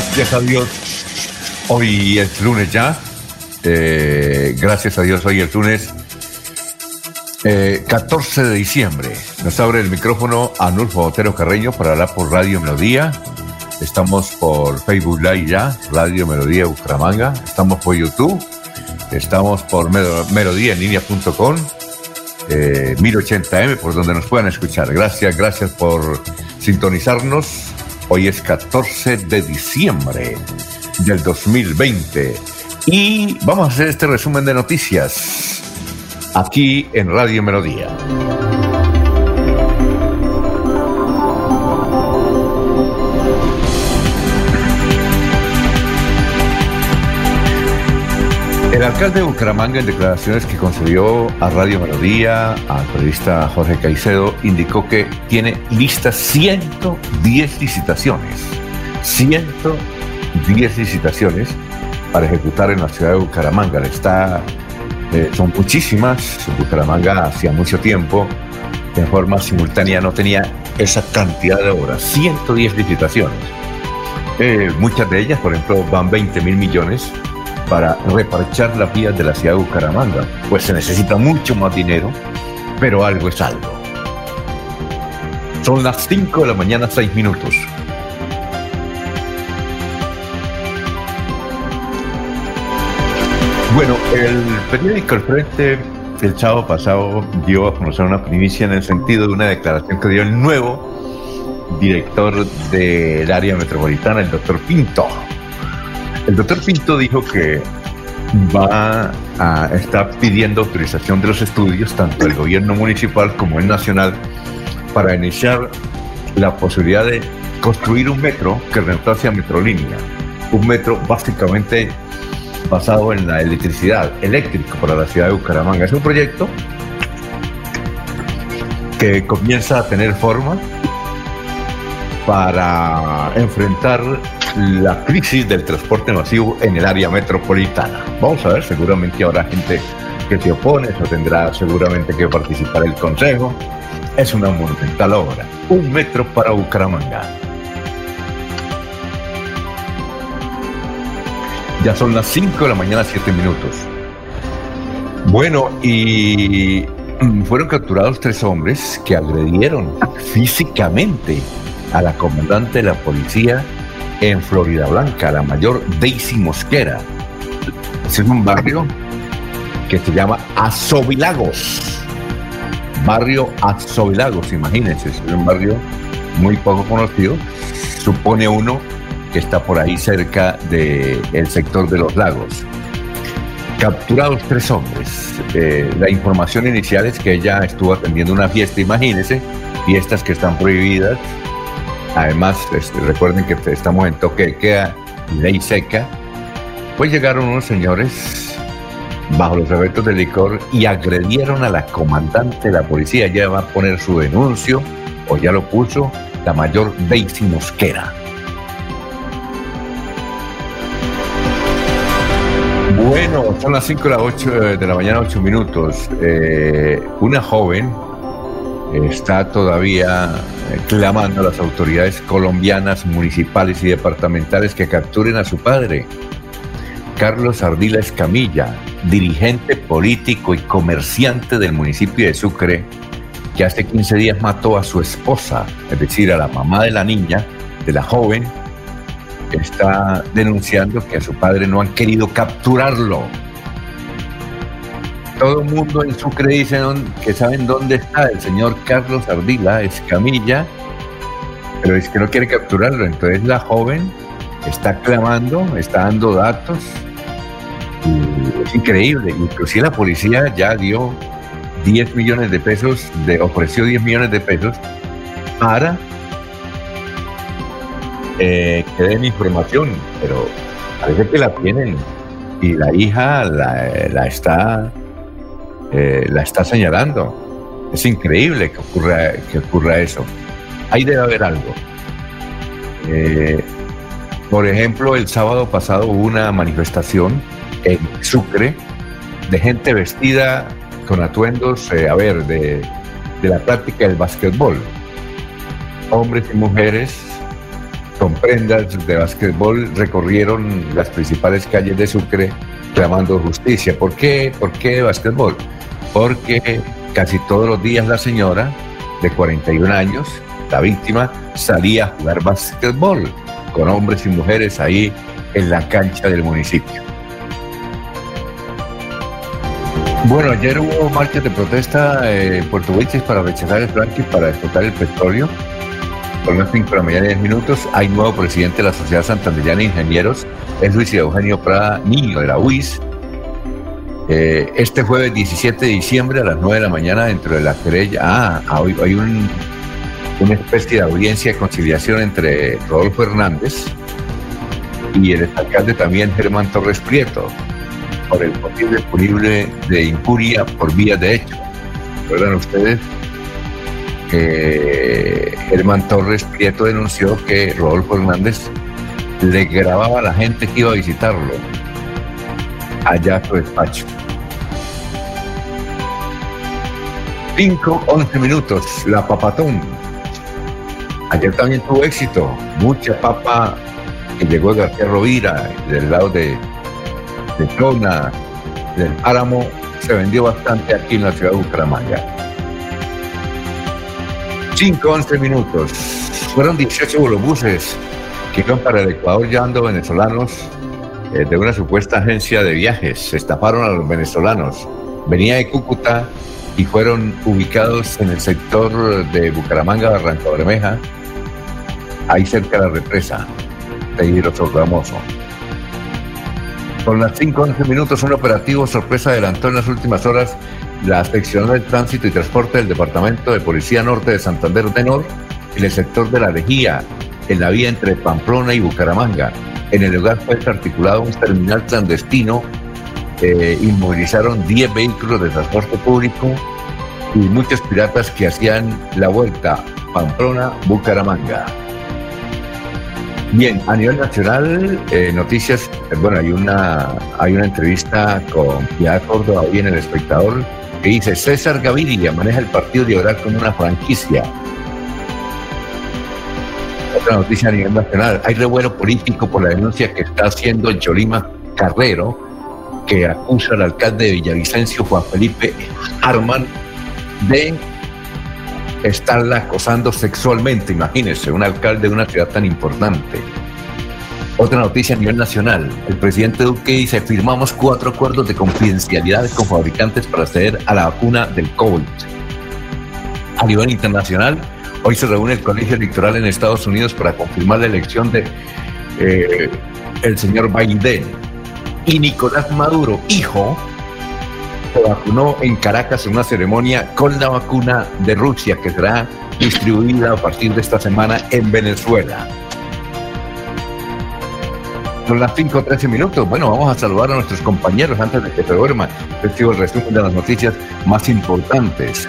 Gracias a Dios. Hoy es lunes ya. Eh, gracias a Dios, hoy es lunes 14 eh, de diciembre. Nos abre el micrófono Anulfo Otero Carreño para hablar por Radio Melodía. Estamos por Facebook Live ya, Radio Melodía Bucaramanga. Estamos por YouTube. Estamos por melodíaenlínea.com. Eh, 1080m, por donde nos puedan escuchar. Gracias, gracias por sintonizarnos Hoy es 14 de diciembre del 2020 y vamos a hacer este resumen de noticias aquí en Radio Melodía. El alcalde de Bucaramanga, en declaraciones que concedió a Radio Melodía, al periodista Jorge Caicedo, indicó que tiene listas 110 licitaciones. 110 licitaciones para ejecutar en la ciudad de Bucaramanga. Está, eh, son muchísimas. Bucaramanga hacía mucho tiempo, de forma simultánea, no tenía esa cantidad de obras. 110 licitaciones. Eh, muchas de ellas, por ejemplo, van 20 mil millones para reparchar las vías de la ciudad de Bucaramanga. Pues se necesita mucho más dinero, pero algo es algo. Son las 5 de la mañana, 6 minutos. Bueno, el periódico El Frente el sábado pasado dio a conocer una primicia en el sentido de una declaración que dio el nuevo director del área metropolitana, el doctor Pinto. El doctor Pinto dijo que va a estar pidiendo autorización de los estudios, tanto el gobierno municipal como el nacional, para iniciar la posibilidad de construir un metro que reemplace a Metrolínea. Un metro básicamente basado en la electricidad, eléctrico para la ciudad de Bucaramanga. Es un proyecto que comienza a tener forma para enfrentar la crisis del transporte masivo en el área metropolitana. Vamos a ver, seguramente habrá gente que se opone, eso tendrá seguramente que participar el Consejo. Es una monumental obra. Un metro para Bucaramanga. Ya son las 5 de la mañana, 7 minutos. Bueno, y fueron capturados tres hombres que agredieron físicamente a la comandante de la policía en Florida Blanca, la mayor Daisy Mosquera. Es un barrio que se llama Azovilagos. Barrio Azovilagos, imagínense, es un barrio muy poco conocido. Supone uno que está por ahí cerca del sector de los lagos. Capturados tres hombres. Eh, la información inicial es que ella estuvo atendiendo una fiesta, imagínense, fiestas que están prohibidas, Además, este, recuerden que estamos en toque de queda, ley seca. Pues llegaron unos señores bajo los efectos del licor y agredieron a la comandante de la policía. Ya va a poner su denuncio, o ya lo puso, la mayor Daisy Mosquera. Bueno, son las 5 de la, 8 de la mañana, 8 minutos. Eh, una joven está todavía eh, clamando a las autoridades colombianas, municipales y departamentales que capturen a su padre. Carlos Ardila Escamilla, dirigente político y comerciante del municipio de Sucre, que hace 15 días mató a su esposa, es decir, a la mamá de la niña, de la joven, está denunciando que a su padre no han querido capturarlo. Todo el mundo en Sucre dice que saben dónde está el señor Carlos Ardila Escamilla, pero es que no quiere capturarlo. Entonces la joven está clamando, está dando datos. es increíble. Inclusive la policía ya dio 10 millones de pesos, ofreció 10 millones de pesos para eh, que den información, pero parece que la tienen y la hija la, está eh, la está señalando. Es increíble que ocurra, que ocurra eso. Ahí debe haber algo. Eh, por ejemplo, el sábado pasado hubo una manifestación en Sucre de gente vestida con atuendos, a ver, de, de la práctica del básquetbol. Hombres y mujeres con prendas de básquetbol recorrieron las principales calles de Sucre clamando justicia. ¿Por qué? ¿Por qué básquetbol? Porque casi todos los días la señora de 41 años, la víctima, salía a jugar básquetbol con hombres y mujeres ahí en la cancha del municipio. Bueno, ayer hubo marchas de protesta en Puerto Wilches para rechazar el fracking para explotar el petróleo. Son las 5 de la mañana 10 minutos. Hay nuevo presidente de la Sociedad Santanderiana de Ingenieros, es Luis Eugenio Prada Niño de la UIS. Eh, este jueves 17 de diciembre a las 9 de la mañana dentro de la querella, ah, ah hay una especie de audiencia de conciliación entre Rodolfo Hernández y el alcalde también Germán Torres Prieto por el posible punible de incuria por vía de hecho. ¿Recuerdan ustedes? que Germán Torres Prieto denunció que Rodolfo Hernández le grababa a la gente que iba a visitarlo allá a su despacho. 5, 11 minutos, la papatón. Ayer también tuvo éxito, mucha papa que llegó de García Rovira, del lado de, de Zona, del Páramo, se vendió bastante aquí en la ciudad de Bucaramanga. 5, 11 minutos. Fueron 18 buses que iban para el Ecuador llevando venezolanos eh, de una supuesta agencia de viajes. Se estafaron a los venezolanos. Venía de Cúcuta y fueron ubicados en el sector de Bucaramanga, Barranca Bermeja, ahí cerca de la represa de Hidroso Ramoso. Con las 5 11 minutos, un operativo sorpresa adelantó en las últimas horas la sección del tránsito y transporte del Departamento de Policía Norte de Santander de Nor en el sector de la Lejía, en la vía entre Pamplona y Bucaramanga. En el lugar fue articulado un terminal clandestino, eh, inmovilizaron 10 vehículos de transporte público y muchos piratas que hacían la vuelta Pamplona-Bucaramanga. Bien, a nivel nacional, eh, noticias, eh, bueno, hay una, hay una entrevista con Piedad Córdoba en El Espectador que dice César Gaviria maneja el Partido Liberal como una franquicia. Otra noticia a nivel nacional. Hay revuelo político por la denuncia que está haciendo el Cholima Carrero, que acusa al alcalde de Villavicencio, Juan Felipe Arman, de estarla acosando sexualmente. Imagínense, un alcalde de una ciudad tan importante. Otra noticia a nivel nacional. El presidente Duque dice, firmamos cuatro acuerdos de confidencialidad con fabricantes para acceder a la vacuna del COVID. A nivel internacional, hoy se reúne el colegio electoral en Estados Unidos para confirmar la elección de eh, el señor Biden. Y Nicolás Maduro, hijo, se vacunó en Caracas en una ceremonia con la vacuna de Rusia que será distribuida a partir de esta semana en Venezuela. Son las 5.13 minutos. Bueno, vamos a saludar a nuestros compañeros antes de que se duerman. Recibo el resumen de las noticias más importantes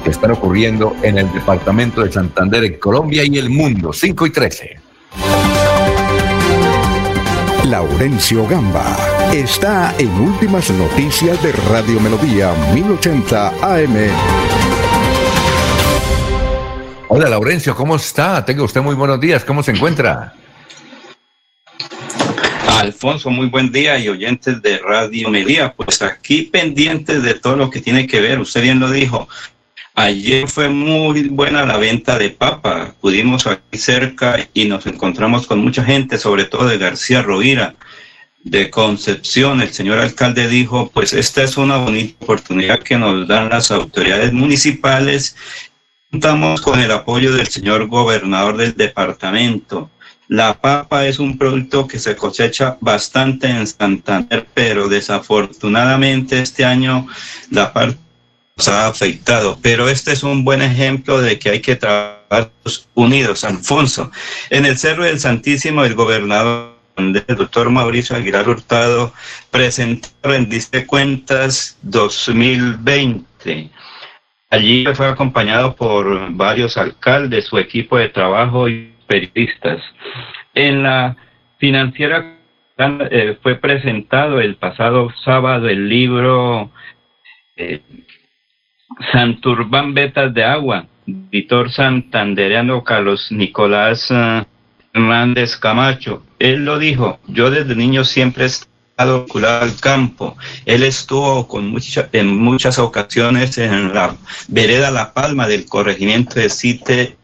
que están ocurriendo en el departamento de Santander, en Colombia y el mundo. 5 y 13. Laurencio Gamba está en Últimas Noticias de Radio Melodía 1080 AM. Hola Laurencio, ¿cómo está? Tenga usted muy buenos días, ¿cómo se encuentra? Alfonso, muy buen día y oyentes de Radio Melía. Pues aquí pendientes de todo lo que tiene que ver, usted bien lo dijo, Ayer fue muy buena la venta de papa. Pudimos aquí cerca y nos encontramos con mucha gente, sobre todo de García Rovira, de Concepción. El señor alcalde dijo, pues esta es una bonita oportunidad que nos dan las autoridades municipales. Contamos con el apoyo del señor gobernador del departamento. La papa es un producto que se cosecha bastante en Santander, pero desafortunadamente este año la parte ha afectado, pero este es un buen ejemplo de que hay que trabajar unidos. Alfonso, en el Cerro del Santísimo, el gobernador, el doctor Mauricio Aguilar Hurtado, presentó Rendiste Cuentas 2020. Allí fue acompañado por varios alcaldes, su equipo de trabajo y periodistas. En la financiera eh, fue presentado el pasado sábado el libro eh, Santurbán Betas de Agua, Víctor Santandereano Carlos Nicolás uh, Hernández Camacho. Él lo dijo, yo desde niño siempre he estado vinculado al campo. Él estuvo con mucha, en muchas ocasiones en la vereda La Palma del corregimiento de Cite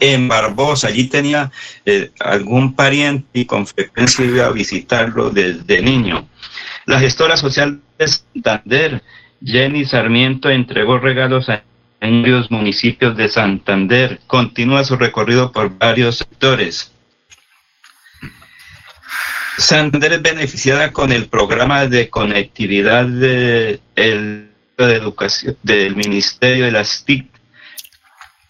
en Barbosa. Allí tenía eh, algún pariente y con frecuencia iba a visitarlo desde niño. La gestora social de Santander Jenny Sarmiento entregó regalos a varios municipios de Santander. Continúa su recorrido por varios sectores. Santander es beneficiada con el programa de conectividad de, de educación del Ministerio de las TIC.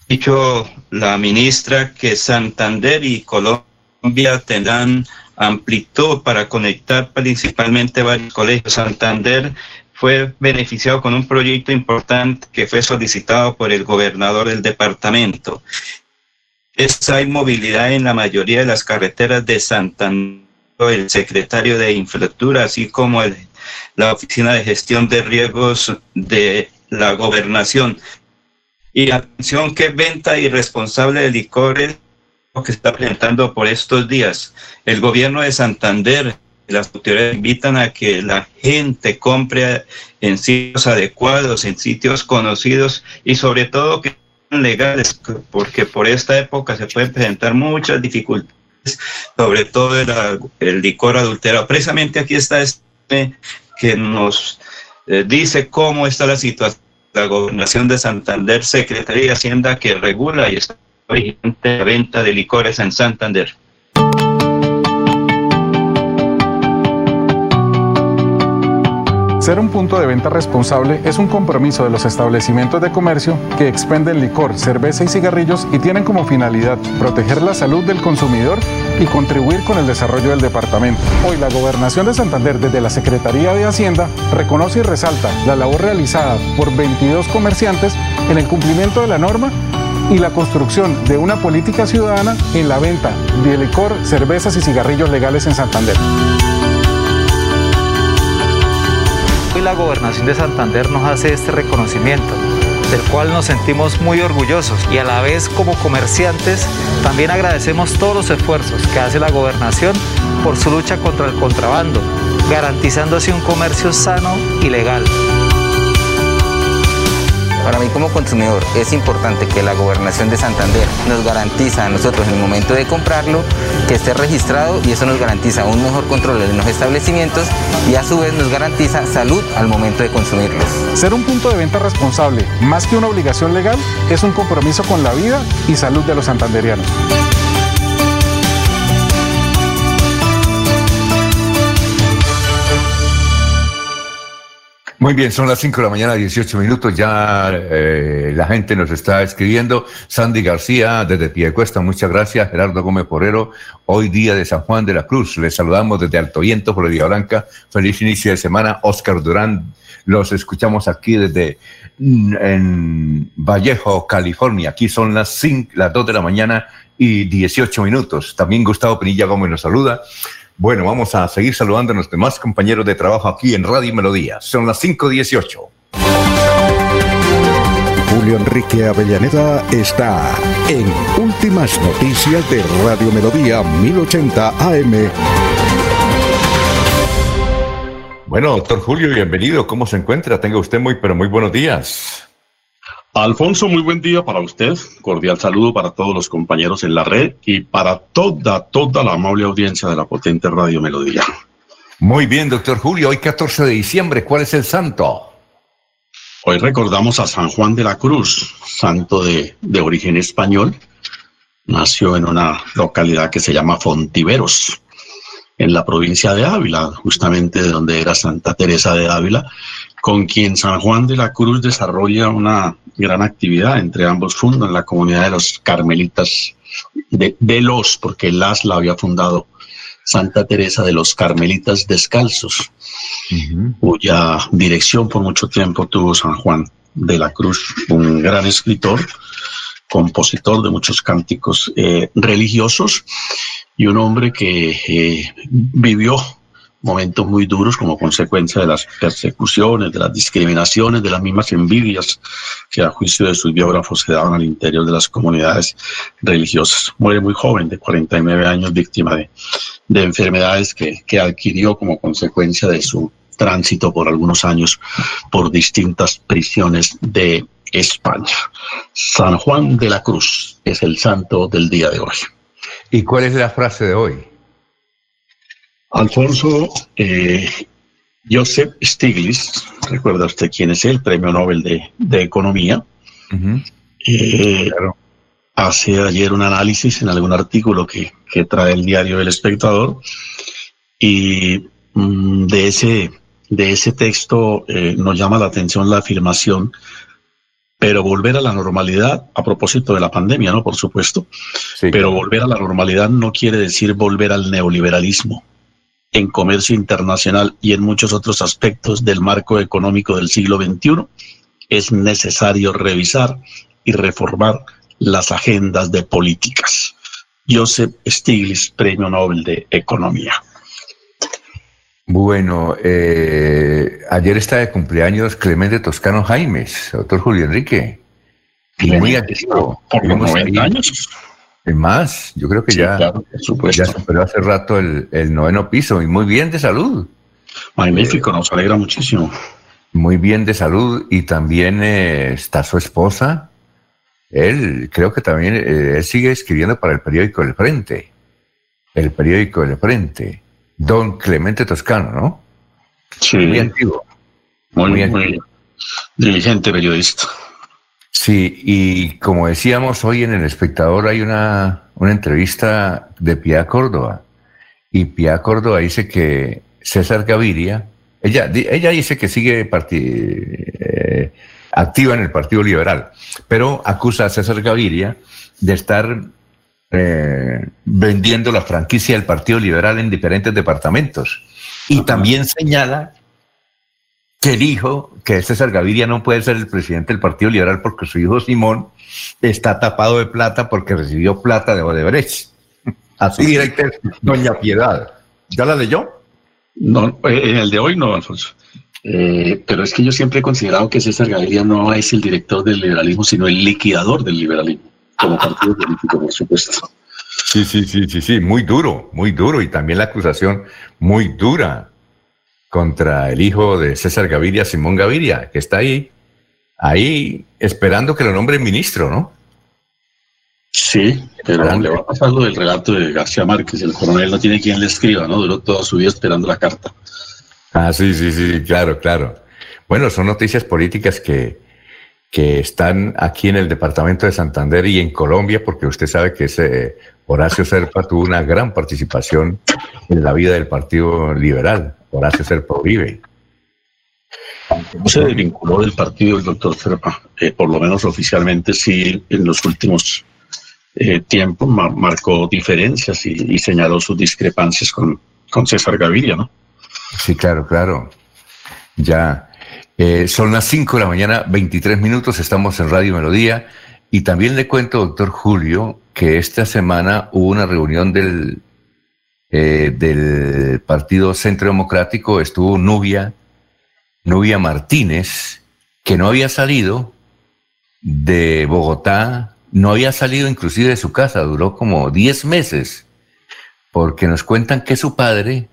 Dicho la ministra que Santander y Colombia tendrán amplitud para conectar principalmente varios colegios. Santander fue beneficiado con un proyecto importante que fue solicitado por el gobernador del departamento. Es, hay movilidad en la mayoría de las carreteras de Santander, el secretario de Infraestructura, así como la Oficina de Gestión de Riesgos de la Gobernación. Y atención que venta irresponsable de licores que está presentando por estos días. El gobierno de Santander las autoridades invitan a que la gente compre en sitios adecuados, en sitios conocidos y sobre todo que sean legales, porque por esta época se pueden presentar muchas dificultades, sobre todo el, licor adulterado. Precisamente aquí está este que nos eh, dice cómo está la situación. La gobernación de Santander, Secretaría de Hacienda que regula y está vigente la venta de licores en Santander. Ser un punto de venta responsable es un compromiso de los establecimientos de comercio que expenden licor, cerveza y cigarrillos y tienen como finalidad proteger la salud del consumidor y contribuir con el desarrollo del departamento. Hoy la Gobernación de Santander desde la Secretaría de Hacienda reconoce y resalta la labor realizada por 22 comerciantes en el cumplimiento de la norma y la construcción de una política ciudadana en la venta de licor, cervezas y cigarrillos legales en Santander. Hoy la gobernación de Santander nos hace este reconocimiento del cual nos sentimos muy orgullosos y a la vez como comerciantes también agradecemos todos los esfuerzos que hace la gobernación por su lucha contra el contrabando, garantizando así un comercio sano y legal. Para mí como consumidor es importante que la gobernación de Santander nos garantiza a nosotros en el momento de comprarlo que esté registrado y eso nos garantiza un mejor control en los establecimientos y a su vez nos garantiza salud al momento de consumirlos. Ser un punto de venta responsable, más que una obligación legal, es un compromiso con la vida y salud de los santanderianos. Muy bien, son las 5 de la mañana, 18 minutos. Ya eh, la gente nos está escribiendo. Sandy García, desde Piedecuesta, muchas gracias. Gerardo Gómez Porero, hoy día de San Juan de la Cruz. Les saludamos desde Alto Viento, Florida Blanca. Feliz inicio de semana. Oscar Durán, los escuchamos aquí desde mm, Vallejo, California. Aquí son las, 5, las 2 de la mañana y 18 minutos. También Gustavo Pinilla Gómez nos saluda. Bueno, vamos a seguir saludando a nuestros demás compañeros de trabajo aquí en Radio Melodía. Son las 5.18. Julio Enrique Avellaneda está en Últimas Noticias de Radio Melodía 1080 AM. Bueno, doctor Julio, bienvenido. ¿Cómo se encuentra? Tenga usted muy, pero muy buenos días. Alfonso, muy buen día para usted. Cordial saludo para todos los compañeros en la red y para toda, toda la amable audiencia de la potente Radio Melodía. Muy bien, doctor Julio. Hoy 14 de diciembre, ¿cuál es el santo? Hoy recordamos a San Juan de la Cruz, santo de, de origen español. Nació en una localidad que se llama Fontiveros, en la provincia de Ávila, justamente de donde era Santa Teresa de Ávila, con quien San Juan de la Cruz desarrolla una gran actividad entre ambos fundos en la comunidad de los carmelitas de, los, porque las la había fundado Santa Teresa de los Carmelitas Descalzos, cuya dirección por mucho tiempo tuvo San Juan de la Cruz, un gran escritor, compositor de muchos cánticos eh, religiosos y un hombre que eh, vivió momentos muy duros como consecuencia de las persecuciones, de las discriminaciones, de las mismas envidias que a juicio de sus biógrafos se daban al interior de las comunidades religiosas. Muere muy joven, de 49 años, víctima de, de enfermedades que, que adquirió como consecuencia de su tránsito por algunos años por distintas prisiones de España. San Juan de la Cruz es el santo del día de hoy. ¿Y cuál es la frase de hoy? Alfonso eh, Joseph Stiglitz, recuerda usted quién es el premio Nobel de, Economía, eh, hace ayer un análisis en algún artículo que, trae el diario El Espectador y mm, de, ese, de ese texto eh, nos llama la atención la afirmación pero volver a la normalidad, a propósito de la pandemia, ¿no? Por supuesto, pero volver a la normalidad no quiere decir volver al neoliberalismo en comercio internacional y en muchos otros aspectos del marco económico del siglo XXI, es necesario revisar y reformar las agendas de políticas. Joseph Stiglitz, Premio Nobel de Economía. Bueno, eh, ayer está de cumpleaños Clemente Toscano Jaimes, doctor Julio Enrique. Muy activo. Por 90 años. Más, yo creo que ya, ya superó hace rato el, noveno piso y muy bien de salud. Magnífico, nos alegra muchísimo. Muy bien de salud y también eh, está su esposa. Él creo que también eh, él sigue escribiendo para el periódico El Frente. El periódico El Frente. Don Clemente Toscano, ¿no? Sí. Muy antiguo. Muy, muy, diligente periodista. Sí, y como decíamos hoy en El Espectador hay una, una entrevista de Pia Córdoba. Y Pia Córdoba dice que César Gaviria, ella, ella dice que sigue eh, activa en el Partido Liberal, pero acusa a César Gaviria de estar eh, vendiendo la franquicia del Partido Liberal en diferentes departamentos. Y también señala que el hijo, que César Gaviria no puede ser el presidente del Partido Liberal porque su hijo Simón está tapado de plata porque recibió plata de Odebrecht. Así directo, doña Piedad. ¿Ya la leyó? No, eh, en el de hoy no, Alfonso. Eh, pero es que yo siempre he considerado que César Gaviria no es el director del liberalismo, sino el liquidador del liberalismo como partido político, por supuesto. Sí, sí, sí, sí, sí, muy duro, muy duro. Y también la acusación muy dura contra el hijo de César Gaviria, Simón Gaviria, que está ahí, ahí esperando que lo nombre ministro, ¿no? Sí, pero le va a pasar lo del relato de García Márquez, el coronel no tiene quien le escriba, ¿no? Duró toda su vida esperando la carta. Ah, sí, sí, sí, claro, claro. Bueno, son noticias políticas que, que están aquí en el departamento de Santander y en Colombia, porque usted sabe que ese Horacio Serpa tuvo una gran participación en la vida del Partido Liberal. Horacio Serpa vive. No se desvinculó del partido el doctor Serpa, eh, por lo menos oficialmente sí en los últimos eh, tiempos marcó diferencias y, señaló sus discrepancias con, con César Gaviria, ¿no? Sí, claro, claro. Ya. Eh, son las 5 de la mañana, 23 minutos, estamos en Radio Melodía. Y también le cuento, doctor Julio, que esta semana hubo una reunión del, eh, del Partido Centro Democrático, estuvo Nubia, Nubia Martínez, que no había salido de Bogotá, no había salido inclusive de su casa, duró como 10 meses, porque nos cuentan que su padre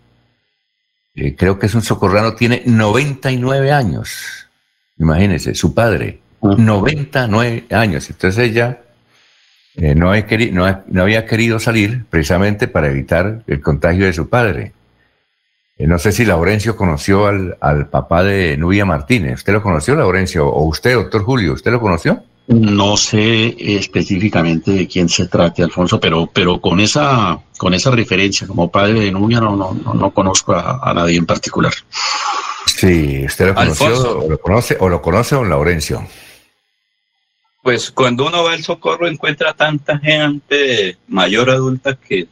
eh, creo que es un socorrano, tiene 99 años. Imagínense, su padre. 99 años. Entonces ella eh, no, no, había querido salir precisamente para evitar el contagio de su padre. Eh, no sé si Laurencio conoció al, al, papá de Nubia Martínez. ¿Usted lo conoció, Laurencio? ¿O usted, doctor Julio, usted lo conoció? No sé específicamente de quién se trate, Alfonso, pero, pero con esa, con esa referencia como padre de Nubia no, no, no, conozco a, nadie en particular. Sí, ¿usted lo conoció o lo conoce o lo conoce don Laurencio? Pues cuando uno va al socorro encuentra tanta gente mayor adulta que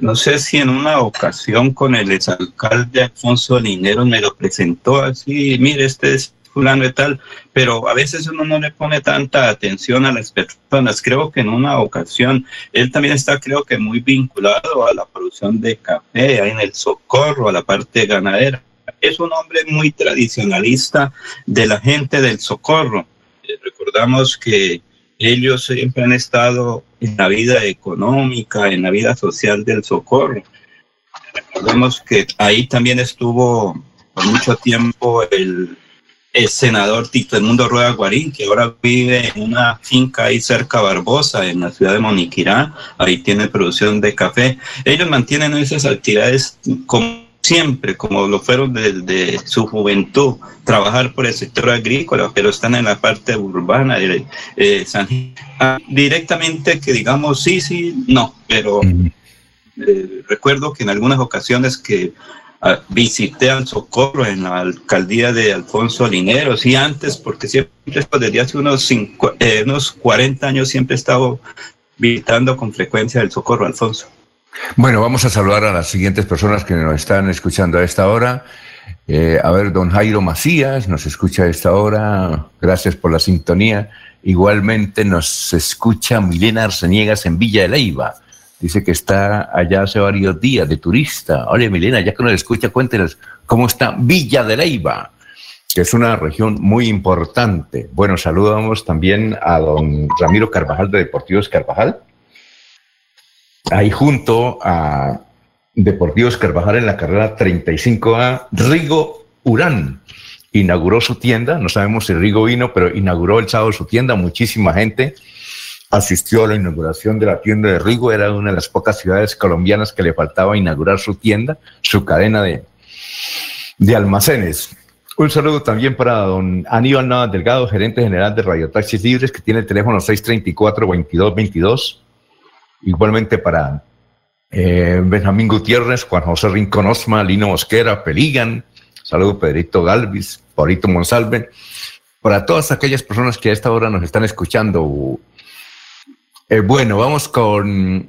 no sé si en una ocasión con el exalcalde Alfonso Linero me lo presentó así, mire, este es fulano y tal, pero a veces uno no le pone tanta atención a las personas. Creo que en una ocasión él también está, creo que muy vinculado a la producción de café, en el socorro, a la parte ganadera. Es un hombre muy tradicionalista de la gente del socorro recordamos que ellos siempre han estado en la vida económica, en la vida social del socorro. Recordemos que ahí también estuvo por mucho tiempo el, senador Tito Mundo Rueda Guarín, que ahora vive en una finca ahí cerca de Barbosa, en la ciudad de Moniquirá. Ahí tiene producción de café. Ellos mantienen esas actividades como siempre, como lo fueron desde su juventud, trabajar por el sector agrícola, pero están en la parte urbana de eh, San ah, Directamente que digamos sí, sí, no, pero eh, recuerdo que en algunas ocasiones que ah, visité al Socorro en la alcaldía de Alfonso Lineros y antes, porque siempre desde hace unos, eh, unos 40 años siempre he estado visitando con frecuencia el Socorro, Alfonso. Bueno, vamos a saludar a las siguientes personas que nos están escuchando a esta hora. Eh, a ver, don Jairo Macías nos escucha a esta hora. Gracias por la sintonía. Igualmente nos escucha Milena Arceniegas en Villa de Leiva. Dice que está allá hace varios días de turista. Oye, Milena, ya que nos escucha, cuéntenos cómo está Villa de Leiva, que es una región muy importante. Bueno, saludamos también a don Ramiro Carvajal de Deportivos Carvajal ahí junto a Deportivos Carvajal en la carrera 35A, Rigo Urán inauguró su tienda, no sabemos si Rigo vino, pero inauguró el sábado su tienda, muchísima gente asistió a la inauguración de la tienda de Rigo, era una de las pocas ciudades colombianas que le faltaba inaugurar su tienda, su cadena de, de almacenes. Un saludo también para don Aníbal Navas Delgado, gerente general de Radio Taxis Libres, que tiene el teléfono 634-2222. Igualmente para eh, Benjamín Gutiérrez, Juan José Rincón Osma, Lino Mosquera, Peligan, saludo Pedrito Galvis, Paulito Monsalve, para todas aquellas personas que a esta hora nos están escuchando. Eh, bueno, vamos con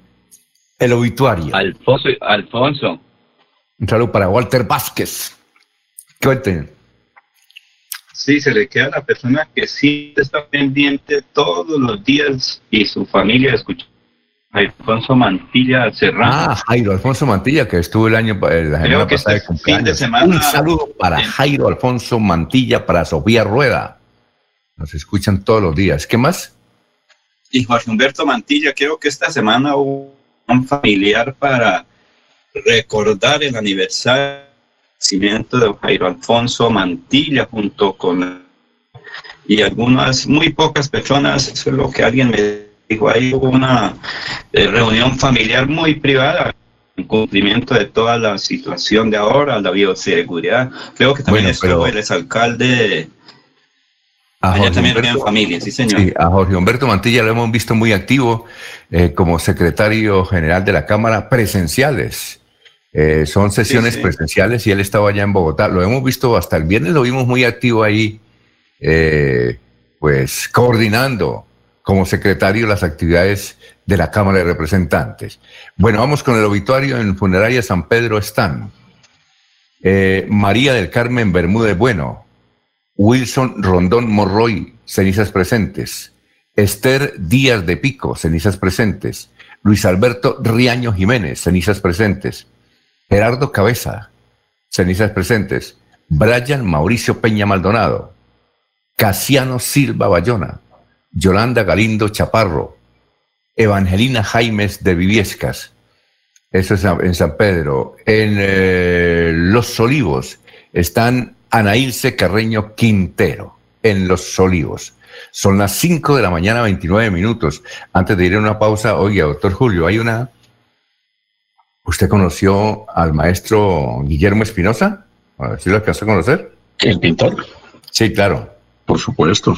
el obituario. Alfonso, Alfonso. Un saludo para Walter Vázquez. Cuenten. Sí, se le queda a la persona que sí está pendiente todos los días y su familia escucha Alfonso Mantilla Serrano. Ah, Jairo Alfonso Mantilla, que estuvo el año la semana pasada de cumpleaños. Un saludo para Jairo Alfonso Mantilla, para Sofía Rueda. Nos escuchan todos los días. ¿Qué más? Y Jorge Humberto Mantilla, creo que esta semana hubo un familiar para recordar el aniversario nacimiento de Jairo Alfonso Mantilla junto con y algunas muy pocas personas, eso es lo que alguien me ahí hubo una eh, reunión familiar muy privada en cumplimiento de toda la situación de ahora, la bioseguridad. Creo que también estuvo el exalcalde. Allá también Humberto, familia, sí, señor. Sí, a Jorge Humberto Mantilla lo hemos visto muy activo eh, como secretario general de la Cámara presenciales. Eh, son sesiones presenciales y él estaba allá en Bogotá. Lo hemos visto hasta el viernes, lo vimos muy activo ahí, pues coordinando como secretario las actividades de la Cámara de Representantes. Bueno, vamos con el obituario en Funeraria San Pedro están. Eh, María del Carmen Bermúdez Bueno, Wilson Rondón Morroy, cenizas presentes. Esther Díaz de Pico, cenizas presentes. Luis Alberto Riaño Jiménez, cenizas presentes. Gerardo Cabeza, cenizas presentes. Brian Mauricio Peña Maldonado. Casiano Silva Bayona. Yolanda Galindo Chaparro, Evangelina Jaimes de Viviescas, eso es en San Pedro. En eh, Los Olivos están Anaílse Carreño Quintero, en Los Olivos. Son las 5 de la mañana, 29 minutos. Antes de ir a una pausa, oiga, doctor Julio, hay una... ¿Usted conoció al maestro Guillermo Espinosa? ¿Sí lo alcanzó a conocer? ¿El pintor? Sí, claro. Por supuesto.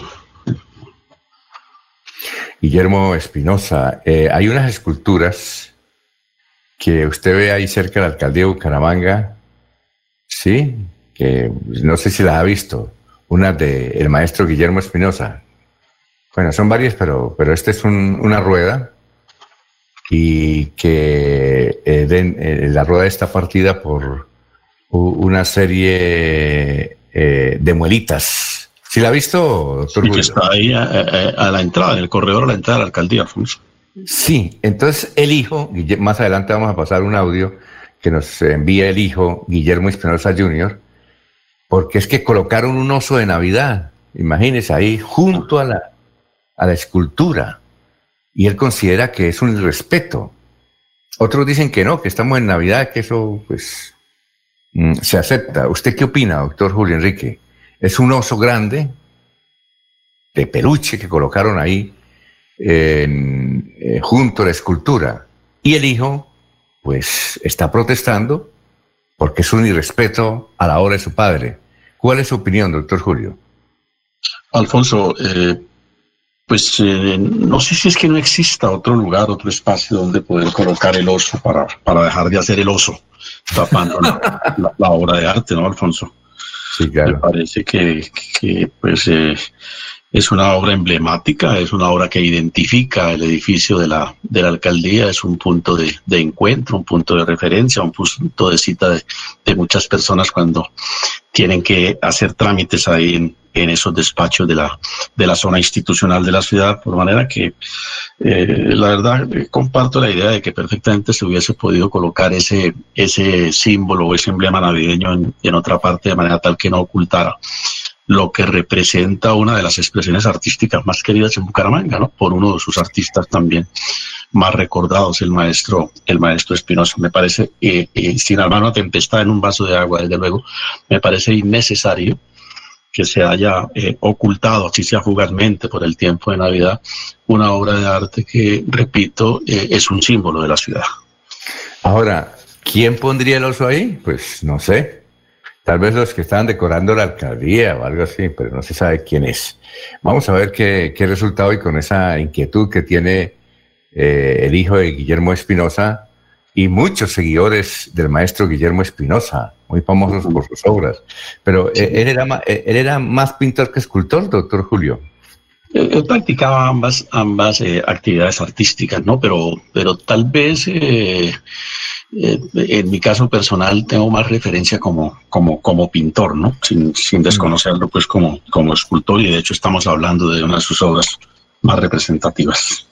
Guillermo Espinosa, eh, hay unas esculturas que usted ve ahí cerca de la alcaldía de Bucaramanga, sí, que no sé si las ha visto, una de el maestro Guillermo Espinosa. Bueno, son varias, pero, pero esta es una rueda y que eh, eh, la rueda está partida por una serie de muelitas ¿Sí la ha visto, doctor sí, está ahí a, la entrada, en el corredor a la entrada de la alcaldía, Alfonso. Sí, entonces el hijo, más adelante vamos a pasar un audio que nos envía el hijo, Guillermo Espinosa Jr., porque es que colocaron un oso de Navidad, imagínese ahí, junto a la, a la escultura, y él considera que es un irrespeto. Otros dicen que no, que estamos en Navidad, que eso pues mm, se acepta. ¿Usted qué opina, doctor Julio Enrique? Es un oso grande de peluche que colocaron ahí eh, junto a la escultura. Y el hijo, pues, está protestando porque es un irrespeto a la obra de su padre. ¿Cuál es su opinión, doctor Julio? Alfonso, eh, pues eh, no sé si es que no exista otro lugar, otro espacio donde poder colocar el oso para, para dejar de hacer el oso, tapando la obra de arte, ¿no, Alfonso? Me parece que, pues, eh, es una obra emblemática, es una obra que identifica el edificio de la, de la alcaldía, es un punto de, encuentro, un punto de referencia, un punto de cita de, muchas personas cuando tienen que hacer trámites ahí en, en, esos despachos de la, de la zona institucional de la ciudad, por manera que eh, la verdad eh, comparto la idea de que perfectamente se hubiese podido colocar ese, ese símbolo o ese emblema navideño en, en otra parte de manera tal que no ocultara lo que representa una de las expresiones artísticas más queridas en Bucaramanga, ¿no? Por uno de sus artistas también más recordados, el maestro, el maestro Espinosa. Me parece, eh, eh, sin armar una tempestad en un vaso de agua, desde luego, me parece innecesario que se haya eh, ocultado, así sea fugazmente por el tiempo de Navidad, una obra de arte que, repito, es un símbolo de la ciudad. Ahora, ¿quién pondría el oso ahí? Pues no sé, Tal vez los que estaban decorando la alcaldía o algo así, pero no se sabe quién es. Vamos a ver qué, qué resultado y con esa inquietud que tiene eh, el hijo de Guillermo Espinosa y muchos seguidores del maestro Guillermo Espinosa, muy famosos por sus obras. Pero eh, él, era, eh, él era más pintor que escultor, doctor Julio. Él practicaba ambas, ambas actividades artísticas, ¿no? Pero, pero tal vez eh, en mi caso personal tengo más referencia como, como, como pintor, ¿no? Sin, sin desconocerlo pues como, como escultor y de hecho estamos hablando de una de sus obras más representativas.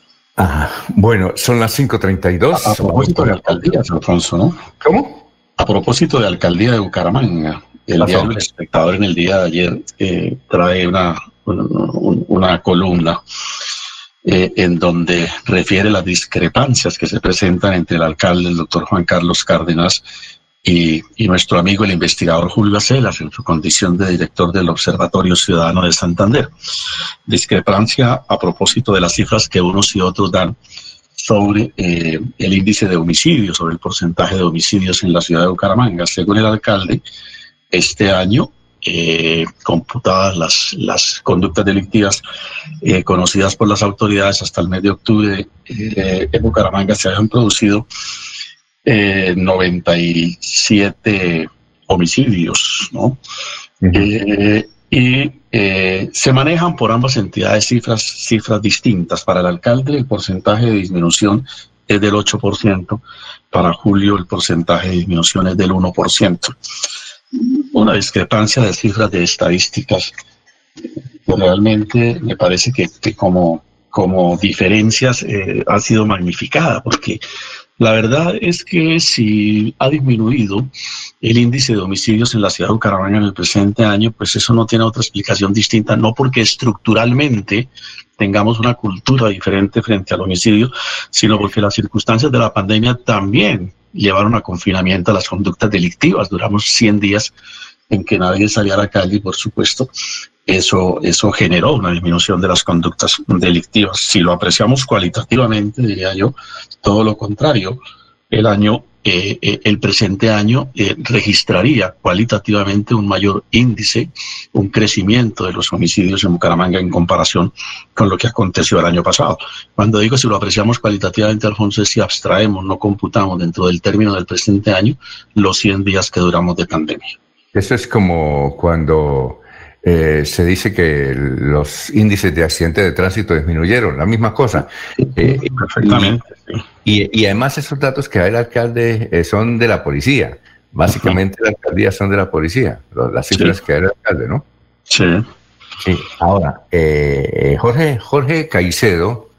Bueno, son las 5.32. A, a propósito de alcaldías, Alfonso, ¿no? ¿Cómo? A propósito de alcaldía de Bucaramanga, el diario El Espectador en el día de ayer eh, trae una, una, una columna eh, en donde refiere las discrepancias que se presentan entre el alcalde, el doctor Juan Carlos Cárdenas, y, nuestro amigo el investigador Julio Acelas en su condición de director del Observatorio Ciudadano de Santander. Discrepancia a propósito de las cifras que unos y otros dan sobre eh, el índice de homicidios, sobre el porcentaje de homicidios en la ciudad de Bucaramanga. Según el alcalde, este año eh, computadas las, las conductas delictivas eh, conocidas por las autoridades hasta el mes de octubre eh, en Bucaramanga se habían producido 97 homicidios, ¿no? y se manejan por ambas entidades cifras, cifras distintas. Para el alcalde el porcentaje de disminución es del 8%, para Julio el porcentaje de disminución es del 1% una discrepancia de cifras de estadísticas realmente me parece que, como, como diferencias eh, ha sido magnificada, porque la verdad es que si ha disminuido el índice de homicidios en la ciudad de Bucaramanga en el presente año, pues eso no tiene otra explicación distinta, no porque estructuralmente tengamos una cultura diferente frente al homicidio, sino porque las circunstancias de la pandemia también llevaron a confinamiento a las conductas delictivas. Duramos 100 días en que nadie salía a la calle, por supuesto, eso, eso generó una disminución de las conductas delictivas. Si lo apreciamos cualitativamente, diría yo, todo lo contrario. El año eh, eh, el presente año eh, registraría cualitativamente un mayor índice, un crecimiento de los homicidios en Bucaramanga en comparación con lo que aconteció el año pasado. Cuando digo si lo apreciamos cualitativamente, Alfonso, si abstraemos, no computamos dentro del término del presente año los 100 días que duramos de pandemia. Eso es como cuando eh, se dice que los índices de accidentes de tránsito disminuyeron, la misma cosa. Eh, Perfectamente. Y, además esos datos que da el alcalde eh, son de la policía. Básicamente la alcaldía son de la policía, las cifras que da el alcalde, ¿no? Sí. Sí. Ahora, Jorge, Jorge Caicedo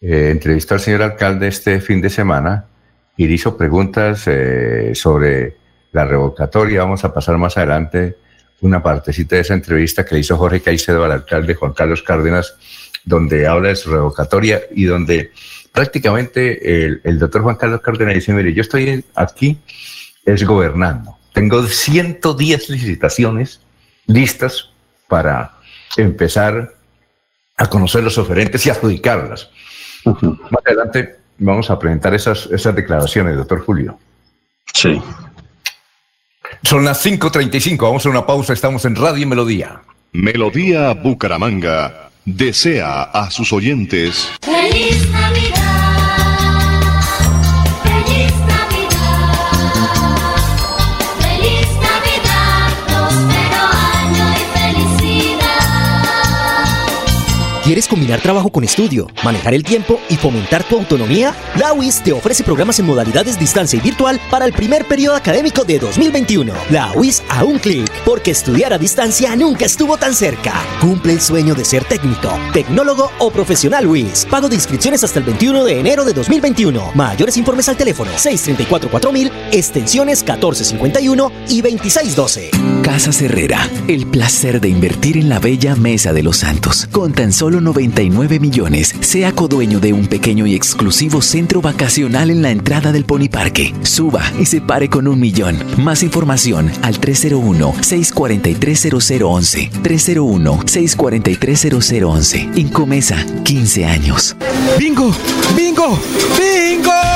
entrevistó al señor alcalde este fin de semana y hizo preguntas sobre la revocatoria. Vamos a pasar más adelante una partecita de esa entrevista que le hizo Jorge Caicedo al alcalde Juan Carlos Cárdenas, donde habla de su revocatoria y donde prácticamente el, doctor Juan Carlos Cárdenas dice, mire, yo estoy aquí es gobernando. Tengo 110 licitaciones listas para empezar a conocer los oferentes y adjudicarlas. Más adelante vamos a presentar esas, esas declaraciones, doctor Julio. Sí. Son las 5.35, vamos a una pausa, estamos en Radio Melodía. Melodía Bucaramanga desea a sus oyentes. ¡Feliz Navidad! ¿Quieres combinar trabajo con estudio, manejar el tiempo y fomentar tu autonomía? La UIS te ofrece programas en modalidades distancia y virtual para el primer periodo académico de 2021. La UIS a un clic, porque estudiar a distancia nunca estuvo tan cerca. Cumple el sueño de ser técnico, tecnólogo o profesional UIS. Pago de inscripciones hasta el 21 de enero de 2021. Mayores informes al teléfono 634-4000, extensiones 1451 y 2612. Casa Herrera, el placer de invertir en la bella Mesa de los Santos. Con tan solo 99 millones, sea codueño de un pequeño y exclusivo centro vacacional en la entrada del Pony Parque. Suba y se pare con un millón. Más información al 301-643-0011. 301-643-0011. Incomesa, 15 años. ¡Bingo! ¡Bingo! ¡Bingo!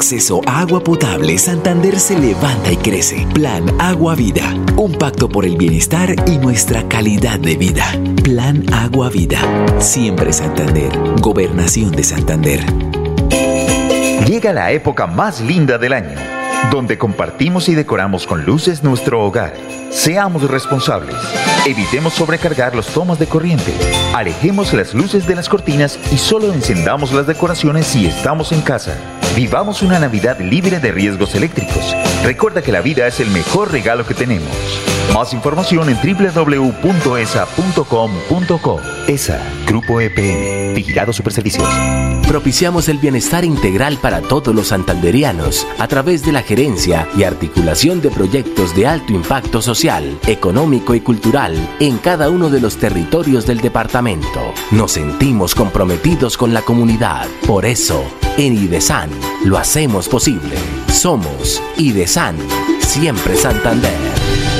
Acceso a agua potable, Santander se levanta y crece. Plan Agua Vida. Un pacto por el bienestar y nuestra calidad de vida. Plan Agua Vida. Siempre Santander. Gobernación de Santander. Llega la época más linda del año, donde compartimos y decoramos con luces nuestro hogar. Seamos responsables. Evitemos sobrecargar los tomos de corriente. Alejemos las luces de las cortinas y solo encendamos las decoraciones si estamos en casa. Vivamos una Navidad libre de riesgos eléctricos. Recuerda que la vida es el mejor regalo que tenemos. Más información en www.esa.com.co. ESA, Grupo EPN, Vigilado Superservicios. Propiciamos el bienestar integral para todos los santanderianos a través de la gerencia y articulación de proyectos de alto impacto social, económico y cultural en cada uno de los territorios del departamento. Nos sentimos comprometidos con la comunidad. Por eso, en IDESAN lo hacemos posible. Somos IDESAN, siempre Santander.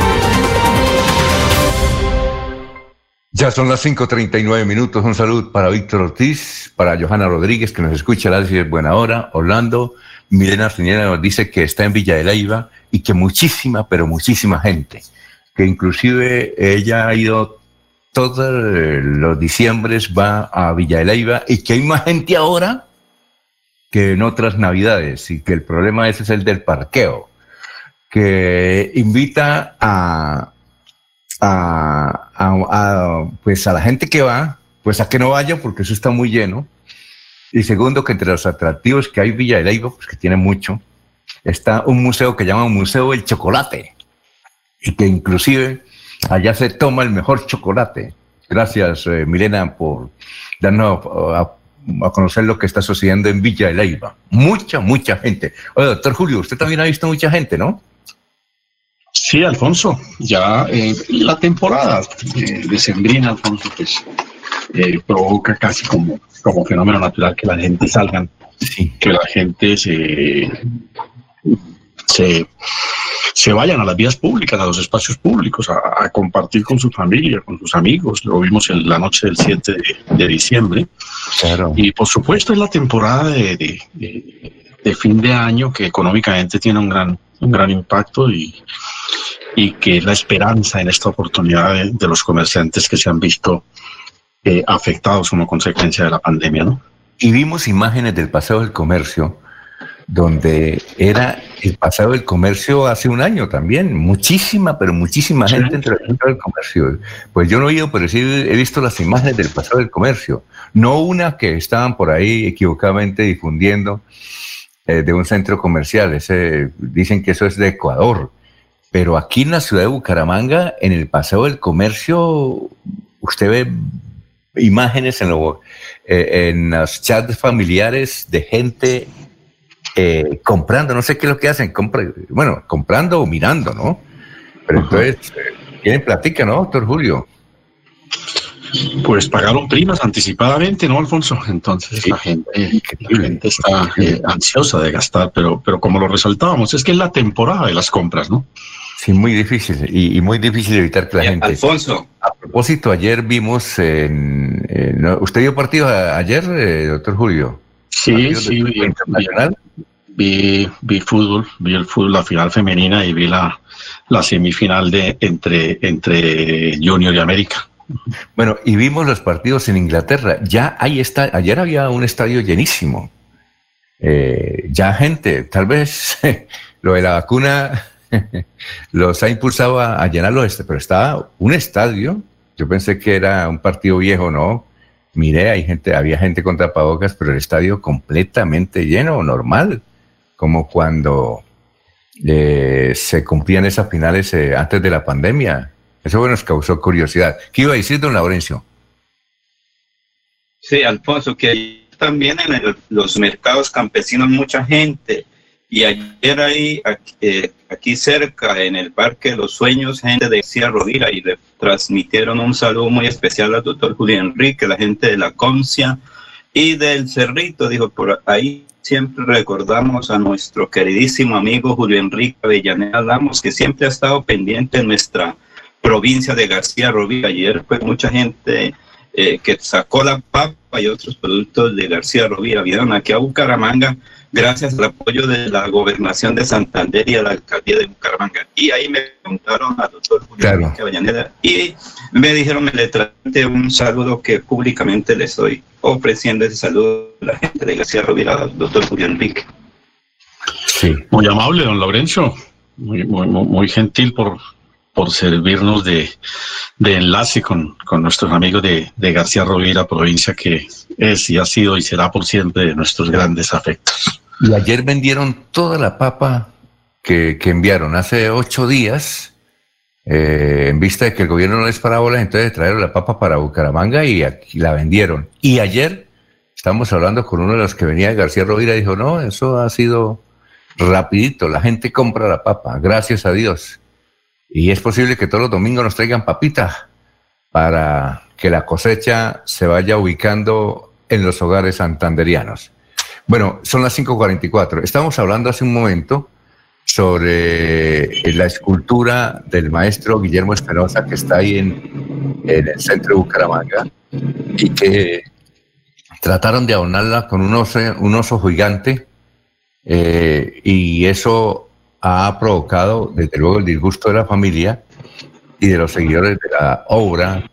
Ya son las 5.39 minutos. Un saludo para Víctor Ortiz, para Johanna Rodríguez, que nos escucha a las buena hora. Orlando, Milena Arciniera nos dice que está en Villa de Leyva y que muchísima, pero muchísima gente. Que inclusive ella ha ido todos los diciembres, va a Villa de Leyva y que hay más gente ahora que en otras navidades y que el problema ese es el del parqueo. Que invita a a, pues a la gente que va, pues a que no vaya porque eso está muy lleno. Y segundo, que entre los atractivos que hay Villa de Leyva, pues que tiene mucho, está un museo que llama Museo del Chocolate. Y que inclusive allá se toma el mejor chocolate. Gracias, eh, Milena, por darnos a, a, conocer lo que está sucediendo en Villa de Leyva. Mucha, mucha gente. Oye, doctor Julio, usted también ha visto mucha gente, ¿no? Sí, Alfonso, ya eh, la temporada eh, de Sembrina, Alfonso, pues eh, provoca casi como, como fenómeno natural que la gente salga, que la gente se, se, se, vayan a las vías públicas, a los espacios públicos, a, compartir con su familia, con sus amigos. Lo vimos en la noche del 7 de, diciembre. Y por supuesto es la temporada de, de, fin de año que económicamente tiene un gran, un gran impacto y y que es la esperanza en esta oportunidad de, los comerciantes que se han visto eh, afectados como consecuencia de la pandemia, ¿no? Y vimos imágenes del paseo del comercio, donde era el paseo del comercio hace un año también, muchísima, pero muchísima gente entre el comercio. Pues yo no he ido, pero sí he visto las imágenes del paseo del comercio, no una que estaban por ahí equivocadamente difundiendo eh, de un centro comercial, ese, dicen que eso es de Ecuador, pero aquí en la ciudad de Bucaramanga, en el Paseo del Comercio, usted ve imágenes en, lo, eh, en los chats familiares de gente eh, comprando, no sé qué es lo que hacen, bueno, comprando o mirando, ¿no? Pero entonces, ¿quién platica, no, doctor Julio? Pues pagaron primas anticipadamente, ¿no, Alfonso? Entonces la, gente, la gente está eh, ansiosa de gastar, pero, pero como lo resaltábamos, es que es la temporada de las compras, ¿no? Sí, muy difícil y, muy difícil evitar que la gente. Alfonso. A propósito, ayer vimos. En, ¿Usted vio partido ayer, eh, doctor Julio? Sí, sí, vi, vi, vi, fútbol, vi el fútbol, la final femenina y vi la, la semifinal de entre, entre Junior y América. Bueno, y vimos los partidos en Inglaterra. Ya ahí está. Ayer había un estadio llenísimo. Eh, ya gente, tal vez lo de la vacuna los ha impulsado a, llenarlo, este, pero estaba un estadio. Yo pensé que era un partido viejo, ¿no? Miré, hay gente, había gente con tapabocas, pero el estadio completamente lleno, normal, como cuando eh, se cumplían esas finales eh, antes de la pandemia. Eso nos causó curiosidad. ¿Qué iba a decir, don Laurencio? Sí, Alfonso, que también en los mercados campesinos mucha gente y ayer ahí, eh, aquí, cerca, en el Parque de los Sueños, gente de García Rovira y le transmitieron un saludo muy especial al doctor Julio Enrique, la gente de la Concia y del Cerrito. Dijo, por ahí siempre recordamos a nuestro queridísimo amigo Julio Enrique Avellaneda Lamos, que siempre ha estado pendiente en nuestra provincia de García Rovira. Ayer fue mucha gente eh, que sacó la papa y otros productos de García Rovira. Vieron aquí a Bucaramanga gracias al apoyo de la gobernación de Santander y a la alcaldía de Bucaramanga. Y ahí me preguntaron al doctor Julio claro. y me dijeron me le trate un saludo que públicamente le estoy ofreciendo ese saludo a la gente de García Rovira, al doctor Julio Enrique. Sí. Muy amable, don Lorenzo. Muy, muy, muy gentil por, por servirnos de, de enlace con, con, nuestros amigos de, de García Rovira, provincia que es y ha sido y será por siempre de nuestros grandes afectos. Y ayer vendieron toda la papa que, enviaron hace ocho días, eh, en vista de que el gobierno no les paraba entonces trajeron la papa para Bucaramanga y aquí la vendieron. Y ayer estamos hablando con uno de los que venía de García Rovira y dijo, no, eso ha sido rapidito, la gente compra la papa, gracias a Dios. Y es posible que todos los domingos nos traigan papitas para que la cosecha se vaya ubicando en los hogares santanderianos. Bueno, son las 5.44. Estamos hablando hace un momento sobre la escultura del maestro Guillermo Espinosa que está ahí en, el centro de Bucaramanga y que trataron de abonarla con un oso, un oso gigante eh, y eso ha provocado desde luego el disgusto de la familia y de los seguidores de la obra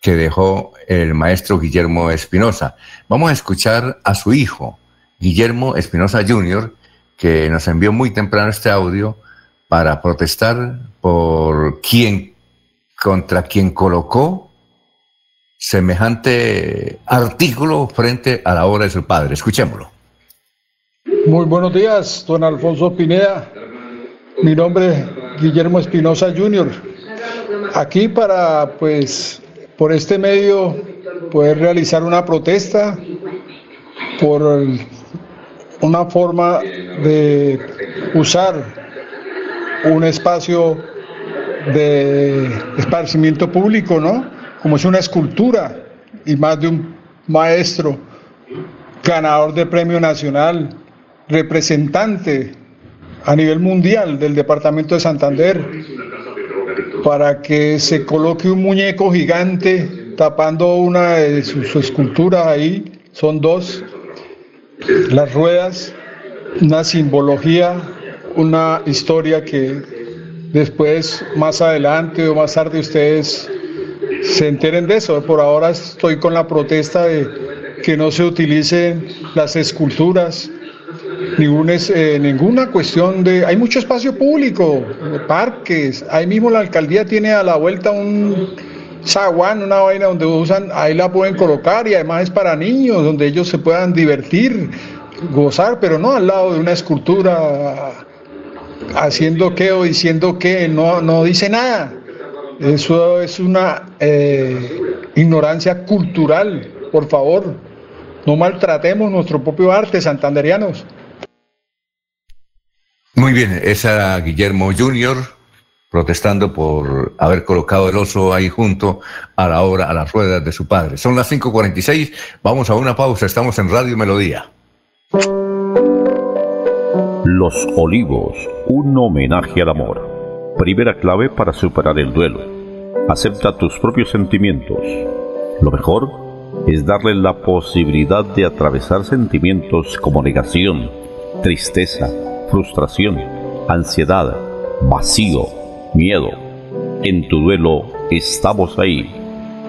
que dejó el maestro Guillermo Espinosa. Vamos a escuchar a su hijo, Guillermo Espinosa Jr., que nos envió muy temprano este audio para protestar por quien, contra quien colocó semejante artículo frente a la obra de su padre. Escuchémoslo. Muy buenos días, don Alfonso Pineda. Mi nombre es Guillermo Espinosa Jr. Aquí para, pues, por este medio poder realizar una protesta por una forma de usar un espacio de esparcimiento público, ¿no? Como es una escultura y más de un maestro ganador de premio nacional, representante a nivel mundial del departamento de Santander, para que se coloque un muñeco gigante tapando una de sus esculturas ahí, son dos, las ruedas, una simbología, una historia que después, más adelante o más tarde ustedes se enteren de eso. Por ahora estoy con la protesta de que no se utilicen las esculturas, ninguna, eh, ninguna cuestión de... Hay mucho espacio público, parques, ahí mismo la alcaldía tiene a la vuelta un zaguán, una vaina donde usan, ahí la pueden colocar y además es para niños, donde ellos se puedan divertir, gozar, pero no al lado de una escultura haciendo qué o diciendo qué, no, no dice nada. Eso es una eh, ignorancia cultural, por favor. No maltratemos nuestro propio arte, santanderianos. Muy bien, esa Guillermo Junior protestando por haber colocado el oso ahí junto a la obra, a las ruedas de su padre. Son las 5.46, vamos a una pausa, estamos en Radio Melodía. Los Olivos, un homenaje al amor. Primera clave para superar el duelo. Acepta tus propios sentimientos. Lo mejor es darle la posibilidad de atravesar sentimientos como negación, tristeza, frustración, ansiedad, vacío, miedo. En tu duelo estamos ahí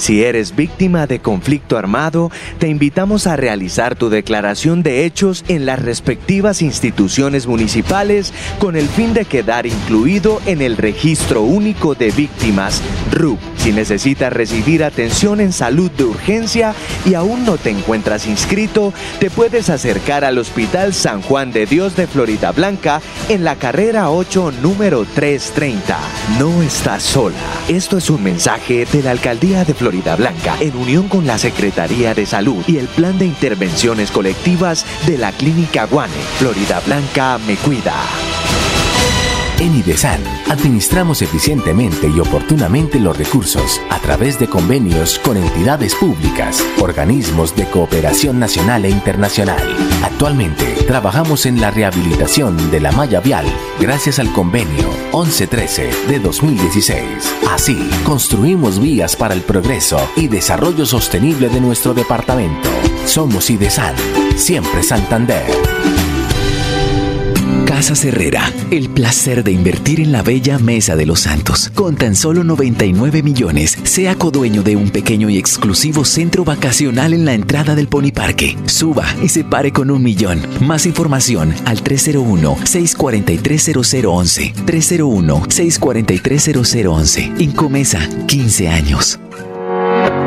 Si eres víctima de conflicto armado, te invitamos a realizar tu declaración de hechos en las respectivas instituciones municipales con el fin de quedar incluido en el Registro Único de Víctimas, RUP. Si necesitas recibir atención en salud de urgencia y aún no te encuentras inscrito, te puedes acercar al Hospital San Juan de Dios de Florida Blanca en la carrera 8, número 330. No estás sola. Esto es un mensaje de la Alcaldía de Florida Blanca, en unión con la Secretaría de Salud y el Plan de Intervenciones Colectivas de la Clínica Guane. Florida Blanca me cuida. En IDESAN administramos eficientemente y oportunamente los recursos a través de convenios con entidades públicas, organismos de cooperación nacional e internacional. Actualmente trabajamos en la rehabilitación de la malla vial gracias al convenio 1113 de 2016. Así, construimos vías para el progreso y desarrollo sostenible de nuestro departamento. Somos IDESAN, siempre Santander. Casas Herrera, el placer de invertir en la bella Mesa de los Santos. Con tan solo 99 millones, sea codueño de un pequeño y exclusivo centro vacacional en la entrada del Pony Parque. Suba y se pare con un millón. Más información al 301-643-0011. 301-643-0011. Incomesa, 15 años.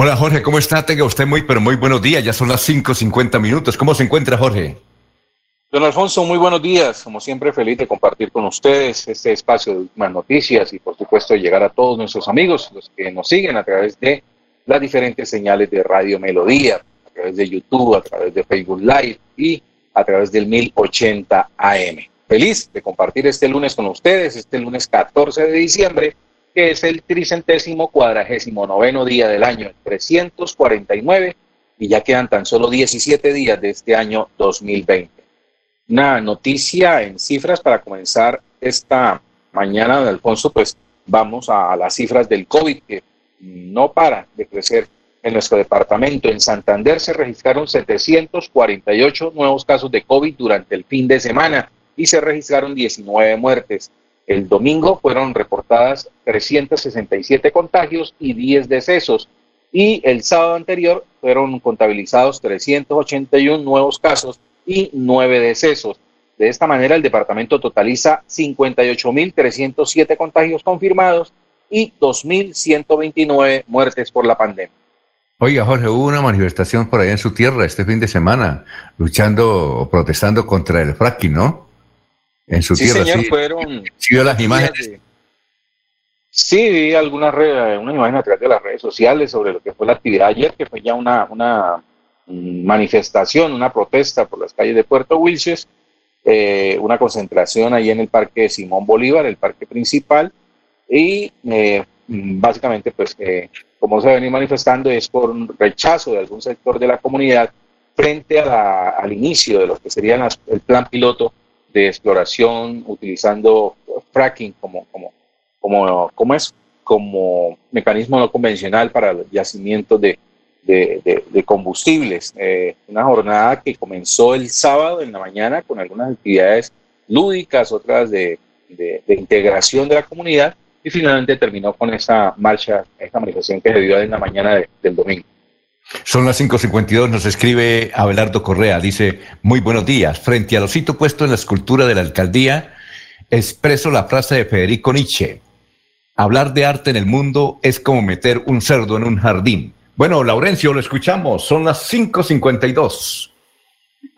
Hola Jorge, ¿cómo está? Tenga usted muy, pero muy buenos días. Ya son las 5.50 minutos. ¿Cómo se encuentra Jorge? Don Alfonso, muy buenos días. Como siempre, feliz de compartir con ustedes este espacio de últimas noticias y, por supuesto, llegar a todos nuestros amigos, los que nos siguen a través de las diferentes señales de Radio Melodía, a través de YouTube, a través de Facebook Live y a través del 1080 AM. Feliz de compartir este lunes con ustedes, este lunes 14 de diciembre, que es el tricentésimo cuadragésimo noveno día del año 349 y ya quedan tan solo 17 días de este año 2020. Una noticia en cifras para comenzar esta mañana, de Alfonso, pues vamos a las cifras del COVID que no para de crecer en nuestro departamento. En Santander se registraron 748 nuevos casos de COVID durante el fin de semana y se registraron 19 muertes. El domingo fueron reportadas 367 contagios y 10 decesos. Y el sábado anterior fueron contabilizados 381 nuevos casos y 9 decesos. De esta manera, el departamento totaliza 58.307 contagios confirmados y 2.129 muertes por la pandemia. Oiga, Jorge, hubo una manifestación por allá en su tierra este fin de semana, luchando o protestando contra el fracking, ¿no? En su sí, tierra. Señor, sí, fueron. sí vio las imágenes. De... Sí, vi algunas redes, una imagen a través de las redes sociales sobre lo que fue la actividad ayer, que fue ya una, una manifestación, una protesta por las calles de Puerto Wilches, eh, una concentración ahí en el Parque Simón Bolívar, el parque principal, y eh, básicamente, pues, eh, como se va a venir manifestando, es por un rechazo de algún sector de la comunidad frente a la, al inicio de lo que sería el plan piloto de exploración utilizando fracking como, como, como, es, como mecanismo no convencional para el yacimiento de, de combustibles. Eh, una jornada que comenzó el sábado en la mañana con algunas actividades lúdicas, otras de, de, integración de la comunidad y finalmente terminó con esa marcha, esta manifestación que se dio en la mañana del domingo. Son las 5.52, nos escribe Abelardo Correa, dice, muy buenos días, frente al osito puesto en la escultura de la alcaldía, expreso la frase de Federico Nietzsche, hablar de arte en el mundo es como meter un cerdo en un jardín. Bueno, Laurencio, lo escuchamos, son las 5.52.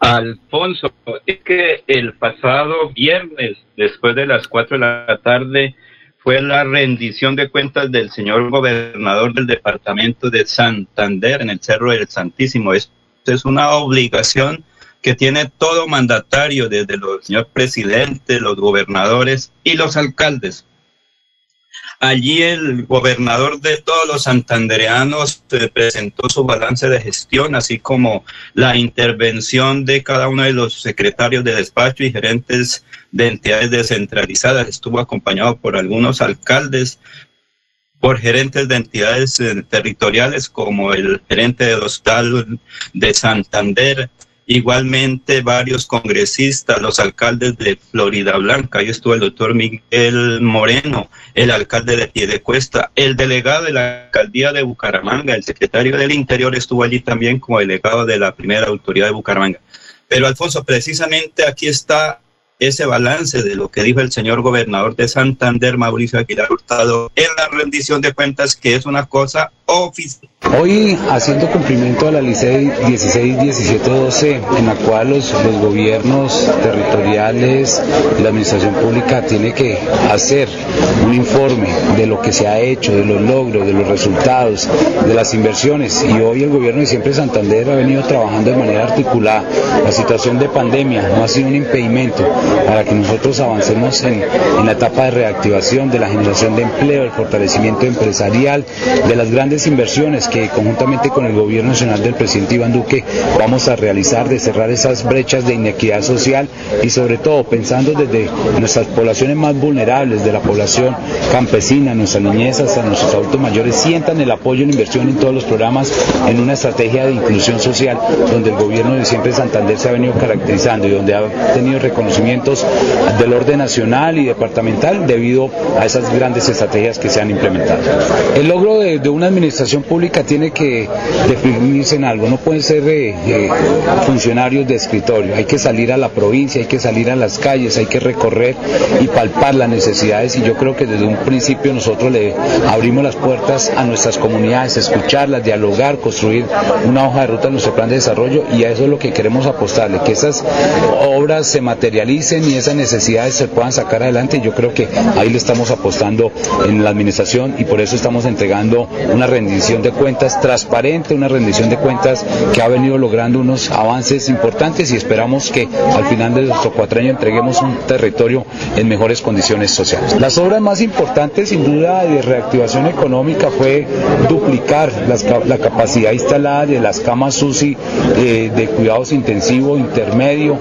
Alfonso, es que el pasado viernes, después de las 4 de la tarde, fue la rendición de cuentas del señor gobernador del departamento de Santander en el Cerro del Santísimo. Esto es una obligación que tiene todo mandatario, desde los señor presidente, los gobernadores y los alcaldes. Allí el gobernador de todos los santandereanos presentó su balance de gestión, así como la intervención de cada uno de los secretarios de despacho y gerentes de entidades descentralizadas. Estuvo acompañado por algunos alcaldes, por gerentes de entidades eh, territoriales como el gerente de Hostal de Santander, igualmente varios congresistas, los alcaldes de Florida Blanca, ahí estuvo el doctor Miguel Moreno, el alcalde de Piedecuesta, el delegado de la alcaldía de Bucaramanga, el secretario del Interior estuvo allí también como delegado de la primera autoridad de Bucaramanga. Pero Alfonso, precisamente aquí está ese balance de lo que dijo el señor gobernador de Santander, Mauricio Aguilar Hurtado, en la rendición de cuentas, que es una cosa Hoy, haciendo cumplimiento a la ley 16, 17, 12, en la cual los, los gobiernos territoriales la administración pública tiene que hacer un informe de lo que se ha hecho, de los logros, de los resultados, de las inversiones. Y hoy el gobierno de siempre Santander ha venido trabajando de manera articulada. La situación de pandemia no ha sido un impedimento para que nosotros avancemos en, en la etapa de reactivación, de la generación de empleo, el fortalecimiento empresarial, de las grandes inversiones que conjuntamente con el gobierno nacional del presidente Iván Duque vamos a realizar, de cerrar esas brechas de inequidad social y sobre todo pensando desde nuestras poblaciones más vulnerables, de la población campesina, nuestra niñez hasta nuestros adultos mayores, sientan el apoyo la inversión en todos los programas en una estrategia de inclusión social donde el gobierno de siempre Santander se ha venido caracterizando y donde ha tenido reconocimientos del orden nacional y departamental debido a esas grandes estrategias que se han implementado. El logro de, de una administración pública tiene que definirse en algo, no pueden ser eh, eh, funcionarios de escritorio, hay que salir a la provincia, hay que salir a las calles, hay que recorrer y palpar las necesidades. Y yo creo que desde un principio nosotros le abrimos las puertas a nuestras comunidades, escucharlas, dialogar, construir una hoja de ruta en nuestro plan de desarrollo. Y a eso es lo que queremos apostarle, que esas obras se materialicen y esas necesidades se puedan sacar adelante. Y yo creo que ahí le estamos apostando en la administración y por eso estamos entregando una rendición de cuentas transparente, una rendición de cuentas que ha venido logrando unos avances importantes y esperamos que al final de nuestro cuatraño entreguemos un territorio en mejores condiciones sociales. Las obras más importantes sin duda de reactivación económica fue duplicar la capacidad instalada de las camas UCI eh, de cuidados intensivo intermedio,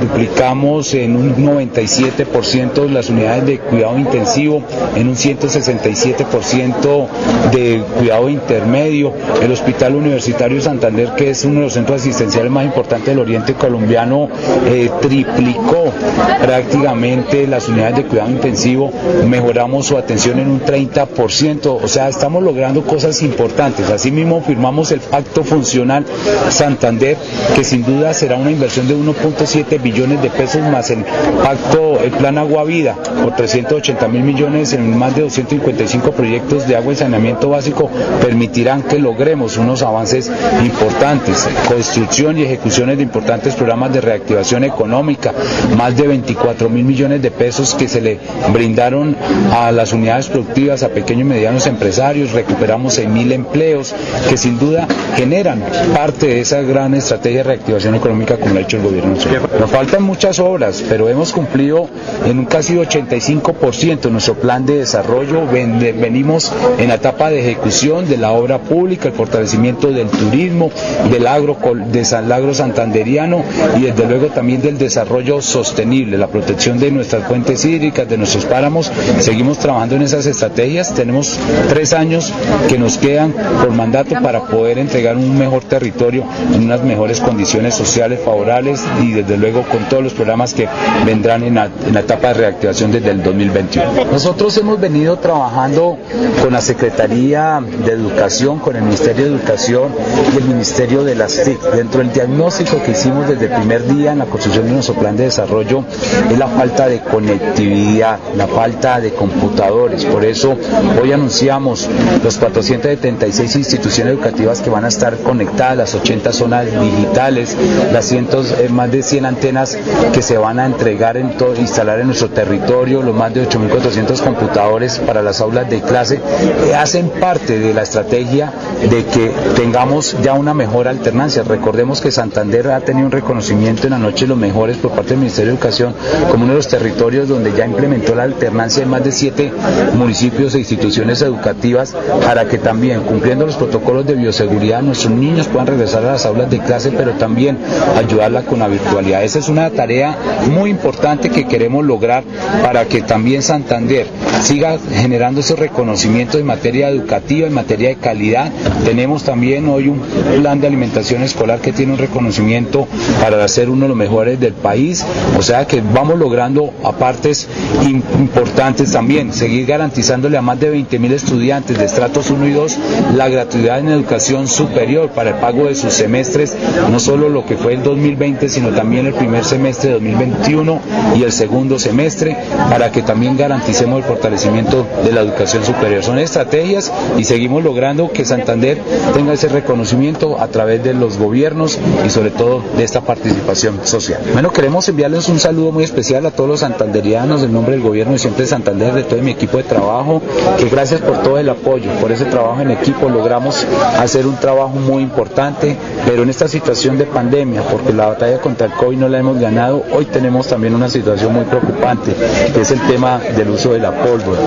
duplicamos en un 97% las unidades de cuidado intensivo, en un 167% de cuidado intermedio, el Hospital Universitario Santander, que es uno de los centros asistenciales más importantes del oriente colombiano, eh, triplicó prácticamente las unidades de cuidado intensivo, mejoramos su atención en un 30%, o sea, estamos logrando cosas importantes. Asimismo, firmamos el Pacto Funcional Santander, que sin duda será una inversión de 1.7 billones de pesos más el pacto, el plan Agua Vida, por 380 mil millones en más de 255 proyectos de agua y saneamiento básico, permitirán que logremos unos avances importantes, construcción y ejecuciones de importantes programas de reactivación económica, más de 24 mil millones de pesos que se le brindaron a las unidades productivas, a pequeños y medianos empresarios, recuperamos 6 mil empleos que sin duda generan parte de esa gran estrategia de reactivación económica como ha hecho el gobierno. Nos faltan muchas obras, pero hemos cumplido en un casi 85% nuestro plan de desarrollo, Ven, venimos en la etapa de ejecución de la obra pública, el fortalecimiento del turismo, del agro, del agro santanderiano y desde luego también del desarrollo sostenible, la protección de nuestras fuentes hídricas, de nuestros páramos. Seguimos trabajando en esas estrategias. Tenemos tres años que nos quedan por mandato para poder entregar un mejor territorio en unas mejores condiciones sociales favorables y desde luego con todos los programas que vendrán en la etapa de reactivación desde el 2021. Nosotros hemos venido trabajando con la Secretaría de Educación, con el Ministerio de Educación y el Ministerio de las TIC. Dentro del diagnóstico que hicimos desde el primer día en la construcción de nuestro plan de desarrollo es la falta de conectividad, la falta de computadores. Por eso hoy anunciamos los 476 instituciones educativas que van a estar conectadas, las 80 zonas digitales, las cientos, eh, más de 100 antenas que se van a entregar, en todo, instalar en nuestro territorio, los más de 8.400 computadores para las aulas de clase, eh, hacen parte de la estrategia de que tengamos ya una mejor alternancia. Recordemos que Santander ha tenido un reconocimiento en la noche de los mejores por parte del Ministerio de Educación como uno de los territorios donde ya implementó la alternancia en más de siete municipios e instituciones educativas para que también, cumpliendo los protocolos de bioseguridad, nuestros niños puedan regresar a las aulas de clase, pero también ayudarla con la virtualidad. Esa es una tarea muy importante que queremos lograr para que también Santander siga generando esos reconocimientos en materia educativa educativa, en materia de calidad. Tenemos también hoy un plan de alimentación escolar que tiene un reconocimiento para ser uno de los mejores del país. O sea que vamos logrando apartes importantes también, seguir garantizándole a más de 20 mil estudiantes de estratos 1 y 2 la gratuidad en educación superior para el pago de sus semestres, no solo lo que fue el 2020, sino también el primer semestre de 2021 y el segundo semestre, para que también garanticemos el fortalecimiento de la educación superior. Son estrategias y seguimos logrando que Santander tenga ese reconocimiento a través de los gobiernos y sobre todo de esta participación social. Bueno, queremos enviarles un saludo muy especial a todos los santanderianos en nombre del gobierno y siempre de Santander, de todo mi equipo de trabajo, que gracias por todo el apoyo, por ese trabajo en equipo logramos hacer un trabajo muy importante, pero en esta situación de pandemia, porque la batalla contra el COVID no la hemos ganado, hoy tenemos también una situación muy preocupante, que es el tema del uso de la pólvora,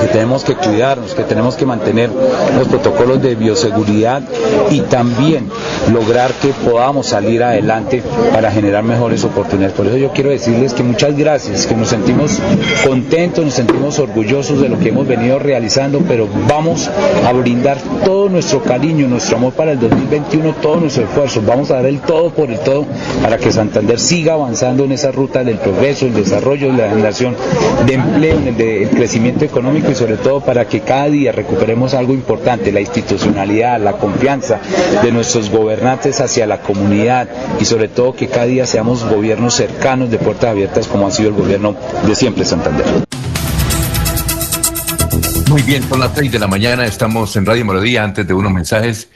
que tenemos que cuidarnos, que tenemos que mantener los protocolos de bioseguridad y también lograr que podamos salir adelante para generar mejores oportunidades. Por eso yo quiero decirles que muchas gracias, que nos sentimos contentos, nos sentimos orgullosos de lo que hemos venido realizando, pero vamos a brindar todo nuestro cariño, nuestro amor para el 2021, todo nuestro esfuerzo. Vamos a dar el todo por el todo para que Santander siga avanzando en esa ruta del progreso, el desarrollo, la generación de empleo, el, crecimiento económico y sobre todo para que cada día recuperemos algo importante, la institucionalidad, la confianza de nuestros gobernantes hacia la comunidad y sobre todo que cada día seamos gobiernos cercanos de puertas abiertas como ha sido el gobierno de siempre Santander. Muy bien, son las 6 de la mañana, estamos en Radio Melodía. Antes de unos mensajes,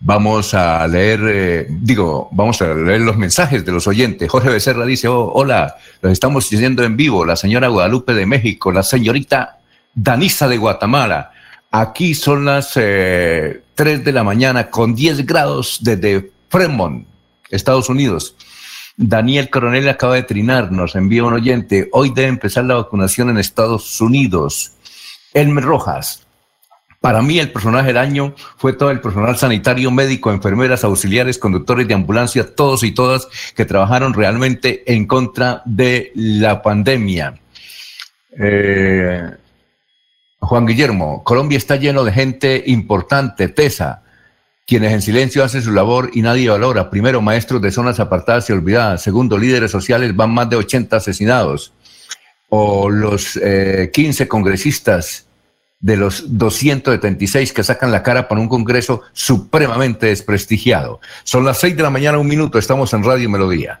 vamos a leer, eh, digo, vamos a leer los mensajes de los oyentes. Jorge Becerra dice, oh, hola, los estamos diciendo en vivo, la señora Guadalupe de México, la señorita Danisa de Guatemala. Aquí son las eh, 3 de la mañana con 10 grados desde Fremont, Estados Unidos. Daniel Coronel acaba de trinar, nos envía un oyente. Hoy debe empezar la vacunación en Estados Unidos. Elmer Rojas. Para mí el personaje del año fue todo el personal sanitario, médico, enfermeras, auxiliares, conductores de ambulancia, todos y todas que trabajaron realmente en contra de la pandemia. Eh, Juan Guillermo, Colombia está lleno de gente importante, tesa, quienes en silencio hacen su labor y nadie valora. Primero, maestros de zonas apartadas y olvidadas. Segundo, líderes sociales, van más de 80 asesinados o los eh, 15 congresistas de los 276 que sacan la cara para un Congreso supremamente desprestigiado. Son las 6 de la mañana, un minuto, estamos en Radio Melodía.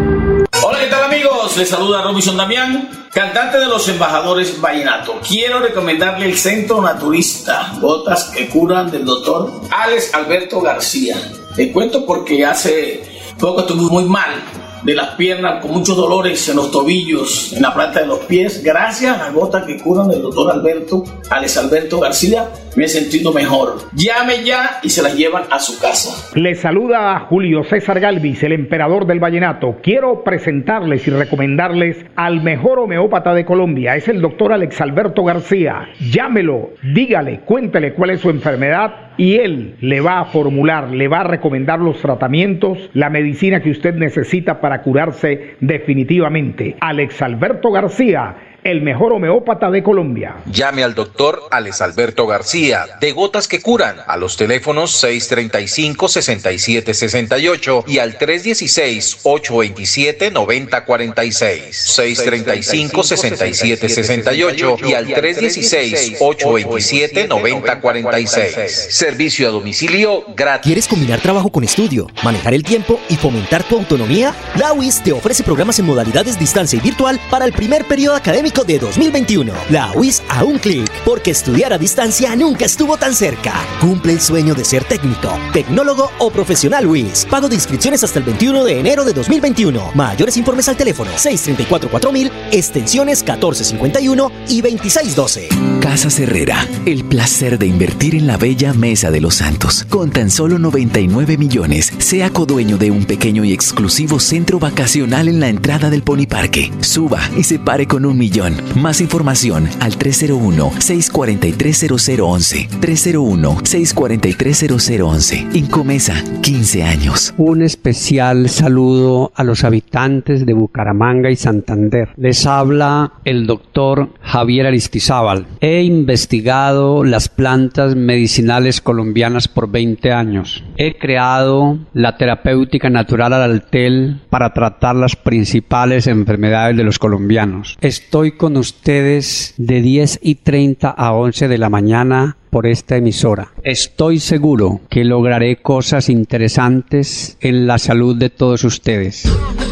Hola, ¿qué tal amigos? Les saluda Robinson Damián, cantante de los embajadores Vallenato. Quiero recomendarle el Centro Naturista, gotas que curan del doctor Alex Alberto García. Te cuento porque hace poco estuve muy mal de las piernas, con muchos dolores en los tobillos, en la planta de los pies, gracias a las gotas que curan del doctor Alberto, Alex Alberto García, me he sentido mejor. Llame ya y se las llevan a su casa. Le saluda a Julio César Galvis, el emperador del vallenato. Quiero presentarles y recomendarles al mejor homeópata de Colombia. Es el doctor Alex Alberto García. Llámelo, dígale, cuéntele cuál es su enfermedad y él le va a formular, le va a recomendar los tratamientos, la medicina que usted necesita para curarse definitivamente. Alex Alberto García el mejor homeópata de Colombia. Llame al doctor Alex Alberto García, de Gotas que Curan, a los teléfonos 635-6768 y al 316-827-9046. 635-6768 y al 316-827-9046. Servicio a domicilio gratis. ¿Quieres combinar trabajo con estudio, manejar el tiempo y fomentar tu autonomía? La UIS te ofrece programas en modalidades distancia y virtual para el primer periodo académico de 2021. La UIS a un clic, porque estudiar a distancia nunca estuvo tan cerca. Cumple el sueño de ser técnico, tecnólogo o profesional UIS. Pago de inscripciones hasta el 21 de enero de 2021. Mayores informes al teléfono 634-4000, extensiones 1451 y 2612. Casa Herrera, el placer de invertir en la bella Mesa de los Santos. Con tan solo 99 millones, sea codueño de un pequeño y exclusivo centro vacacional en la entrada del Pony Parque. Suba y se pare con un millón más información al 301-643-0011. 301-643-0011. Incomesa, 15 años. Un especial saludo a los habitantes de Bucaramanga y Santander. Les habla el doctor Javier Aristizábal. He investigado las plantas medicinales colombianas por 20 años. He creado la terapéutica natural al altel para tratar las principales enfermedades de los colombianos. Estoy con ustedes de 10 y 30 a 11 de la mañana por esta emisora. Estoy seguro que lograré cosas interesantes en la salud de todos ustedes.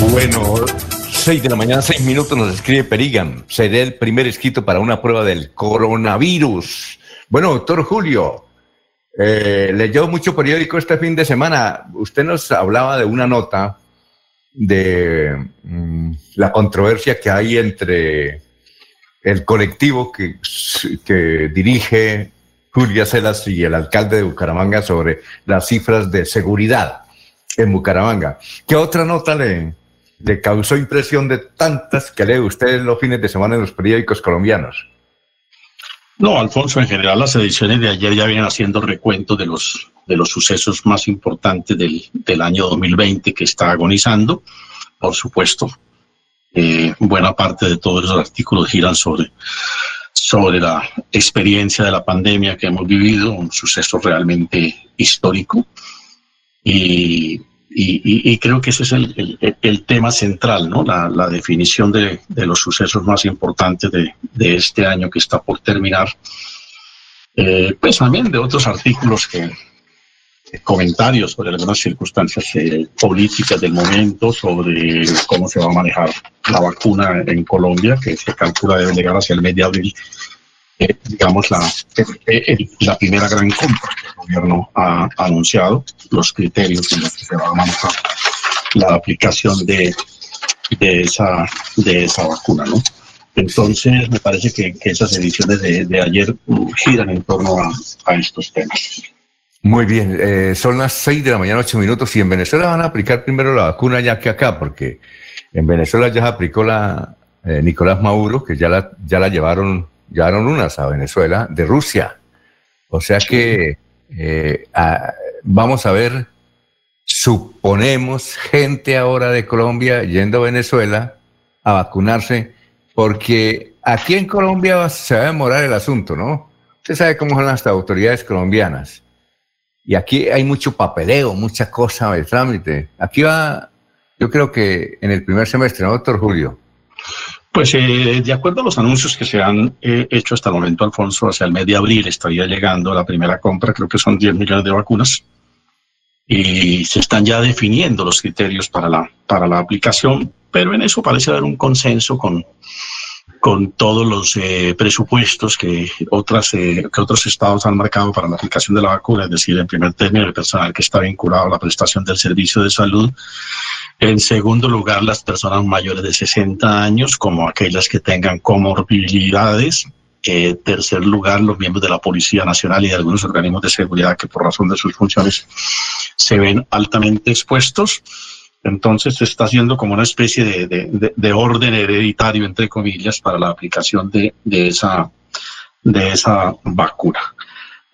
Bueno, 6 de la mañana, 6 minutos nos escribe Perigan. Seré el primer escrito para una prueba del coronavirus. Bueno, doctor Julio, eh, leyó mucho periódico este fin de semana. Usted nos hablaba de una nota de mm, la controversia que hay entre el colectivo que, que dirige Julia Celas y el alcalde de Bucaramanga sobre las cifras de seguridad en Bucaramanga. ¿Qué otra nota le, le causó impresión de tantas que lee usted los fines de semana en los periódicos colombianos? No, Alfonso, en general las ediciones de ayer ya vienen haciendo recuento de los, de los sucesos más importantes del, del año 2020 que está agonizando. Por supuesto, eh, buena parte de todos los artículos giran sobre, sobre la experiencia de la pandemia que hemos vivido, un suceso realmente histórico. Y, y, y creo que ese es el, el, el tema central, ¿no? La, la definición de, de, los sucesos más importantes de, de, este año que está por terminar. Eh, pues también de otros artículos que, comentarios sobre algunas circunstancias eh, políticas del momento, sobre cómo se va a manejar la vacuna en Colombia, que se calcula debe llegar hacia el mes de abril. Eh, digamos, la, la primera gran compra que el gobierno ha anunciado, los criterios en los que se va a manejar la aplicación de, de, esa, de esa vacuna, ¿no? Entonces, me parece que, esas ediciones de, ayer mm, giran en torno a, estos temas. Muy bien, eh, son las 6 de la mañana, 8 minutos, y en Venezuela van a aplicar primero la vacuna ya que acá, porque en Venezuela ya aplicó la eh, Nicolás Maduro, que ya la, ya la llevaron, llevaron unas a Venezuela, de Rusia. O sea que eh, vamos a ver, suponemos, gente ahora de Colombia yendo a Venezuela a vacunarse porque aquí en Colombia se va a demorar el asunto, ¿no? Usted sabe cómo son las autoridades colombianas. Y aquí hay mucho papeleo, mucha cosa de trámite. Aquí va, yo creo que en el primer semestre, ¿no, doctor Julio? Pues eh, de acuerdo a los anuncios que se han eh, hecho hasta el momento, Alfonso, hacia el mes de abril estaría llegando la primera compra, creo que son 10 millones de vacunas, y se están ya definiendo los criterios para la, para la aplicación, pero en eso parece haber un consenso con, con todos los eh, presupuestos que, otras, eh, que otros estados han marcado para la aplicación de la vacuna, es decir, en primer término, el personal que está vinculado a la prestación del servicio de salud. En segundo lugar, las personas mayores de 60 años, como aquellas que tengan comorbilidades. En eh, tercer lugar, los miembros de la Policía Nacional y de algunos organismos de seguridad que por razón de sus funciones se ven altamente expuestos. Entonces se está haciendo como una especie de, orden hereditario, entre comillas, para la aplicación de, esa, de esa vacuna.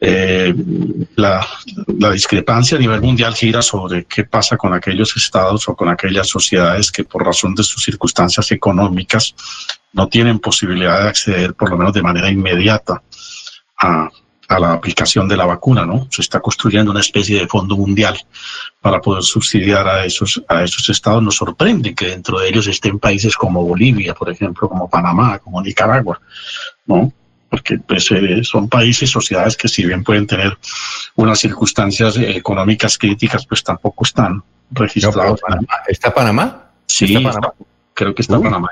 Eh, la, discrepancia a nivel mundial gira sobre qué pasa con aquellos estados o con aquellas sociedades que por razón de sus circunstancias económicas no tienen posibilidad de acceder, por lo menos de manera inmediata, a, la aplicación de la vacuna, ¿no? Se está construyendo una especie de fondo mundial para poder subsidiar a esos, a esos estados. Nos sorprende que dentro de ellos estén países como Bolivia, por ejemplo, como Panamá, como Nicaragua, ¿no? Porque pues, eh, son países, sociedades que si bien pueden tener unas circunstancias económicas críticas, pues tampoco están registrados. ¿Está Panamá? Sí, ¿Está Panamá? creo que está Panamá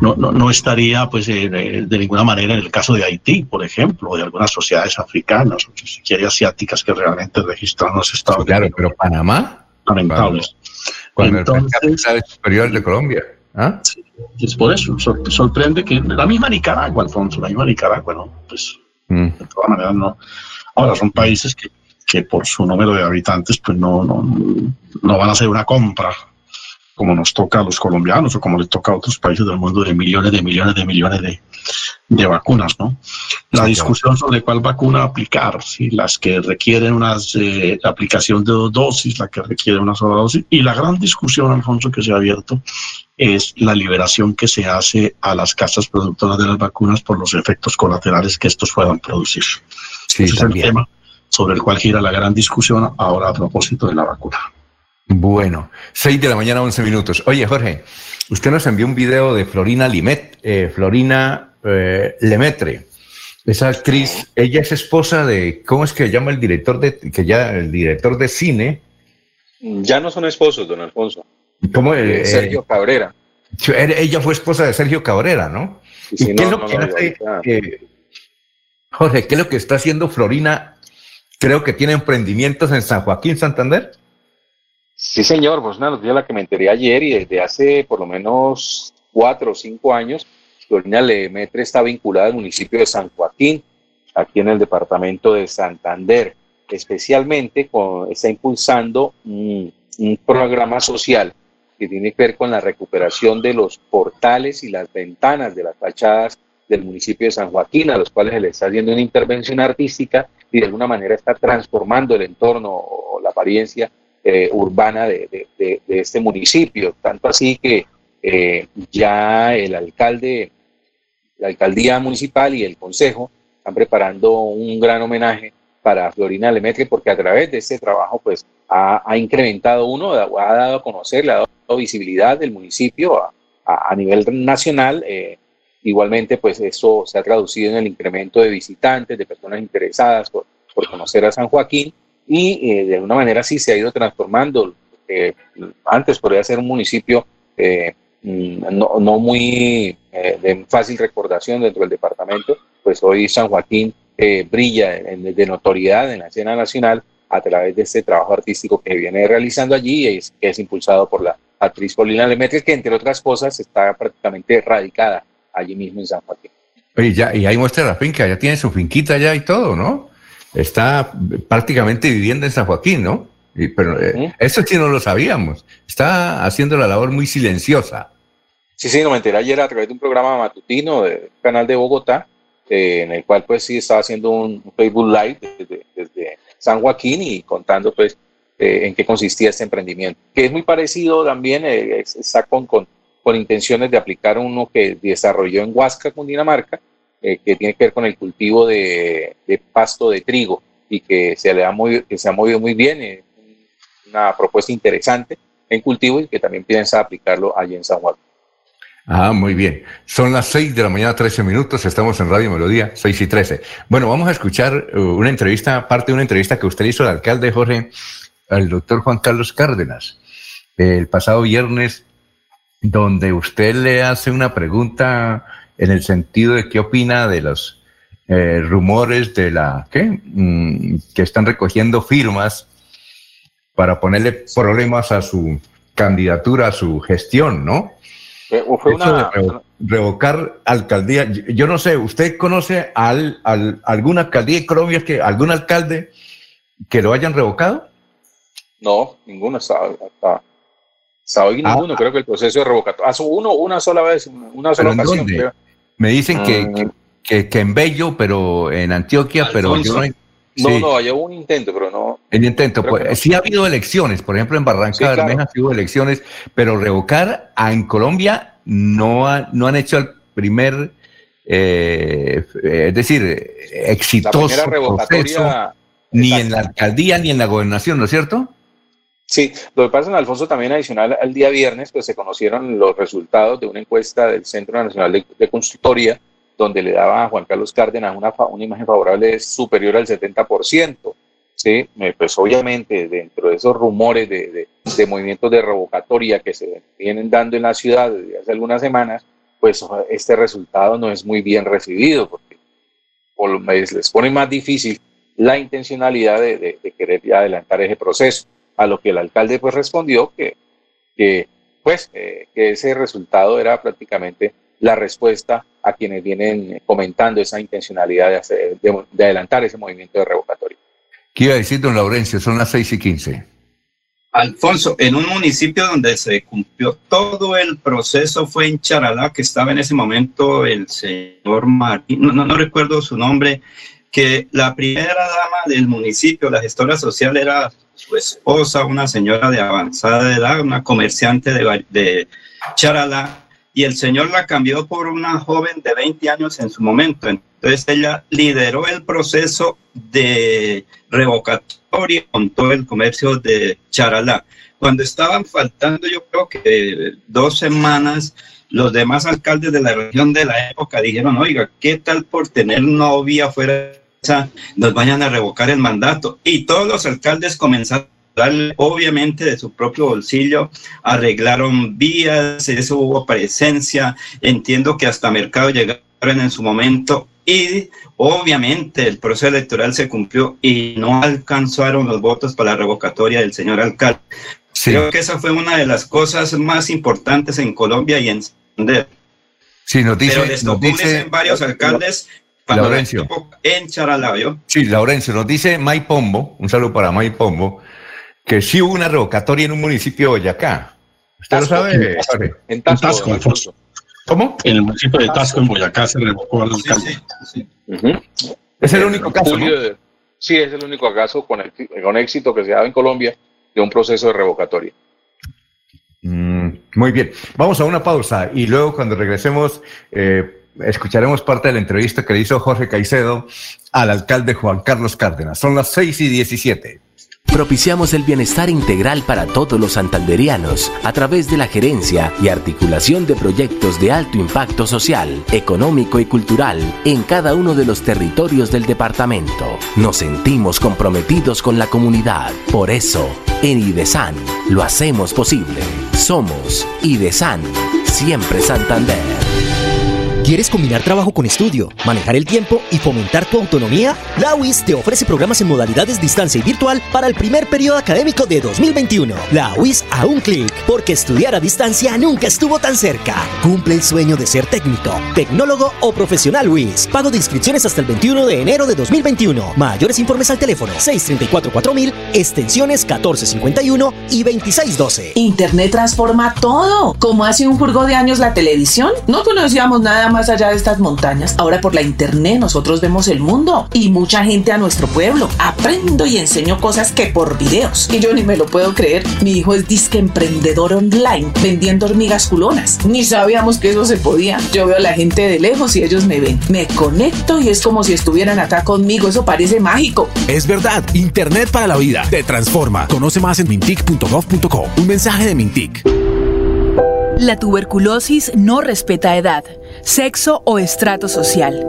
No, no, no estaría pues eh, de, ninguna manera en el caso de Haití, por ejemplo, o de algunas sociedades africanas, o si quiere asiáticas que realmente registran los estados. claro, pero Panamá. Lamentables. Cuando, Entonces, superior de Colombia. ¿ah? Es por eso, sorprende que la misma Nicaragua, Alfonso, la misma Nicaragua, ¿no? Pues mm. de todas maneras no. Ahora son países que, que por su número de habitantes pues no, no, no van a hacer una compra como nos toca a los colombianos o como les toca a otros países del mundo de millones de millones de millones de, de vacunas, ¿no? La discusión sobre cuál vacuna aplicar, si las que requieren una eh, aplicación de dos dosis, la que requiere una sola dosis, y la gran discusión, Alfonso, que se ha abierto es la liberación que se hace a las casas productoras de las vacunas por los efectos colaterales que estos puedan producir. Ese es el tema sobre el cual gira la gran discusión ahora a propósito de la vacuna. Bueno, 6 de la mañana, 11 minutos. Oye, Jorge, usted nos envió un video de Florina Limet, eh, Florina eh, Lemetre. Esa actriz, ella es esposa de, ¿cómo es que llama el director de, que ya, el director de cine? Ya no son esposos, don Alfonso. ¿Cómo? Eh, Sergio Cabrera. Ella fue esposa de Sergio Cabrera, ¿no? ¿Y qué es lo que hace, Jorge, qué es lo que está haciendo Florina? Creo que tiene emprendimientos en San Joaquín, Santander. Sí, señor, pues una noticia la que me enteré ayer y desde hace por lo menos cuatro o cinco años, Florina Lemetre está vinculada al municipio de San Joaquín, aquí en el departamento de Santander. Especialmente con, está impulsando un, programa social que tiene que ver con la recuperación de los portales y las ventanas de las fachadas del municipio de San Joaquín, a los cuales se le está haciendo una intervención artística y de alguna manera está transformando el entorno o la apariencia eh, urbana de, este municipio. Tanto así que eh, ya el alcalde, la alcaldía municipal y el consejo están preparando un gran homenaje para Florina Lemetre porque a través de este trabajo pues ha, incrementado uno, ha dado a conocer, le ha dado visibilidad del municipio a, nivel nacional. Eh, igualmente pues eso se ha traducido en el incremento de visitantes, de personas interesadas por, por conocer a San Joaquín y eh, de alguna manera sí se ha ido transformando. Eh, antes podría ser un municipio eh, mm, no, no, muy de fácil recordación dentro del departamento, pues hoy San Joaquín brilla de notoriedad en la escena nacional a través de este trabajo artístico que viene realizando allí y es, que es impulsado por la actriz Paulina Lemaitre, que entre otras cosas está prácticamente radicada allí mismo en San Joaquín. Y, ya, y ahí muestra la finca, ya tiene su finquita ya y todo, ¿no? Está prácticamente viviendo en San Joaquín, ¿no? Y, pero eh, eso sí no lo sabíamos. Está haciendo la labor muy silenciosa. Sí, sí, no me enteré ayer a través de un programa matutino del canal de Bogotá, eh, en el cual pues sí estaba haciendo un Facebook Live desde, San Joaquín y contando pues eh, en qué consistía este emprendimiento, que es muy parecido también, está con, con, con intenciones de aplicar uno que desarrolló en Huasca, Cundinamarca, eh, que tiene que ver con el cultivo de, pasto de trigo y que se, le ha movido, que se ha movido muy bien. Es una propuesta interesante en cultivo y que también piensa aplicarlo allí en San Juan. Ah, muy bien. Son las 6 de la mañana, 13 minutos. Estamos en Radio Melodía, 6 y 13. Bueno, vamos a escuchar uh, una entrevista, parte de una entrevista que usted hizo al alcalde Jorge, al doctor Juan Carlos Cárdenas, el pasado viernes, donde usted le hace una pregunta en el sentido de qué opina de los eh, rumores de la ¿qué? Mm, que están recogiendo firmas para ponerle problemas a su candidatura, a su gestión, ¿no? Fue una... revocar alcaldía. Yo no sé, ¿usted conoce al, alguna alcaldía de Colombia, que, algún alcalde que lo hayan revocado? No, ninguno sabe. Hasta, hoy ah. ninguno. creo que el proceso de revocatoria. Hace uno una sola vez, una sola ocasión. Me dicen que, mm. que, que, en Bello, pero en Antioquia, pero yo no... No, no, hay un intento, pero no. El intento, pues, sí ha habido elecciones, por ejemplo, en Barranca sí, ha habido elecciones, pero revocar a, en Colombia no, no han hecho el primer, eh, es decir, exitoso proceso, ni en la alcaldía ni en la gobernación, ¿no es cierto? Sí, lo que pasa en Alfonso también adicional al día viernes, pues se conocieron los resultados de una encuesta del Centro Nacional de, Consultoría, donde le daba a Juan Carlos Cárdenas una, una imagen favorable superior al 70%. Sí, pues obviamente dentro de esos rumores de, de, movimientos de revocatoria que se vienen dando en la ciudad desde hace algunas semanas, pues este resultado no es muy bien recibido, porque les pone más difícil la intencionalidad de, de querer adelantar ese proceso a lo que el alcalde pues respondió que, que pues eh, que ese resultado era prácticamente la respuesta a quienes vienen comentando esa intencionalidad de, hacer, de, adelantar ese movimiento de revocatoria. ¿Qué iba a decir, don Laurencio? Son las seis y quince. Alfonso, en un municipio donde se cumplió todo el proceso fue en Charalá, que estaba en ese momento el señor Martín, no, no recuerdo su nombre, que la primera dama del municipio, la gestora social, era su esposa, una señora de avanzada edad, una comerciante de, de Charalá, y el señor la cambió por una joven de 20 años en su momento. Entonces ella lideró el proceso de revocatoria con todo el comercio de Charalá. Cuando estaban faltando, yo creo que dos semanas, los demás alcaldes de la región de la época dijeron, oiga, ¿qué tal por tener novia fuera nos vayan a revocar el mandato. Y todos los alcaldes comenzaron obviamente, de su propio bolsillo, arreglaron vías, eso hubo presencia, entiendo que hasta mercado llegaron en su momento y obviamente el proceso electoral se cumplió y no alcanzaron los votos para la revocatoria del señor alcalde. Creo que esa fue una de las cosas más importantes en Colombia y en Santander. Sí, nos dice, Pero les varios alcaldes Laurencio. En Charalabio. Sí, Laurencio, nos dice May Pombo, un saludo para May Pombo, que sí hubo una revocatoria en un municipio de Boyacá. ¿Usted lo sabe? En Tasco, Alfonso. ¿Cómo? En el municipio de Tasco, en Boyacá, se revocó al alcalde. Es el único caso. Sí, es el único caso con, con éxito que se ha dado en Colombia de un proceso de revocatoria. Mm, muy bien, vamos a una pausa y luego cuando regresemos eh, escucharemos parte de la entrevista que le hizo Jorge Caicedo al alcalde Juan Carlos Cárdenas. Son las 6 y 17. Propiciamos el bienestar integral para todos los santanderianos a través de la gerencia y articulación de proyectos de alto impacto social, económico y cultural en cada uno de los territorios del departamento. Nos sentimos comprometidos con la comunidad. Por eso, en IDESAN lo hacemos posible. Somos IDESAN, siempre Santander. ¿Quieres combinar trabajo con estudio, manejar el tiempo y fomentar tu autonomía? La UIS te ofrece programas en modalidades distancia y virtual para el primer periodo académico de 2021. La UIS a un clic, porque estudiar a distancia nunca estuvo tan cerca. Cumple el sueño de ser técnico, tecnólogo o profesional UIS. Pago de inscripciones hasta el 21 de enero de 2021. Mayores informes al teléfono 634-4000, extensiones 1451 y 2612. Internet transforma todo. Como hace un jurgo de años la televisión, no conocíamos nada más allá de estas montañas. Ahora por la internet nosotros vemos el mundo y mucha gente a nuestro pueblo. Aprendo y enseño cosas que por videos. Y yo ni me lo puedo creer. Mi hijo es disque emprendedor online vendiendo hormigas culonas. Ni sabíamos que eso se podía. Yo veo a la gente de lejos y ellos me ven. Me conecto y es como si estuvieran acá conmigo. Eso parece mágico. Es verdad. Internet para la vida. Te transforma. Conoce más en mintic.gov.co. Un mensaje de Mintic. La tuberculosis no respeta edad, sexo o estrato social.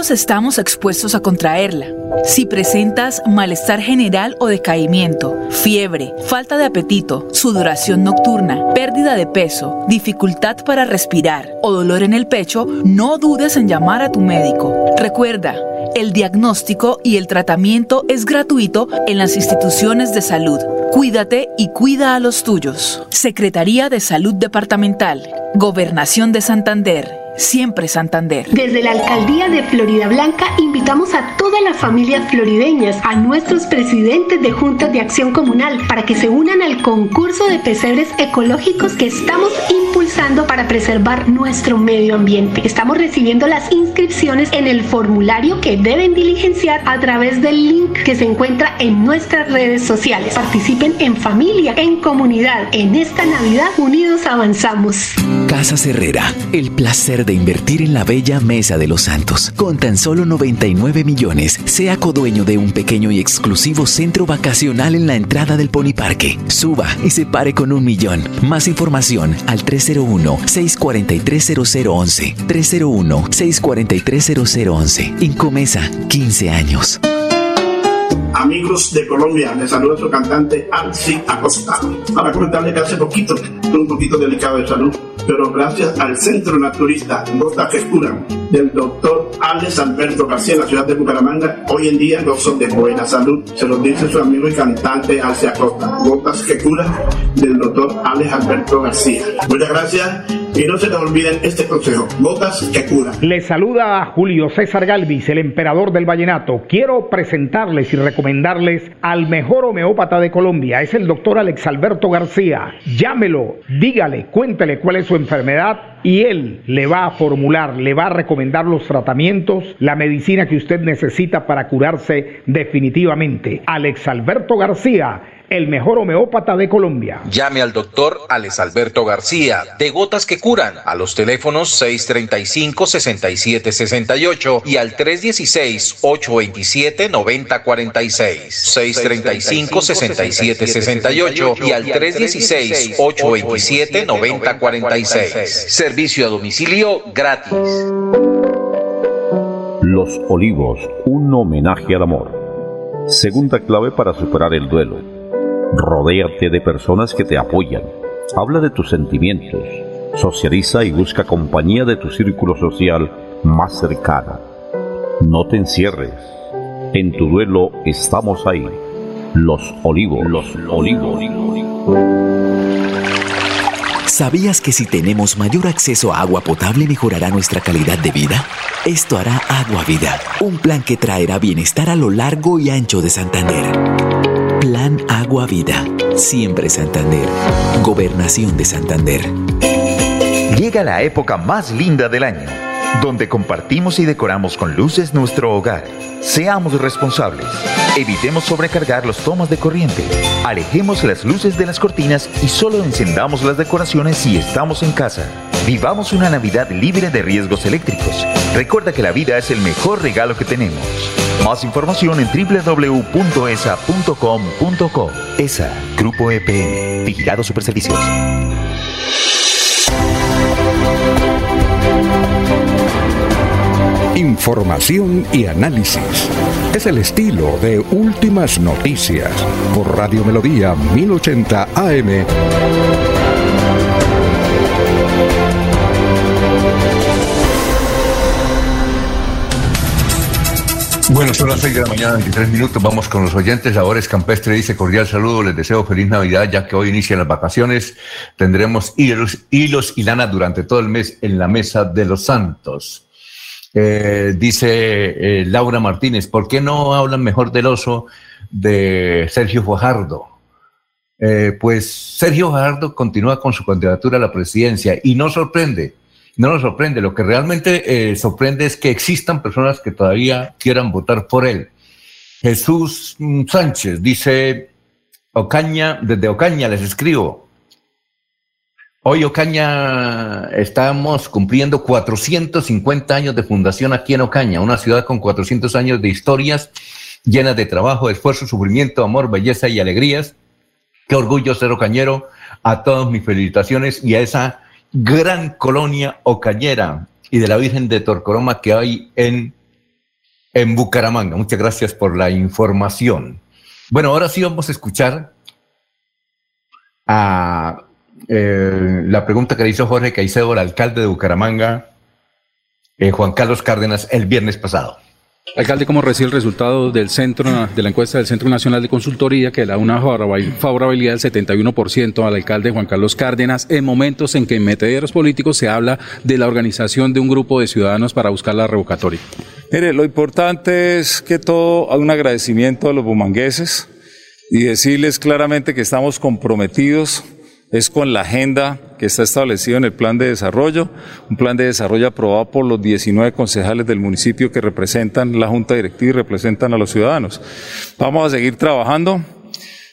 Todos estamos expuestos a contraerla. Si presentas malestar general o decaimiento, fiebre, falta de apetito, sudoración nocturna, pérdida de peso, dificultad para respirar o dolor en el pecho, no dudes en llamar a tu médico. Recuerda, el diagnóstico y el tratamiento es gratuito en las instituciones de salud. Cuídate y cuida a los tuyos. Secretaría de Salud Departamental, Gobernación de Santander siempre Santander. Desde la Alcaldía de Florida Blanca invitamos a todas las familias florideñas, a nuestros presidentes de juntas de acción comunal, para que se unan al concurso de pesebres ecológicos que estamos impulsando para preservar nuestro medio ambiente. Estamos recibiendo las inscripciones en el formulario que deben diligenciar a través del link que se encuentra en nuestras redes sociales. Participen en familia, en comunidad. En esta Navidad, unidos avanzamos. Casa Herrera, el placer de invertir en la bella Mesa de los Santos. Con tan solo 99 millones, sea codueño de un pequeño y exclusivo centro vacacional en la entrada del Pony Parque. Suba y se pare con un millón. Más información al 301-643-0011. 301-643-0011. Incomesa, 15 años. Amigos de Colombia, les saluda su cantante Alci Acosta. Para comentarle que hace poquito, un poquito delicado de salud, pero gracias al Centro Naturista Gotas que Curan del doctor Alex Alberto García en la ciudad de Bucaramanga, hoy en día son de buena salud. Se lo dice su amigo y cantante Alci Acosta. Gotas que Curan del doctor Alex Alberto García. Muchas gracias y no se te olviden este consejo, gotas que curan. Le saluda a Julio César Galvis, el emperador del vallenato. Quiero presentarles y recomendarles al mejor homeópata de Colombia. Es el doctor Alex Alberto García. Llámelo, dígale, cuéntele cuál es su enfermedad y él le va a formular, le va a recomendar los tratamientos, la medicina que usted necesita para curarse definitivamente. Alex Alberto García el mejor homeópata de Colombia. Llame al doctor Alex Alberto García, de Gotas que Curan, a los teléfonos 635-6768 y al 316-827-9046. 635-6768 y al 316-827-9046. Servicio a domicilio gratis. Los Olivos, un homenaje al amor. Segunda clave para superar el duelo Rodéate de personas que te apoyan. Habla de tus sentimientos. Socializa y busca compañía de tu círculo social más cercana. No te encierres. En tu duelo estamos ahí. Los olivos. Los olivos. ¿Sabías que si tenemos mayor acceso a agua potable mejorará nuestra calidad de vida? Esto hará Agua Vida, un plan que traerá bienestar a lo largo y ancho de Santander. Agua Vida. Siempre Santander. Gobernación de Santander. Llega la época más linda del año, donde compartimos y decoramos con luces nuestro hogar. Seamos responsables. Evitemos sobrecargar los tomas de corriente. Alejemos las luces de las cortinas y solo encendamos las decoraciones si estamos en casa. Vivamos una Navidad libre de riesgos eléctricos. Recuerda que la vida es el mejor regalo que tenemos. Más información en www.esa.com.co. ESA, Grupo EPN, Vigilado Superservicios. Información y análisis. Es el estilo de Últimas Noticias por Radio Melodía 1080 AM. Bueno, son las 6 de la mañana, 23 minutos. Vamos con los oyentes. Ahora es Campestre dice cordial saludo. Les deseo feliz Navidad, ya que hoy inician las vacaciones. Tendremos hilos, y lana durante todo el mes en la Mesa de los Santos. Eh, dice eh, Laura Martínez, ¿por qué no hablan mejor del oso de Sergio Fajardo? Eh, pues Sergio Fajardo continúa con su candidatura a la presidencia y no sorprende, no nos sorprende. Lo que realmente sorprende es que existan personas que todavía quieran votar por él. Jesús Sánchez dice, Ocaña, desde Ocaña les escribo, Hoy Ocaña estamos cumpliendo 450 años de fundación aquí en Ocaña, una ciudad con 400 años de historias llenas de trabajo, esfuerzo, sufrimiento, amor, belleza y alegrías. Qué orgullo ser ocañero. A todos mis felicitaciones y a esa gran colonia ocañera y de la Virgen de Torcoroma que hay en, en Bucaramanga. Muchas gracias por la información. Bueno, ahora sí vamos a escuchar a eh, la pregunta que le hizo Jorge Caicedo, el alcalde de Bucaramanga, eh, Juan Carlos Cárdenas, el viernes pasado. Alcalde, ¿cómo recibe el resultado del centro de la encuesta del Centro Nacional de Consultoría que da una favorabilidad del 71% al alcalde Juan Carlos Cárdenas en momentos en que en metederos políticos se habla de la organización de un grupo de ciudadanos para buscar la revocatoria? Mire, lo importante es que todo, un agradecimiento a los bumangueses y decirles claramente que estamos comprometidos es con la agenda que está establecida en el plan de desarrollo, un plan de desarrollo aprobado por los 19 concejales del municipio que representan la Junta Directiva y representan a los ciudadanos. Vamos a seguir trabajando.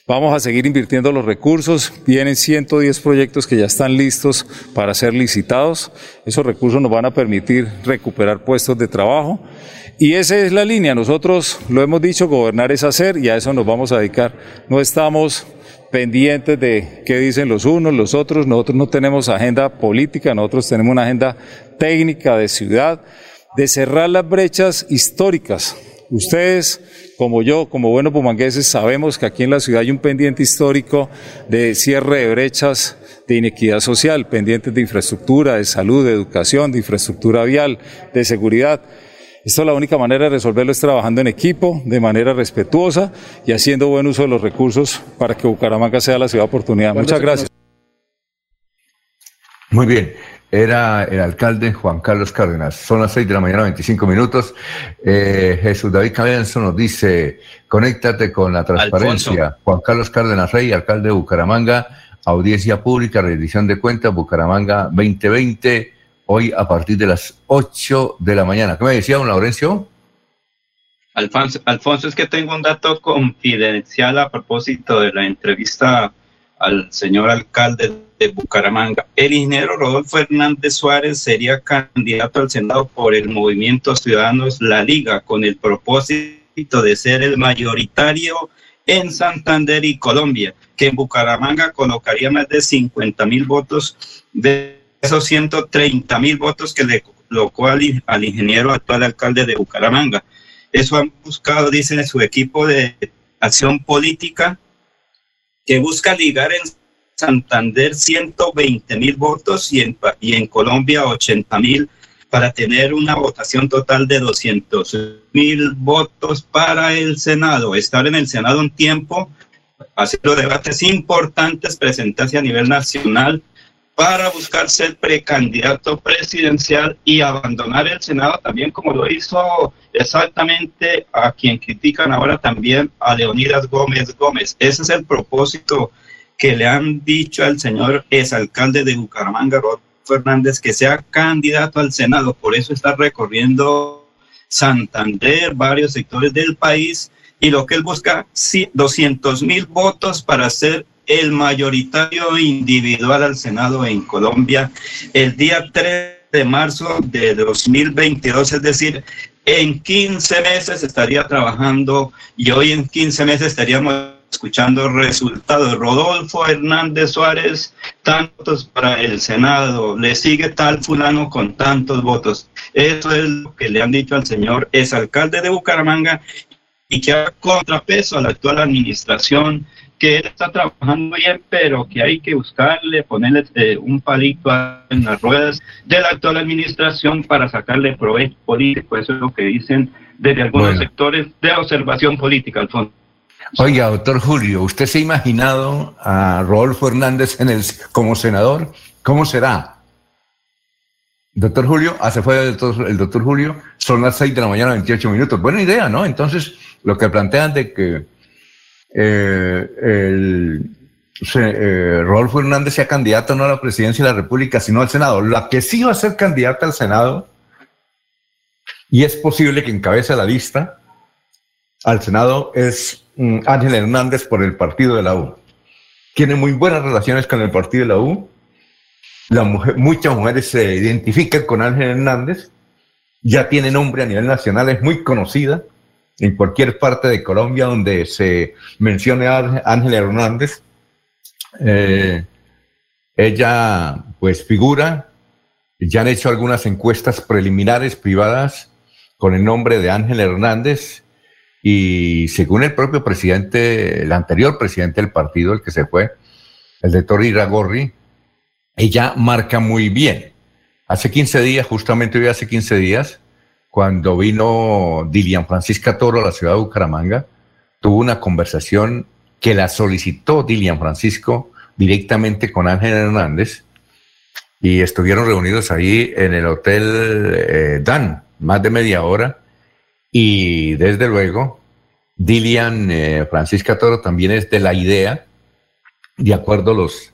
Vamos a seguir invirtiendo los recursos. Vienen 110 proyectos que ya están listos para ser licitados. Esos recursos nos van a permitir recuperar puestos de trabajo. Y esa es la línea. Nosotros lo hemos dicho, gobernar es hacer y a eso nos vamos a dedicar. No estamos pendientes de qué dicen los unos, los otros. Nosotros no tenemos agenda política, nosotros tenemos una agenda técnica de ciudad, de cerrar las brechas históricas. Ustedes, como yo, como buenos pumangueses, sabemos que aquí en la ciudad hay un pendiente histórico de cierre de brechas de inequidad social, pendientes de infraestructura, de salud, de educación, de infraestructura vial, de seguridad. Esto la única manera de resolverlo es trabajando en equipo, de manera respetuosa y haciendo buen uso de los recursos para que Bucaramanga sea la ciudad de oportunidad. Muchas gracias. Muy bien. Era el alcalde Juan Carlos Cárdenas. Son las 6 de la mañana, 25 minutos. Eh, Jesús David Cabellanzo nos dice, conéctate con la transparencia. Juan Carlos Cárdenas Rey, alcalde de Bucaramanga, audiencia pública, rendición de cuentas, Bucaramanga 2020 hoy a partir de las 8 de la mañana. ¿Qué me decía, don Laurencio? Alfonso, Alfonso, es que tengo un dato confidencial a propósito de la entrevista al señor alcalde de Bucaramanga. El ingeniero Rodolfo Hernández Suárez sería candidato al Senado por el Movimiento Ciudadanos La Liga con el propósito de ser el mayoritario en Santander y Colombia, que en Bucaramanga colocaría más de 50 mil votos de esos 130 mil votos que le colocó al, ingeniero actual alcalde de Bucaramanga. Eso han buscado, dice su equipo de acción política, que busca ligar en Santander 120 mil votos y en, y en Colombia 80 mil para tener una votación total de 200 mil votos para el Senado. Estar en el Senado un tiempo, hacer los debates importantes, presentarse a nivel nacional para buscar ser precandidato presidencial y abandonar el Senado también como lo hizo exactamente a quien critican ahora también a Leonidas Gómez Gómez. Ese es el propósito que le han dicho al señor exalcalde de Bucaramanga, Rod Fernández, que sea candidato al Senado. Por eso está recorriendo Santander, varios sectores del país, y lo que él busca, 200 mil votos para ser el mayoritario individual al Senado en Colombia el día 3 de marzo de 2022, es decir, en 15 meses estaría trabajando y hoy en 15 meses estaríamos escuchando resultados. Rodolfo Hernández Suárez, tantos para el Senado, le sigue tal fulano con tantos votos. Eso es lo que le han dicho al señor exalcalde de Bucaramanga y que ha contrapeso a la actual administración que él está trabajando bien, pero que hay que buscarle, ponerle eh, un palito en las ruedas de la actual administración para sacarle provecho político. Eso es lo que dicen desde algunos sectores de observación política, Alfonso. Oiga, doctor Julio, ¿usted se ha imaginado a Rodolfo Hernández en el, como senador? ¿Cómo será? Doctor Julio, hace ah, fue el doctor, el doctor Julio, son las 6 de la mañana, 28 minutos. Buena idea, ¿no? Entonces, lo que plantean de que eh, el, eh, Rodolfo Hernández sea candidato no a la presidencia de la República, sino al Senado. La que sí va a ser candidata al Senado, y es posible que encabece la lista al Senado, es mm, Ángel Hernández por el partido de la U. Tiene muy buenas relaciones con el partido de la U. Muchas mujeres se identifican con Ángel Hernández. Ya tiene nombre a nivel nacional, es muy conocida en cualquier parte de Colombia donde se mencione a Ángel Hernández. Eh, ella pues figura, ya han hecho algunas encuestas preliminares privadas con el nombre de Ángel Hernández y según el propio presidente, el anterior presidente del partido, el que se fue, el de Tori Ragorri, ella marca muy bien. Hace 15 días, justamente hoy hace 15 días, cuando vino Dilian Francisca Toro a la ciudad de Bucaramanga, tuvo una conversación que la solicitó Dilian Francisco directamente con Ángel Hernández y estuvieron reunidos ahí en el Hotel eh, Dan, más de media hora, y desde luego Dilian eh, Francisca Toro también es de la idea, de acuerdo a las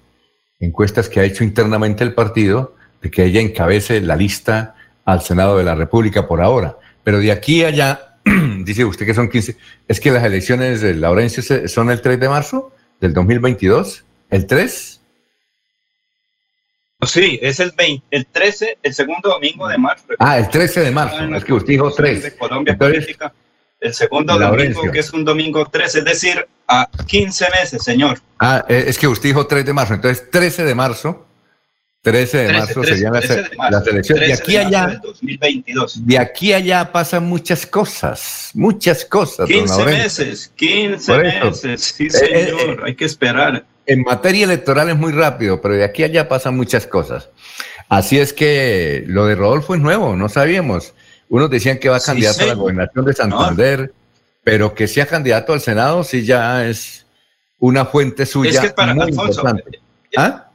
encuestas que ha hecho internamente el partido, de que ella encabece la lista al Senado de la República por ahora. Pero de aquí allá, dice usted que son 15, es que las elecciones de Laurencio son el 3 de marzo del 2022, el 3. Sí, es el 20, el 13, el segundo domingo de marzo. Ah, el 13 de marzo, es que usted dijo 3. Colombia Política, el segundo domingo, que es un domingo 13, es decir, a 15 meses, señor. Ah, eh, es que usted dijo 3 de marzo, entonces 13 de marzo 13 de marzo serían las, elecciones. De aquí allá, 2022. de aquí allá pasan muchas cosas, muchas cosas. 15 meses, 15 meses, sí eh, eh, señor, eh, hay que esperar. En materia electoral es muy rápido, pero de aquí allá pasan muchas cosas. Así es que lo de Rodolfo es nuevo, no sabíamos. Unos decían que va a candidato a la gobernación de Santander, pero que sea candidato al Senado sí ya es una fuente suya. Es que para muy importante. ¿Ah?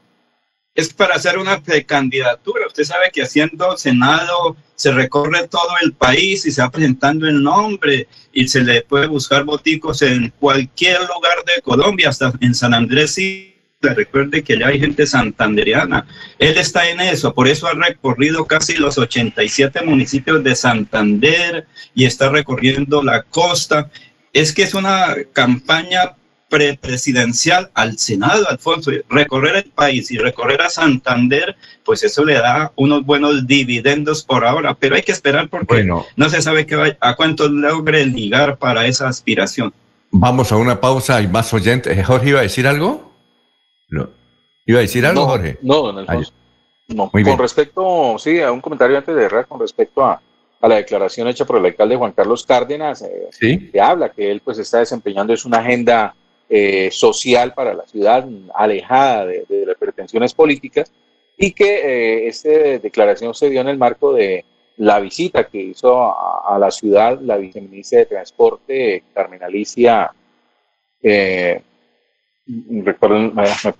Es para hacer una precandidatura. Usted sabe que haciendo Senado se recorre todo el país y se va presentando el nombre y se le puede buscar boticos en cualquier lugar de Colombia, hasta en San Andrés y recuerde que ya hay gente santanderiana. Él está en eso, por eso ha recorrido casi los 87 municipios de Santander y está recorriendo la costa. Es que es una campaña prepresidencial al Senado, Alfonso, recorrer el país y recorrer a Santander, pues eso le da unos buenos dividendos por ahora, pero hay que esperar porque no se sabe qué a cuánto logre ligar para esa aspiración. Vamos a una pausa, hay más oyentes. Eh, ¿Jorge iba a decir algo? No. ¿Iba a decir algo, Jorge? No, don Alfonso. No. con respecto, sí, a un comentario antes de errar con respecto a, a la declaración hecha por el alcalde Juan Carlos Cárdenas, eh, ¿Sí? que habla que él pues está desempeñando es una agenda eh, social para la ciudad, alejada de, las pretensiones políticas, y que eh, esta declaración se dio en el marco de la visita que hizo a, la ciudad la viceministra de Transporte, Carmen Alicia, eh, me,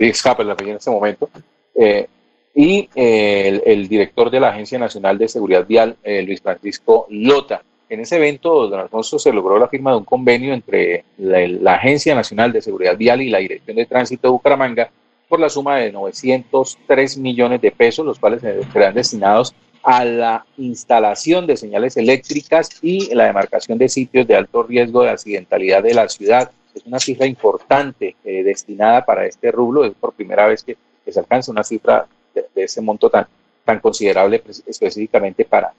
escapa la en este momento, eh, y el, director de la Agencia Nacional de Seguridad Vial, Luis Francisco Lota. En ese evento, don Alfonso, se logró la firma de un convenio entre la, Agencia Nacional de Seguridad Vial y la Dirección de Tránsito de Bucaramanga por la suma de 903 millones de pesos, los cuales serán destinados a la instalación de señales eléctricas y la demarcación de sitios de alto riesgo de accidentalidad de la ciudad es una cifra importante eh, destinada para este rublo. Es por primera vez que, se alcanza una cifra de, ese monto tan, tan considerable pues, específicamente para,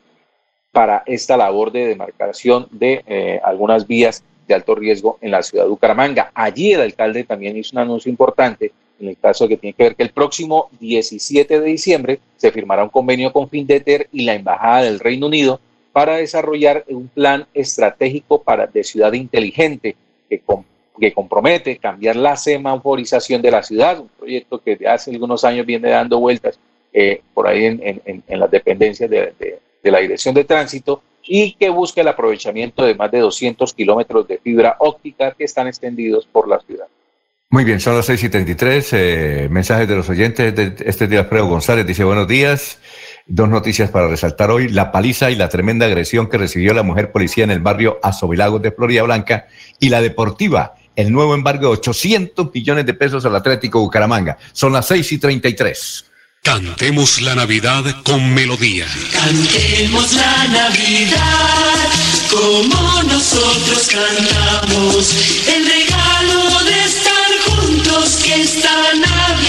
para esta labor de demarcación de eh, algunas vías de alto riesgo en la ciudad de Bucaramanga. Allí el alcalde también hizo un anuncio importante en el caso que tiene que ver que el próximo 17 de diciembre se firmará un convenio con Findeter y la Embajada del Reino Unido para desarrollar un plan estratégico para, de ciudad inteligente que, que compromete cambiar la semaforización de la ciudad, un proyecto que hace algunos años viene dando vueltas eh, por ahí en, en, las dependencias de, de, la Dirección de Tránsito y que busca el aprovechamiento de más de 200 kilómetros de fibra óptica que están extendidos por la ciudad. Muy bien, son las 6 y 33. Eh, mensajes de los oyentes. De, este día Alfredo González dice buenos días. Dos noticias para resaltar hoy. La paliza y la tremenda agresión que recibió la mujer policía en el barrio Azovilagos de Florida Blanca. Y la deportiva, el nuevo embargo de 800 millones de pesos al Atlético Bucaramanga. Son las 6 y 33. Cantemos la Navidad con melodía. Cantemos la Navidad como nosotros cantamos. El regalo de estar juntos que esta Navidad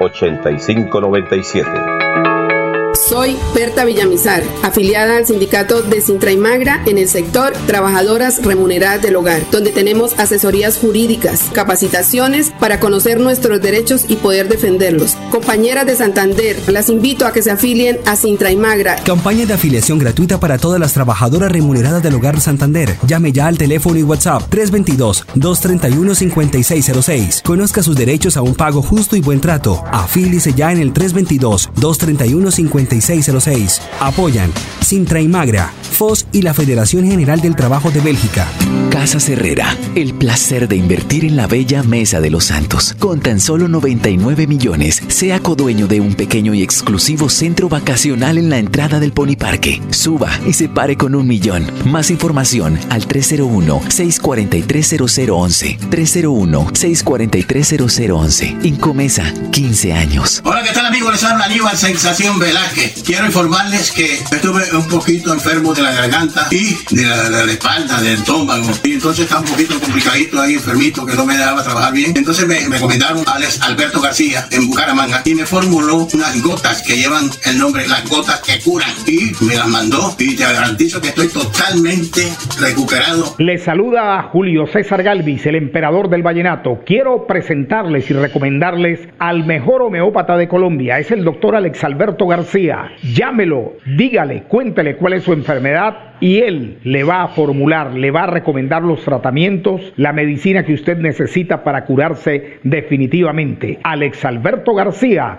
8597. Soy Berta Villamizar, afiliada al sindicato de Sintra y Magra en el sector Trabajadoras Remuneradas del Hogar, donde tenemos asesorías jurídicas, capacitaciones para conocer nuestros derechos y poder defenderlos. Compañeras de Santander, las invito a que se afilien a Sintra y Magra. Campaña de afiliación gratuita para todas las trabajadoras remuneradas del Hogar Santander. Llame ya al teléfono y WhatsApp 322-231-5606. Conozca sus derechos a un pago justo y buen trato. Afíliese ya en el 322-231-5606 Apoyan Sintra y Magra, FOS y la Federación General del Trabajo de Bélgica. Casa Herrera, el placer de invertir en la bella Mesa de los Santos. Con tan solo 99 millones, sea codueño de un pequeño y exclusivo centro vacacional en la entrada del Pony Parque. Suba y se pare con un millón. Más información al 301-643-0011. 301-643-0011. Incomesa, 15 años. Hola, ¿qué tal amigos? Les habla Aníbal Sensación Velázquez quiero informarles que estuve un poquito enfermo de la garganta y de la, espalda, del estómago. Y entonces estaba un poquito complicadito ahí, enfermito, que no me dejaba trabajar bien. Entonces me recomendaron a Alex Alberto García en Bucaramanga y me formuló unas gotas que llevan el nombre Las Gotas que Curan. Y me las mandó y te garantizo que estoy totalmente recuperado. Le saluda Julio César Galvis, el emperador del vallenato. Quiero presentarles y recomendarles al mejor homeópata de Colombia. Es el doctor Alex Alberto García llámelo, dígale, cuéntele cuál es su enfermedad y él le va a formular, le va a recomendar los tratamientos, la medicina que usted necesita para curarse definitivamente. Alex Alberto García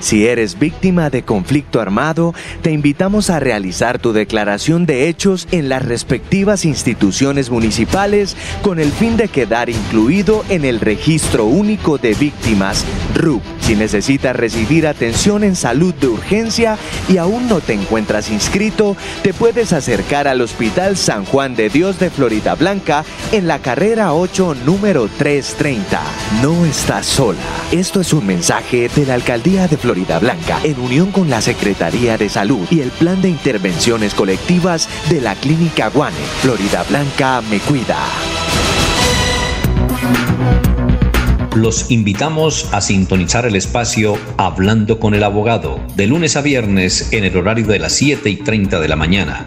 Si eres víctima de conflicto armado, te invitamos a realizar tu declaración de hechos en las respectivas instituciones municipales con el fin de quedar incluido en el Registro Único de Víctimas, RUP. Si necesitas recibir atención en salud de urgencia y aún no te encuentras inscrito, te puedes acercar al Hospital San Juan de Dios de Florida Blanca en la carrera 8, número 330. No estás sola. Esto es un mensaje de la Alcaldía de Florida Blanca en unión con la Secretaría de Salud y el Plan de Intervenciones Colectivas de la Clínica Guane. Florida Blanca me cuida. Los invitamos a sintonizar el espacio Hablando con el Abogado, de lunes a viernes en el horario de las 7 y 30 de la mañana.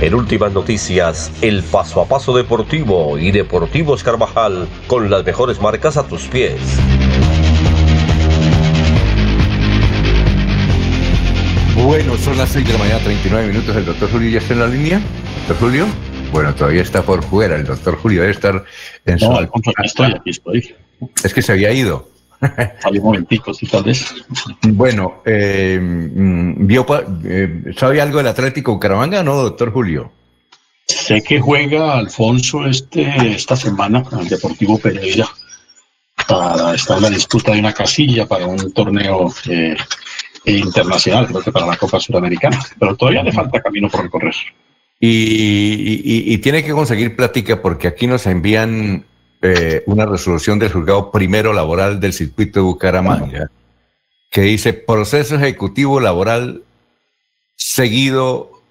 En últimas noticias, el paso a paso deportivo y Deportivos Carvajal con las mejores marcas a tus pies. Bueno, son las 6 de la mañana, 39 minutos. ¿El doctor Julio ya está en la línea? ¿Doctor Julio? Bueno, todavía está por fuera. El doctor Julio debe estar en su... No, al contrario, estoy, aquí estoy. Es que se había ido. Hay un momentico, sí, tal vez. Bueno, eh, mm, vio, eh, ¿sabe algo del Atlético Bucaramanga no, doctor Julio? Sé que juega Alfonso este esta semana el Deportivo Pereira para estar en la disputa de una casilla para un torneo eh, internacional, creo que para la Copa Sudamericana. Pero todavía le falta camino por recorrer. Y, y- y tiene que conseguir plática porque aquí nos envían eh, una resolución del juzgado primero laboral del circuito de Bucaramanga que dice proceso ejecutivo laboral seguido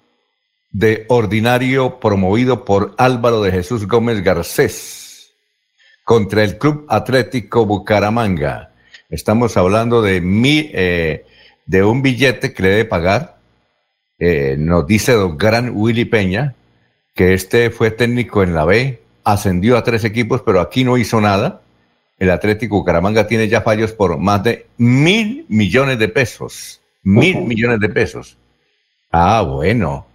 de ordinario promovido por Álvaro de Jesús Gómez Garcés contra el Club Atlético Bucaramanga. Estamos hablando de, mi, eh, de un billete que le debe pagar eh, nos dice don Gran Willy Peña que este fue técnico en la B, ascendió a tres equipos, pero aquí no hizo nada. El Atlético Bucaramanga tiene ya fallos por más de mil millones de pesos. Mil millones de pesos. Ah, bueno.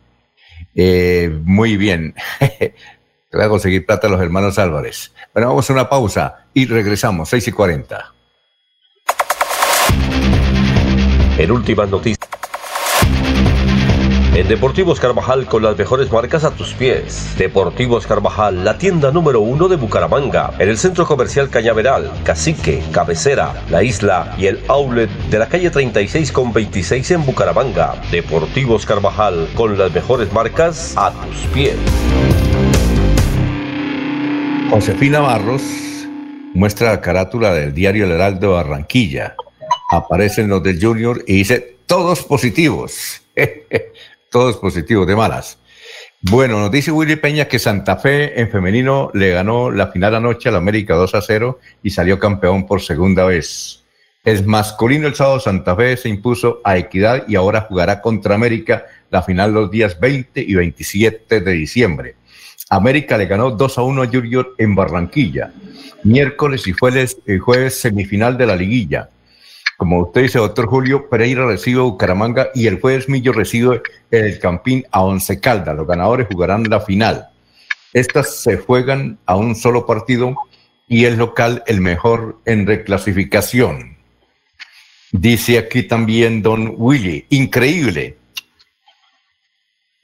Eh, muy bien. Voy a conseguir plata a los hermanos Álvarez. Bueno, vamos a una pausa y regresamos, 6 y 40. En últimas noticias. En Deportivos Carvajal con las mejores marcas a tus pies. Deportivos Carvajal, la tienda número uno de Bucaramanga, en el centro comercial Cañaveral, Cacique, Cabecera, La Isla y el outlet de la calle 36 con 26 en Bucaramanga. Deportivos Carvajal con las mejores marcas a tus pies. Josefina Barros muestra la carátula del diario El Heraldo de Barranquilla. Aparecen los del Junior y dice todos positivos. todos positivos de malas. Bueno, nos dice Willy Peña que Santa Fe en femenino le ganó la final anoche al América 2 a 0 y salió campeón por segunda vez. Es masculino el sábado Santa Fe se impuso a Equidad y ahora jugará contra América la final los días 20 y 27 de diciembre. América le ganó 2 a 1 a Junior en Barranquilla. Miércoles y jueves, eh, jueves semifinal de la liguilla. Como usted dice, doctor Julio, Pereira recibe a Bucaramanga y el jueves Millo recibe el Campín a Once Caldas. Los ganadores jugarán la final. Estas se juegan a un solo partido y el local el mejor en reclasificación. Dice aquí también don Willy, increíble.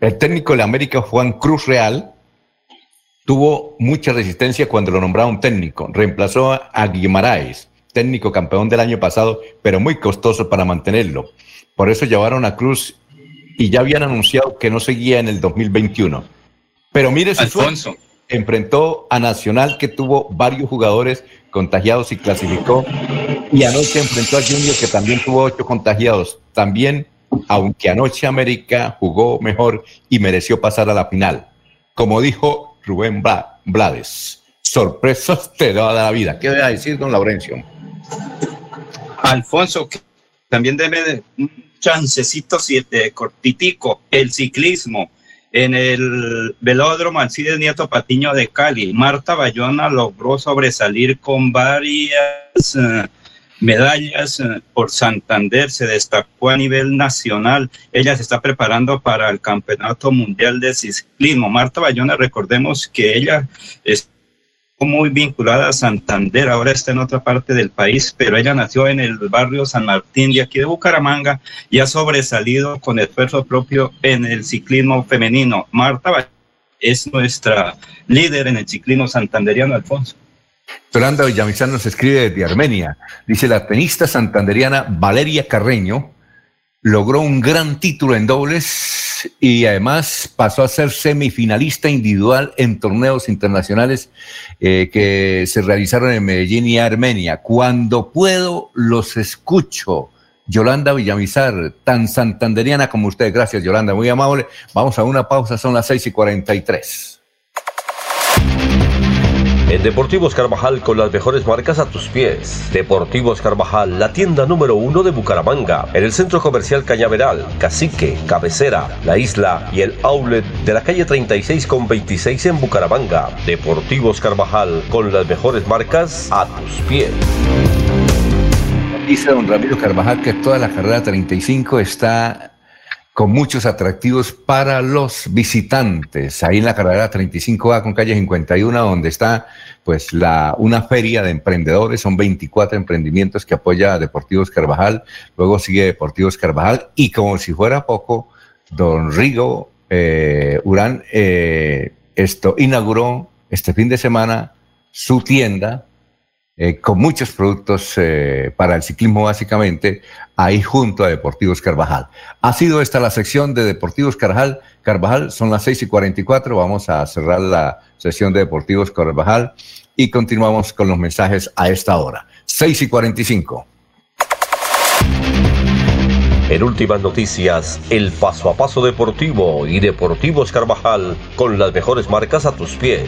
El técnico de la América, Juan Cruz Real, tuvo mucha resistencia cuando lo nombraron técnico. Reemplazó a Guimaraes, técnico campeón del año pasado, pero muy costoso para mantenerlo. Por eso llevaron a Cruz y ya habían anunciado que no seguía en el 2021. Pero mire su Alfonso. enfrentó a Nacional que tuvo varios jugadores contagiados y clasificó. Y anoche enfrentó a Junior que también tuvo ocho contagiados. También, aunque anoche América jugó mejor y mereció pasar a la final. Como dijo Rubén Bla- Blades, sorpresas te da la vida. ¿Qué voy a decir, don Laurencio? Alfonso, también debe de un chancecito siete, cortitico, el ciclismo. En el velódromo Alcides Nieto Patiño de Cali, Marta Bayona logró sobresalir con varias eh, medallas eh, por Santander, se destacó a nivel nacional. Ella se está preparando para el Campeonato Mundial de Ciclismo. Marta Bayona, recordemos que ella es muy vinculada a Santander, ahora está en otra parte del país, pero ella nació en el barrio San Martín de aquí de Bucaramanga y ha sobresalido con esfuerzo propio en el ciclismo femenino. Marta es nuestra líder en el ciclismo santanderiano, Alfonso. Yolanda Villamizar nos escribe desde Armenia. Dice la tenista santanderiana Valeria Carreño logró un gran título en dobles y además pasó a ser semifinalista individual en torneos internacionales eh, que se realizaron en Medellín y Armenia. Cuando puedo, los escucho. Yolanda Villamizar, tan santanderiana como usted. Gracias, Yolanda, muy amable. Vamos a una pausa, son las 6 y 43. En Deportivos Carvajal con las mejores marcas a tus pies. Deportivos Carvajal, la tienda número uno de Bucaramanga, en el centro comercial Cañaveral, Cacique, Cabecera, La Isla y el outlet de la calle 36 con 26 en Bucaramanga. Deportivos Carvajal con las mejores marcas a tus pies. Dice don Ramiro Carvajal que toda la carrera 35 está con muchos atractivos para los visitantes. Ahí en la carrera 35A con calle 51, donde está pues la, una feria de emprendedores, son 24 emprendimientos que apoya a Deportivos Carvajal, luego sigue Deportivos Carvajal. Y como si fuera poco, don Rigo eh, Urán eh, esto inauguró este fin de semana su tienda eh, con muchos productos eh, para el ciclismo básicamente, ahí junto a Deportivos Carvajal. Ha sido esta la sección de Deportivos Carvajal. Carvajal, son las 6 y 44, vamos a cerrar la sesión de Deportivos Carvajal y continuamos con los mensajes a esta hora. 6 y 45. En últimas noticias, el paso a paso deportivo y Deportivos Carvajal con las mejores marcas a tus pies.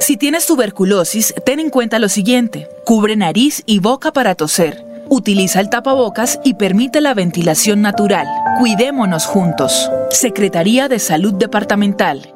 Si tienes tuberculosis, ten en cuenta lo siguiente. Cubre nariz y boca para toser. Utiliza el tapabocas y permite la ventilación natural. Cuidémonos juntos. Secretaría de Salud Departamental.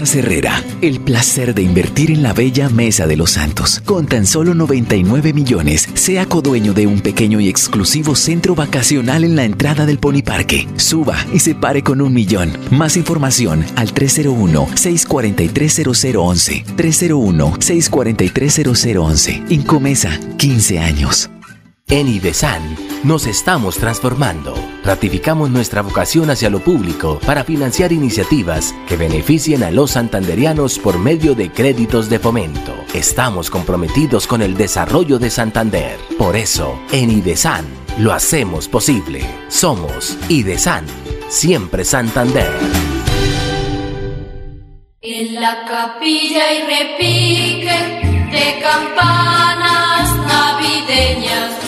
Herrera, el placer de invertir en la bella Mesa de los Santos. Con tan solo 99 millones, sea codueño de un pequeño y exclusivo centro vacacional en la entrada del Pony Parque. Suba y se pare con un millón. Más información al 301-643-0011. 301-643-0011. Incomesa, 15 años. En IDESAN nos estamos transformando. Ratificamos nuestra vocación hacia lo público para financiar iniciativas que beneficien a los santanderianos por medio de créditos de fomento. Estamos comprometidos con el desarrollo de Santander. Por eso, en IDESAN lo hacemos posible. Somos IDESAN, siempre Santander. En la capilla y repique de campanas navideñas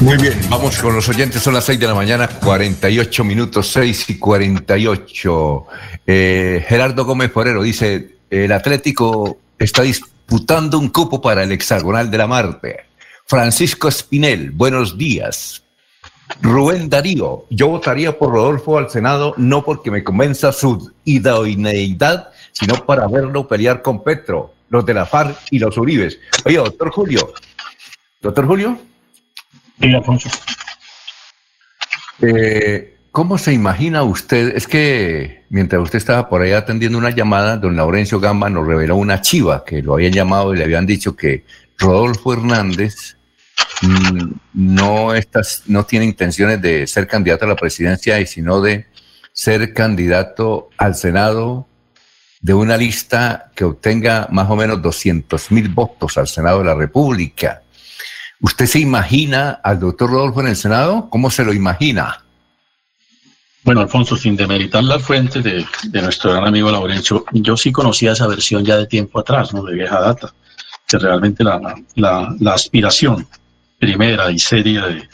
Muy bien, vamos con los oyentes. Son las 6 de la mañana, 48 minutos, 6 y 48. Eh, Gerardo Gómez Forero dice: el Atlético está disputando un cupo para el hexagonal de la Marte. Francisco Espinel, buenos días. Rubén Darío, yo votaría por Rodolfo al Senado no porque me convenza su idoneidad, sino para verlo pelear con Petro, los de la FARC y los Uribes. Oye, doctor Julio, doctor Julio. Eh, ¿Cómo se imagina usted? Es que mientras usted estaba por ahí atendiendo una llamada, don Laurencio Gamba nos reveló una chiva que lo habían llamado y le habían dicho que Rodolfo Hernández mm, no, no tiene intenciones de ser candidato a la presidencia y sino de ser candidato al Senado de una lista que obtenga más o menos 200 mil votos al Senado de la República. ¿Usted se imagina al doctor Rodolfo en el Senado? ¿Cómo se lo imagina? Bueno, Alfonso, sin demeritar la fuente de, nuestro gran amigo Laurencio, yo sí conocía esa versión ya de tiempo atrás, ¿no? de vieja data, que realmente la, aspiración primera y seria de,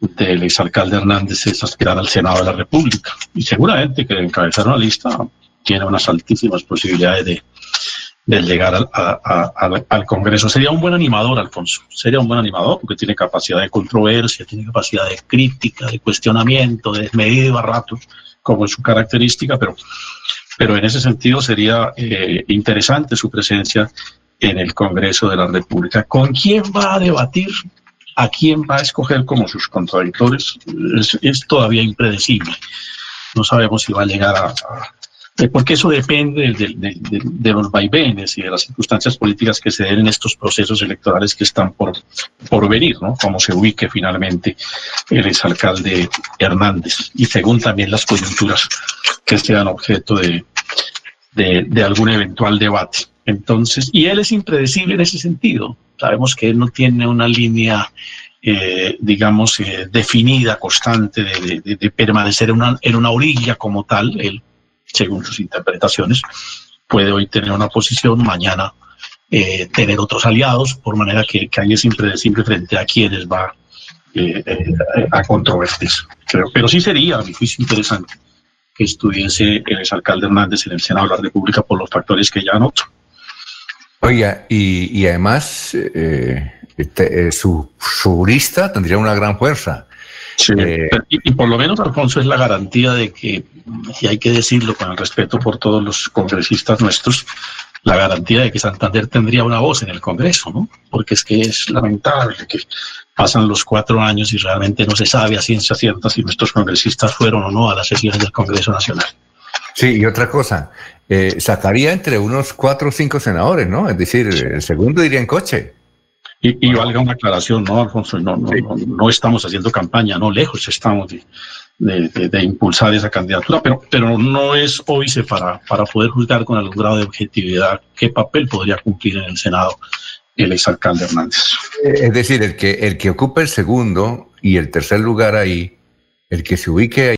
del exalcalde Hernández es aspirar al Senado de la República. Y seguramente que encabezar una lista tiene unas altísimas posibilidades de, de llegar al, Congreso. Sería un buen animador, Alfonso. Sería un buen animador porque tiene capacidad de controversia, tiene capacidad de crítica, de cuestionamiento, de desmedido a ratos, como es su característica, pero, pero en ese sentido sería eh, interesante su presencia en el Congreso de la República. ¿Con quién va a debatir? ¿A quién va a escoger como sus contradictores? Es, todavía impredecible. No sabemos si va a llegar a porque eso depende de, los vaivenes y de las circunstancias políticas que se den en estos procesos electorales que están por, por venir, ¿no? Cómo se ubique finalmente el exalcalde Hernández y según también las coyunturas que sean objeto de, de, algún eventual debate. Entonces, y él es impredecible en ese sentido. Sabemos que él no tiene una línea eh, digamos, eh, definida, constante, de, permanecer en una, en una orilla como tal. Él según sus interpretaciones, puede hoy tener una posición, mañana eh, tener otros aliados, por manera que, que ahí es impredecible frente a quienes va eh, eh, a controvertir. Pero sí sería, a mi juicio, interesante que estuviese el exalcalde Hernández en el Senado de la República por los factores que ya anoto. Oiga, y, además este, su, su lista tendría una gran fuerza. Sí, eh, y, por lo menos, Alfonso, es la garantía de que, y hay que decirlo con el respeto por todos los congresistas nuestros, la garantía de que Santander tendría una voz en el Congreso, ¿no? Porque es que es lamentable que pasan los cuatro años y realmente no se sabe a ciencia cierta si nuestros congresistas fueron o no a las sesiones del Congreso Nacional. Sí, y otra cosa, eh, sacaría entre unos cuatro o cinco senadores, ¿no? Es decir, el segundo iría en coche. Y, valga una aclaración, ¿no, Alfonso? No, no, no, estamos haciendo campaña, no lejos estamos de, impulsar esa candidatura, pero, pero no es óbice para, para poder juzgar con algún grado de objetividad qué papel podría cumplir en el Senado el exalcalde Hernández. Eh, es decir, el que, el que ocupe el segundo y el tercer lugar ahí, el que se ubique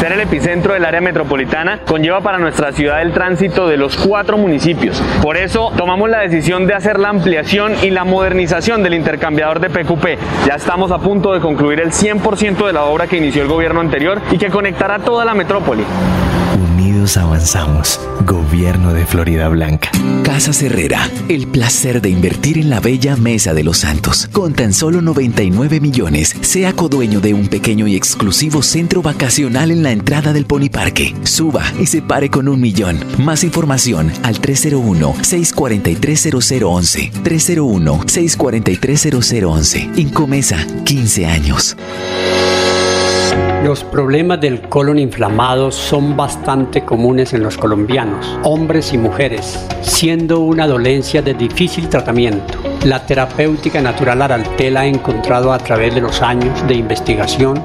Ser el epicentro del área metropolitana conlleva para nuestra ciudad el tránsito de los cuatro municipios. Por eso tomamos la decisión de hacer la ampliación y la modernización del intercambiador de PQP. Ya estamos a punto de concluir el 100% de la obra que inició el gobierno anterior y que conectará toda la metrópoli. Avanzamos. Gobierno de Florida Blanca. Casa Herrera, el placer de invertir en la bella Mesa de los Santos. Con tan solo 99 millones, sea codueño de un pequeño y exclusivo centro vacacional en la entrada del Pony Parque. Suba y se pare con un millón. Más información al 301-643-0011. 301-643-0011. Incomesa, 15 años. Los problemas del colon inflamado son bastante comunes en los colombianos, hombres y mujeres, siendo una dolencia de difícil tratamiento. La terapéutica natural Araltel ha encontrado a través de los años de investigación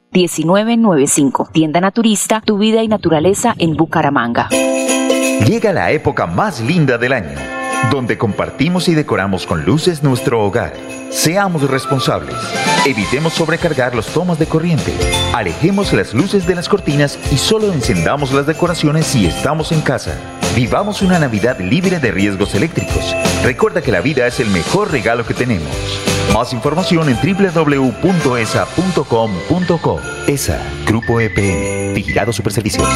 Tienda Naturista, tu vida y naturaleza en Bucaramanga. Llega la época más linda del año, donde compartimos y decoramos con luces nuestro hogar. Seamos responsables. Evitemos sobrecargar los tomas de corriente. Alejemos las luces de las cortinas y solo encendamos las decoraciones si estamos en casa. Vivamos una Navidad libre de riesgos eléctricos. Recuerda que la vida es el mejor regalo que tenemos. Más información en www.esa.com.co. ESA, Grupo EPN, Vigilado Superservicios.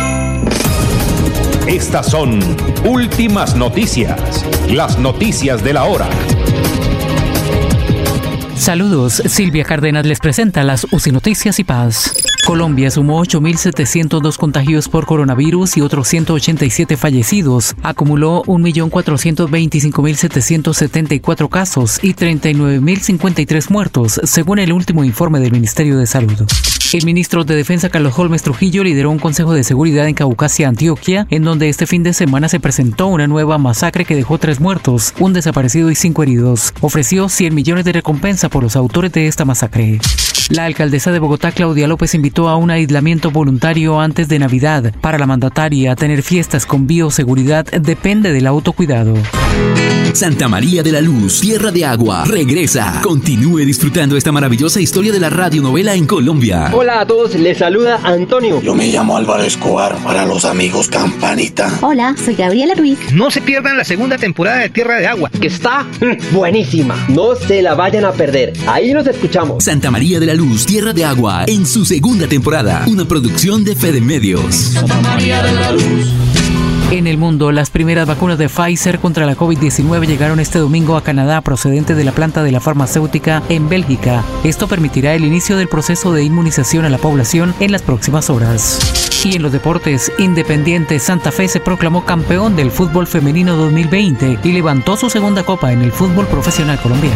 Estas son últimas noticias, las noticias de la hora. Saludos, Silvia Cárdenas les presenta las UCI Noticias y Paz. Colombia sumó 8.702 contagios por coronavirus y otros 187 fallecidos. Acumuló 1.425.774 casos y 39.053 muertos, según el último informe del Ministerio de Salud. El ministro de Defensa Carlos Holmes Trujillo lideró un consejo de seguridad en Caucasia, Antioquia, en donde este fin de semana se presentó una nueva masacre que dejó tres muertos, un desaparecido y cinco heridos. Ofreció 100 millones de por los autores de esta masacre. La alcaldesa de Bogotá, Claudia López, invitó a un aislamiento voluntario antes de Navidad. Para la mandataria, tener fiestas con bioseguridad depende del autocuidado. Santa María de la Luz, Tierra de Agua, regresa. Continúe disfrutando esta maravillosa historia de la radionovela en Colombia. Hola a todos, les saluda Antonio. Yo me llamo Álvaro Escobar para los amigos Campanita. Hola, soy Gabriela Ruiz. No se pierdan la segunda temporada de Tierra de Agua, que está mm, buenísima. No se la vayan a perder. Ahí nos escuchamos. Santa María de la Luz, Tierra de Agua, en su segunda temporada. Una producción de Fede Medios. Santa María de la Luz. En el mundo, las primeras vacunas de Pfizer contra la COVID-19 llegaron este domingo a Canadá procedente de la planta de la farmacéutica en Bélgica. Esto permitirá el inicio del proceso de inmunización a la población en las próximas horas. Y en los deportes, Independiente Santa Fe se proclamó campeón del fútbol femenino 2020 y levantó su segunda copa en el fútbol profesional colombiano.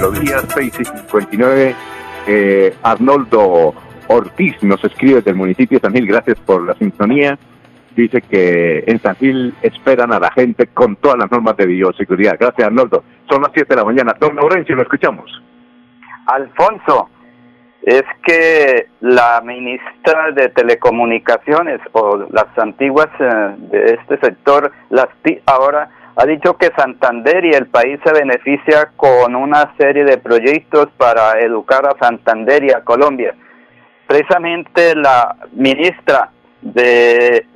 Radio Melodías 659. Eh, Arnoldo Ortiz nos escribe desde el municipio de San Gil. Gracias por la sintonía. Dice que en San Gil esperan a la gente con todas las normas de bioseguridad. Gracias, Arnoldo. Son las 7 de la mañana. Don Laurencio, lo escuchamos. Alfonso, es que la ministra de Telecomunicaciones o las antiguas eh, de este sector, las ahora ha dicho que Santander y el país se beneficia con una serie de proyectos para educar a Santander y a Colombia. Precisamente la ministra de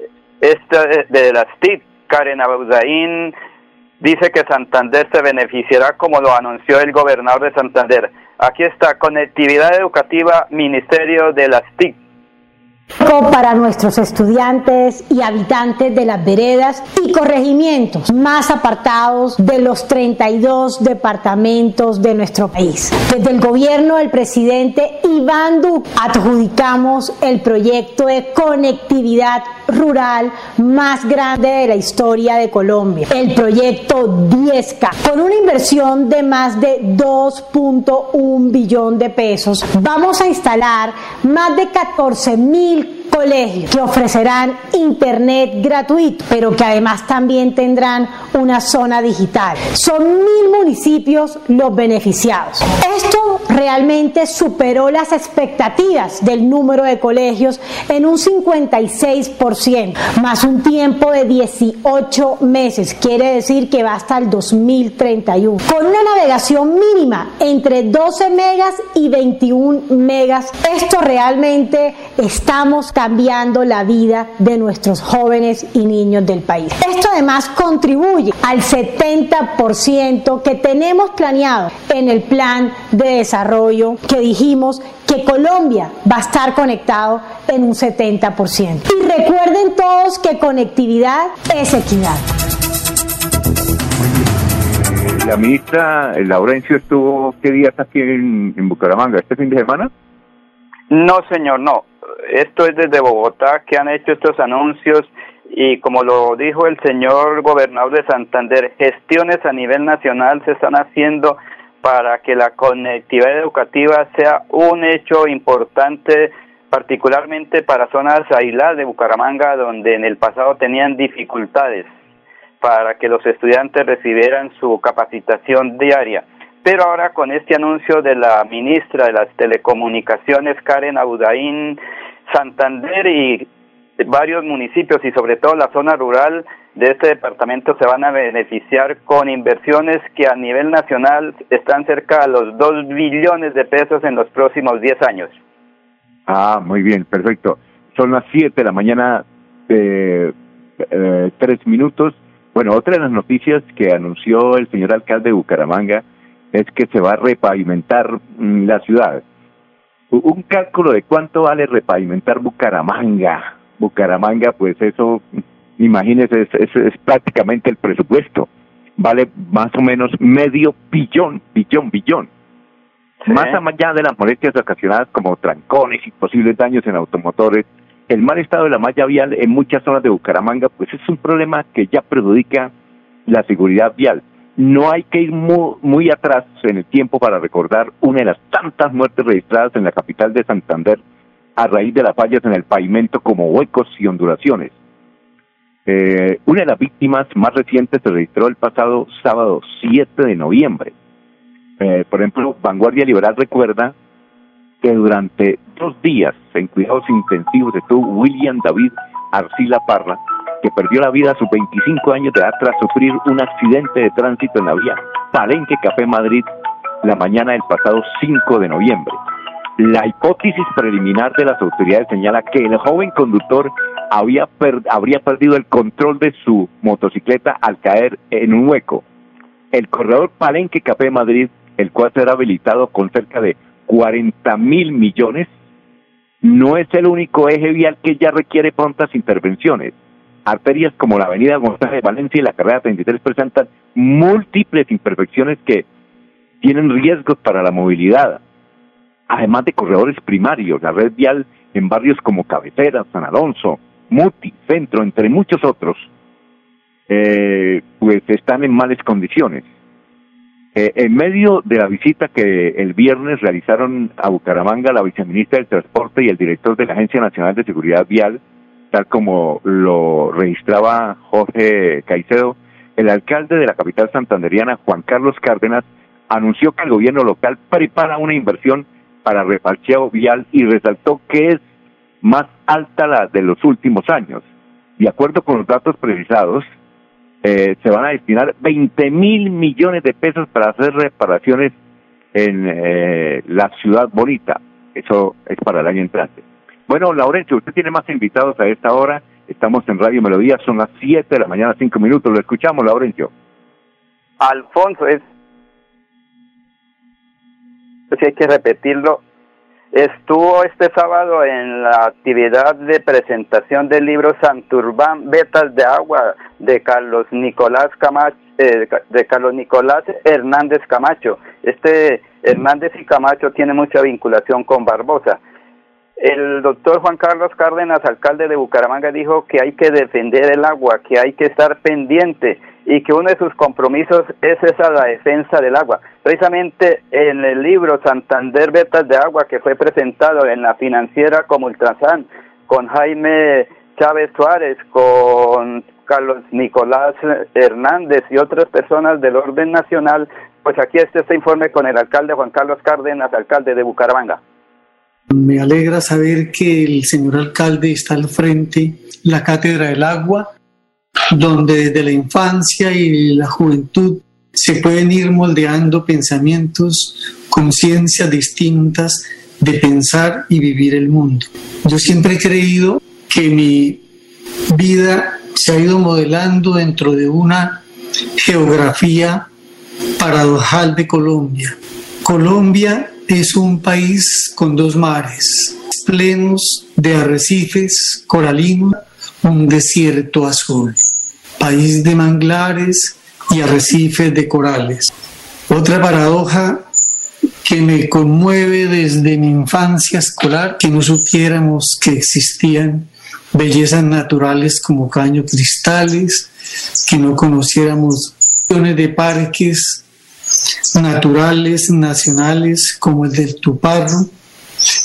esta de las TIC, Karen Abouzaín, dice que Santander se beneficiará como lo anunció el gobernador de Santander. Aquí está, conectividad educativa, Ministerio de las TIC para nuestros estudiantes y habitantes de las veredas y corregimientos más apartados de los 32 departamentos de nuestro país. Desde el gobierno del presidente Iván Duque adjudicamos el proyecto de conectividad rural más grande de la historia de Colombia, el proyecto 10K, con una inversión de más de 2.1 billón de pesos. Vamos a instalar más de 14 mil colegios que ofrecerán internet gratuito, pero que además también tendrán una zona digital. Son mil municipios los beneficiados. Esto realmente superó las expectativas del número de colegios en un 56%, más un tiempo de 18 meses, quiere decir que va hasta el 2031, con una navegación mínima entre 12 megas y 21 megas. Esto realmente estamos cambiando la vida de nuestros jóvenes y niños del país. Esto además contribuye al 70% que tenemos planeado en el plan de desarrollo que dijimos que Colombia va a estar conectado en un 70%. Y recuerden todos que conectividad es equidad. La ministra Laurencio estuvo qué días aquí en Bucaramanga, este fin de semana. No, señor, no esto es desde Bogotá que han hecho estos anuncios y como lo dijo el señor gobernador de Santander, gestiones a nivel nacional se están haciendo para que la conectividad educativa sea un hecho importante, particularmente para zonas aisladas de Bucaramanga, donde en el pasado tenían dificultades para que los estudiantes recibieran su capacitación diaria. Pero ahora con este anuncio de la ministra de las Telecomunicaciones, Karen Abudaín, Santander y varios municipios y sobre todo la zona rural de este departamento se van a beneficiar con inversiones que a nivel nacional están cerca de los 2 billones de pesos en los próximos 10 años. Ah, muy bien, perfecto. Son las 7 de la mañana, eh, eh, tres minutos. Bueno, otra de las noticias que anunció el señor alcalde de Bucaramanga es que se va a repavimentar mm, la ciudad. Un cálculo de cuánto vale repavimentar Bucaramanga. Bucaramanga, pues eso, imagínese, es, es, prácticamente el presupuesto. Vale más o menos medio billón, billón, billón. Más allá de las molestias ocasionadas como trancones y posibles daños en automotores, el mal estado de la malla vial en muchas zonas de Bucaramanga, pues es un problema que ya perjudica la seguridad vial no hay que ir muy, atrás en el tiempo para recordar una de las tantas muertes registradas en la capital de Santander a raíz de las fallas en el pavimento como huecos y ondulaciones. Eh, una de las víctimas más recientes se registró el pasado sábado 7 de noviembre. Eh, por ejemplo, Vanguardia Liberal recuerda que durante dos días en cuidados intensivos estuvo William David Arcila Parra, que perdió la vida a sus 25 años de edad tras sufrir un accidente de tránsito en la vía Palenque Café Madrid la mañana del pasado 5 de noviembre. La hipótesis preliminar de las autoridades señala que el joven conductor había habría perdido el control de su motocicleta al caer en un hueco. El corredor Palenque Café Madrid el cual será habilitado con cerca de 40 mil millones, no es el único eje vial que ya requiere prontas intervenciones. Arterias como la avenida González de Valencia y la carrera 33 presentan múltiples imperfecciones que tienen riesgos para la movilidad, además de corredores primarios, la red vial en barrios como Cabecera, San Alonso, Muti, Centro, entre muchos otros, eh, pues están en malas condiciones. Eh, en medio de la visita que el viernes realizaron a Bucaramanga la viceministra del Transporte y el director de la Agencia Nacional de Seguridad Vial, tal como lo registraba Jorge Caicedo, el alcalde de la capital santanderiana, Juan Carlos Cárdenas, anunció que el gobierno local prepara una inversión para reparcheo vial y resaltó que es más alta la de los últimos años. De acuerdo con los datos precisados, eh, se van a destinar 20 mil millones de pesos para hacer reparaciones en eh, la ciudad bonita. Eso es para el año entrante. Bueno, Laurencio, usted tiene más invitados a esta hora. Estamos en Radio Melodía, son las 7 de la mañana, 5 minutos. Lo escuchamos, Laurencio. Alfonso, es. Si hay que repetirlo, Estuvo este sábado en la actividad de presentación del libro Santurbán, Vetas de Agua, de Carlos Nicolás Camacho, eh, de Carlos Nicolás Hernández Camacho. Este Hernández y Camacho tiene mucha vinculación con Barbosa. El doctor Juan Carlos Cárdenas, alcalde de Bucaramanga, dijo que hay que defender el agua, que hay que estar pendiente y que uno de sus compromisos es esa la defensa del agua. Precisamente en el libro Santander Vetas de Agua que fue presentado en la financiera como Ultrasan con Jaime Chávez Suárez, con Carlos Nicolás Hernández y otras personas del orden nacional, pues aquí está este informe con el alcalde Juan Carlos Cárdenas, alcalde de Bucaramanga. Me alegra saber que el señor alcalde está al frente, la Cátedra del Agua, donde desde la infancia y la juventud se pueden ir moldeando pensamientos, conciencias distintas de pensar y vivir el mundo. Yo siempre he creído que mi vida se ha ido modelando dentro de una geografía paradojal de Colombia. Colombia es un país con dos mares, plenos de arrecifes coralinos, un desierto azul país de manglares y arrecifes de corales. Otra paradoja que me conmueve desde mi infancia escolar, que no supiéramos que existían bellezas naturales como caños cristales, que no conociéramos millones de parques naturales, nacionales, como el del Tuparro,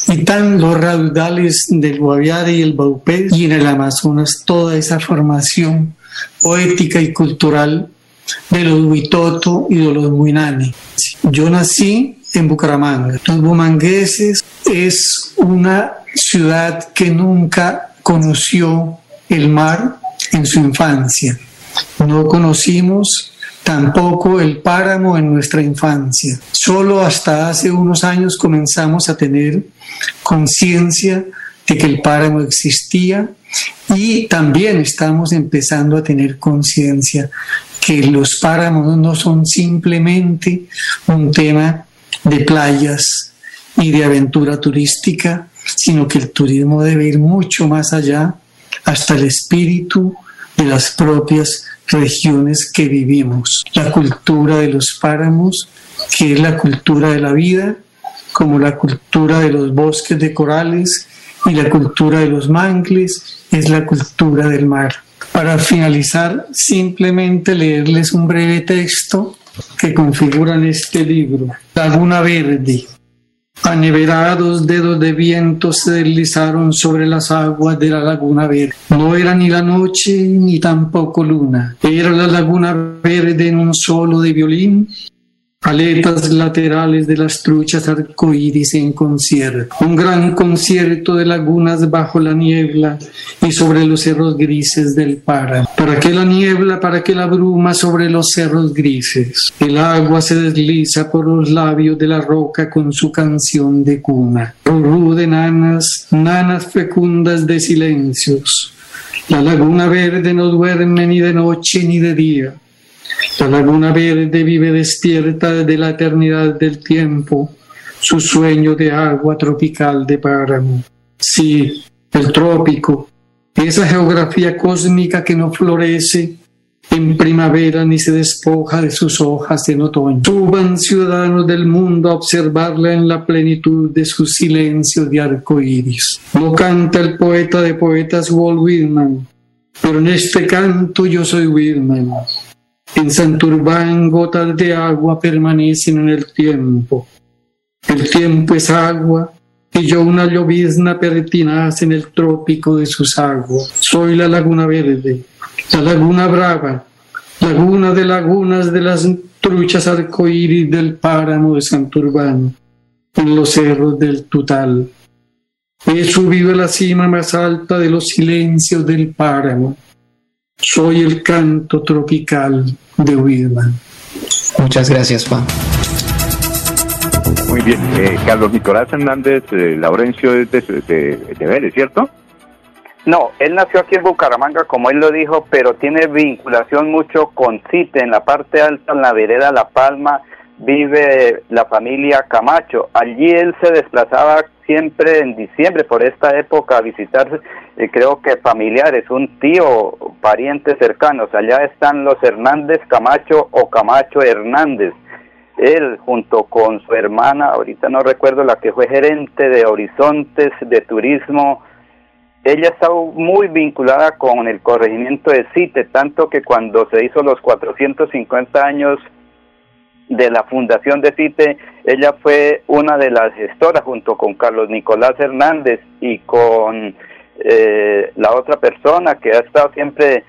y tan los raudales del Guaviare y el Baupé, y en el Amazonas toda esa formación poética y cultural de los Huitoto y de los Muinani. Yo nací en Bucaramanga. Los bumangueses es una ciudad que nunca conoció el mar en su infancia. No conocimos tampoco el páramo en nuestra infancia. Solo hasta hace unos años comenzamos a tener conciencia de que el páramo existía y también estamos empezando a tener conciencia que los páramos no son simplemente un tema de playas y de aventura turística, sino que el turismo debe ir mucho más allá, hasta el espíritu de las propias regiones que vivimos. La cultura de los páramos, que es la cultura de la vida, como la cultura de los bosques de corales y la cultura de los mangles es la cultura del mar. Para finalizar, simplemente leerles un breve texto que configuran este libro. Laguna Verde. Aneverados dedos de viento se deslizaron sobre las aguas de la laguna verde. No era ni la noche ni tampoco luna. Era la laguna verde en un solo de violín aletas laterales de las truchas arcoíris en concierto, un gran concierto de lagunas bajo la niebla y sobre los cerros grises del páramo. ¿Para qué la niebla? ¿Para qué la bruma sobre los cerros grises? El agua se desliza por los labios de la roca con su canción de cuna. Rurú de nanas, nanas fecundas de silencios. La laguna verde no duerme ni de noche ni de día La laguna verde vive despierta desde la eternidad del tiempo, su sueño de agua tropical de páramo. Sí, el trópico, esa geografía cósmica que no florece en primavera ni se despoja de sus hojas en otoño. Suban ciudadanos del mundo a observarla en la plenitud de su silencio de arco iris. No canta el poeta de poetas Walt Whitman, pero en este canto yo soy Whitman. En Santurbán gotas de agua permanecen en el tiempo. El tiempo es agua y yo una llovizna pertinaz en el trópico de sus aguas. Soy la laguna verde, la laguna brava, laguna de lagunas de las truchas arcoíris del páramo de Santurbán, en los cerros del Tutal. He subido a la cima más alta de los silencios del páramo. Soy el canto tropical de Whitman. Muchas gracias, Juan. Muy bien. Eh, Carlos Nicolás Hernández eh, Laurencio es de, de, de Vélez, ¿cierto? No, él nació aquí en Bucaramanga, como él lo dijo, pero tiene vinculación mucho con CITE, en la parte alta, en la vereda La Palma, vive la familia Camacho. Allí él se desplazaba siempre en diciembre por esta época a visitar, eh, creo que familiares, un tío, parientes cercanos. Allá están los Hernández Camacho o Camacho Hernández. Él junto con su hermana, ahorita no recuerdo la que fue gerente de Horizontes de Turismo, ella está muy vinculada con el corregimiento de CITE, tanto que cuando se hizo los 450 años de la fundación de CITE, ella fue una de las gestoras junto con Carlos Nicolás Hernández y con eh, la otra persona que ha estado siempre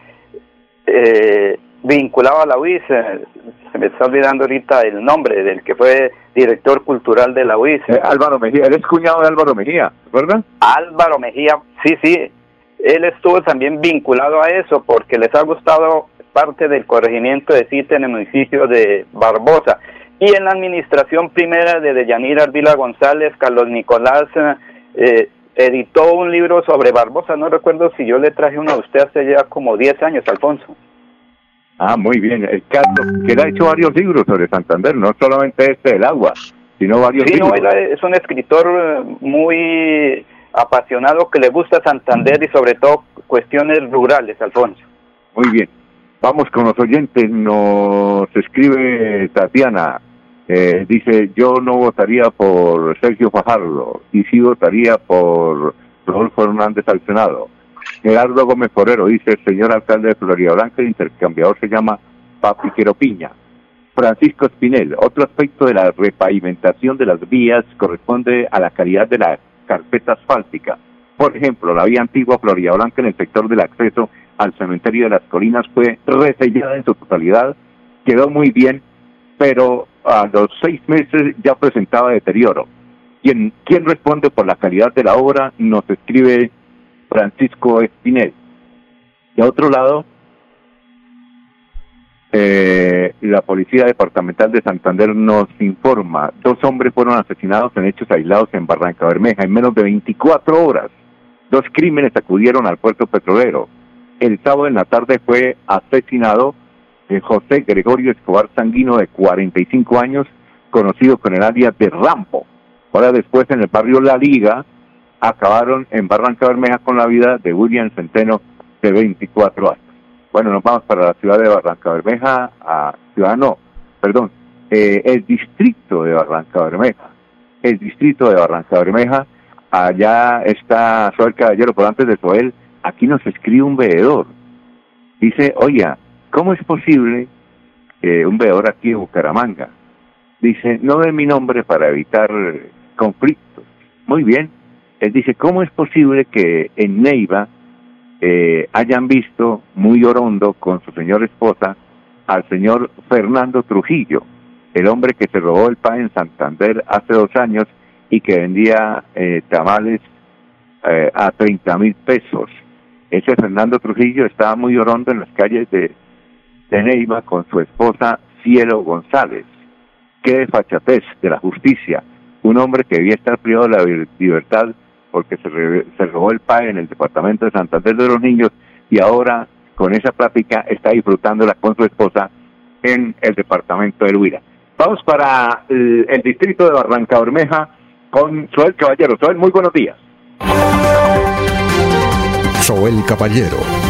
eh, vinculado a la UIS, se me está olvidando ahorita el nombre del que fue director cultural de la UIS. Eh, Álvaro Mejía, eres cuñado de Álvaro Mejía, ¿verdad? Álvaro Mejía, sí, sí, él estuvo también vinculado a eso porque les ha gustado parte del corregimiento de CITE en el municipio de Barbosa. Y en la administración primera de Deyanira Ardila González, Carlos Nicolás eh, editó un libro sobre Barbosa. No recuerdo si yo le traje uno a usted hace ya como 10 años, Alfonso. Ah, muy bien. El Carlos, que él ha hecho varios libros sobre Santander, no solamente este del agua, sino varios sí, libros. no, es un escritor eh, muy apasionado que le gusta Santander y sobre todo cuestiones rurales, Alfonso. Muy bien. Vamos con los oyentes. Nos escribe Tatiana. Eh, dice, yo no votaría por Sergio Fajardo y sí votaría por Rodolfo Hernández al Senado. Gerardo Gómez Forero dice, señor alcalde de Florida Blanca, el intercambiador se llama Papi Queropiña. Francisco Espinel, otro aspecto de la repavimentación de las vías corresponde a la calidad de la carpeta asfáltica. Por ejemplo, la vía antigua Florida Blanca en el sector del acceso al cementerio de las colinas fue resellada en su totalidad, quedó muy bien, pero a los seis meses ya presentaba deterioro. ¿Quién, quién responde por la calidad de la obra? Nos escribe Francisco Espinel. De otro lado, eh, la Policía Departamental de Santander nos informa, dos hombres fueron asesinados en hechos aislados en Barranca Bermeja en menos de 24 horas. Dos crímenes acudieron al puerto petrolero. El sábado en la tarde fue asesinado José Gregorio Escobar Sanguino de 45 años, conocido con el alias de Rampo. Ahora después en el barrio La Liga acabaron en Barranca Bermeja con la vida de William Centeno de 24 años. Bueno, nos vamos para la ciudad de Barranca Bermeja, a ciudad no, perdón, eh, el distrito de Barranca Bermeja. El distrito de Barranca Bermeja, allá está Soel Caballero, por antes de Soel, aquí nos escribe un veedor. Dice, oye, ¿cómo es posible que un veedor aquí en Bucaramanga? Dice, no de mi nombre para evitar conflictos. Muy bien. Él dice, ¿cómo es posible que en Neiva eh, hayan visto muy orondo con su señora esposa al señor Fernando Trujillo, el hombre que se robó el pan en Santander hace dos años y que vendía eh, tamales eh, a 30 mil pesos. Ese Fernando Trujillo estaba muy orondo en las calles de, de Neiva con su esposa Cielo González. Qué desfachatez de la justicia. Un hombre que debía estar privado de la libertad porque se, robó el PAE en el departamento de Santander de los Niños y ahora con esa plática está disfrutándola con su esposa en el departamento del Huila. Vamos para el, el distrito de Barranca Bermeja con Soel Caballero. Soel, muy buenos días. Soel Caballero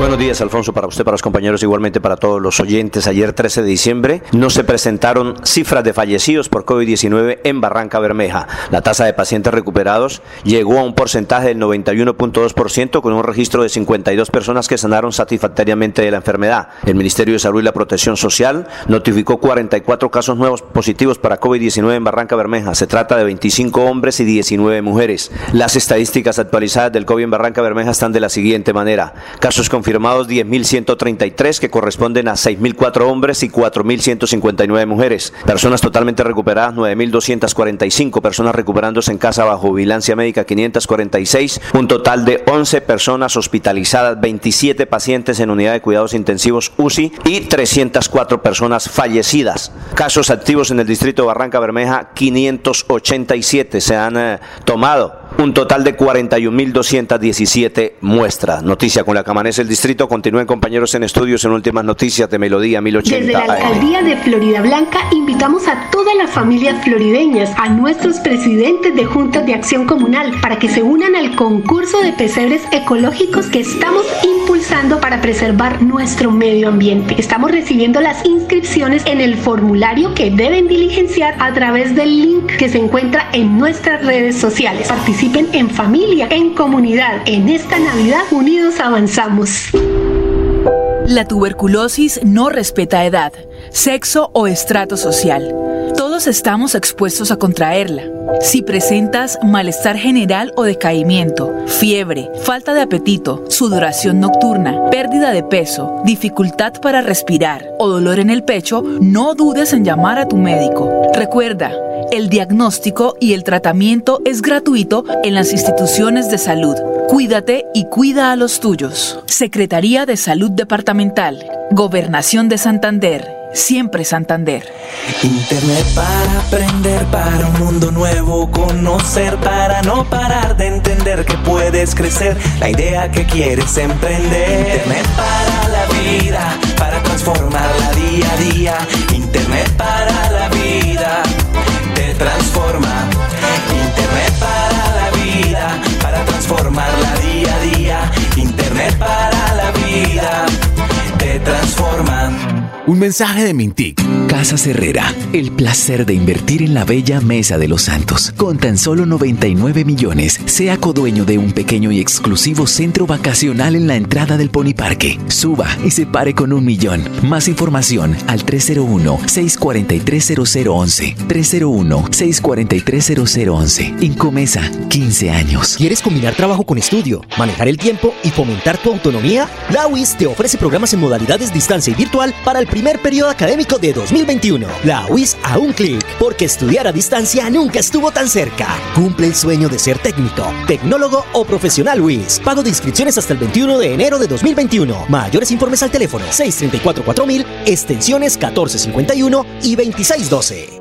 Buenos días, Alfonso, para usted, para los compañeros, igualmente para todos los oyentes. Ayer, 13 de diciembre, no se presentaron cifras de fallecidos por COVID-19 en Barranca Bermeja. La tasa de pacientes recuperados llegó a un porcentaje del 91.2% con un registro de 52 personas que sanaron satisfactoriamente de la enfermedad. El Ministerio de Salud y la Protección Social notificó 44 casos nuevos positivos para COVID-19 en Barranca Bermeja. Se trata de 25 hombres y 19 mujeres. Las estadísticas actualizadas del COVID en Barranca Bermeja están de la siguiente manera. Casos confirmados confirmados 10.133 que corresponden a 6.004 hombres y 4.159 mujeres. Personas totalmente recuperadas 9.245. Personas recuperándose en casa bajo vigilancia médica 546. Un total de 11 personas hospitalizadas, 27 pacientes en unidad de cuidados intensivos UCI y 304 personas fallecidas. Casos activos en el distrito de Barranca Bermeja 587 se han eh, tomado. Un total de 41.217 muestras. Noticia con la que amanece el distrito. Continúen compañeros en estudios en últimas noticias de Melodía 1080. Desde la alcaldía de Florida Blanca invitamos a todas las familias florideñas, a nuestros presidentes de juntas de acción comunal para que se unan al concurso de pesebres ecológicos que estamos impulsando para preservar nuestro medio ambiente. Estamos recibiendo las inscripciones en el formulario que deben diligenciar a través del link que se encuentra en nuestras redes sociales. Participen en familia, en comunidad. En esta Navidad unidos avanzamos. La tuberculosis no respeta edad, sexo o estrato social. Todos estamos expuestos a contraerla. Si presentas malestar general o decaimiento, fiebre, falta de apetito, sudoración nocturna, pérdida de peso, dificultad para respirar o dolor en el pecho, no dudes en llamar a tu médico. Recuerda, el diagnóstico y el tratamiento es gratuito en las instituciones de salud. Cuídate y cuida a los tuyos. Secretaría de Salud Departamental. Gobernación de Santander. Siempre Santander. Internet para aprender, para un mundo nuevo, conocer, para no parar de entender que puedes crecer, la idea que quieres emprender. Internet para la vida, para transformarla día a día. Internet para transformarla día a día. Internet para la vida, te transforma. Un mensaje de Mintic. Casa Herrera, el placer de invertir en la bella Mesa de los Santos. Con tan solo 99 millones, sea codueño de un pequeño y exclusivo centro vacacional en la entrada del Pony Parque. Suba y se pare con un millón. Más información al 301-643-0011. 301-643-0011. Incomesa, 15 años. ¿Quieres combinar trabajo con estudio, manejar el tiempo y fomentar tu autonomía? La UIS te ofrece programas en modalidades distancia y virtual para el primer periodo académico de 2021. La UIS a un clic, porque estudiar a distancia nunca estuvo tan cerca. Cumple el sueño de ser técnico, tecnólogo o profesional UIS. Pago de inscripciones hasta el 21 de enero de 2021. Mayores informes al teléfono 634-4000, extensiones 1451 y 2612.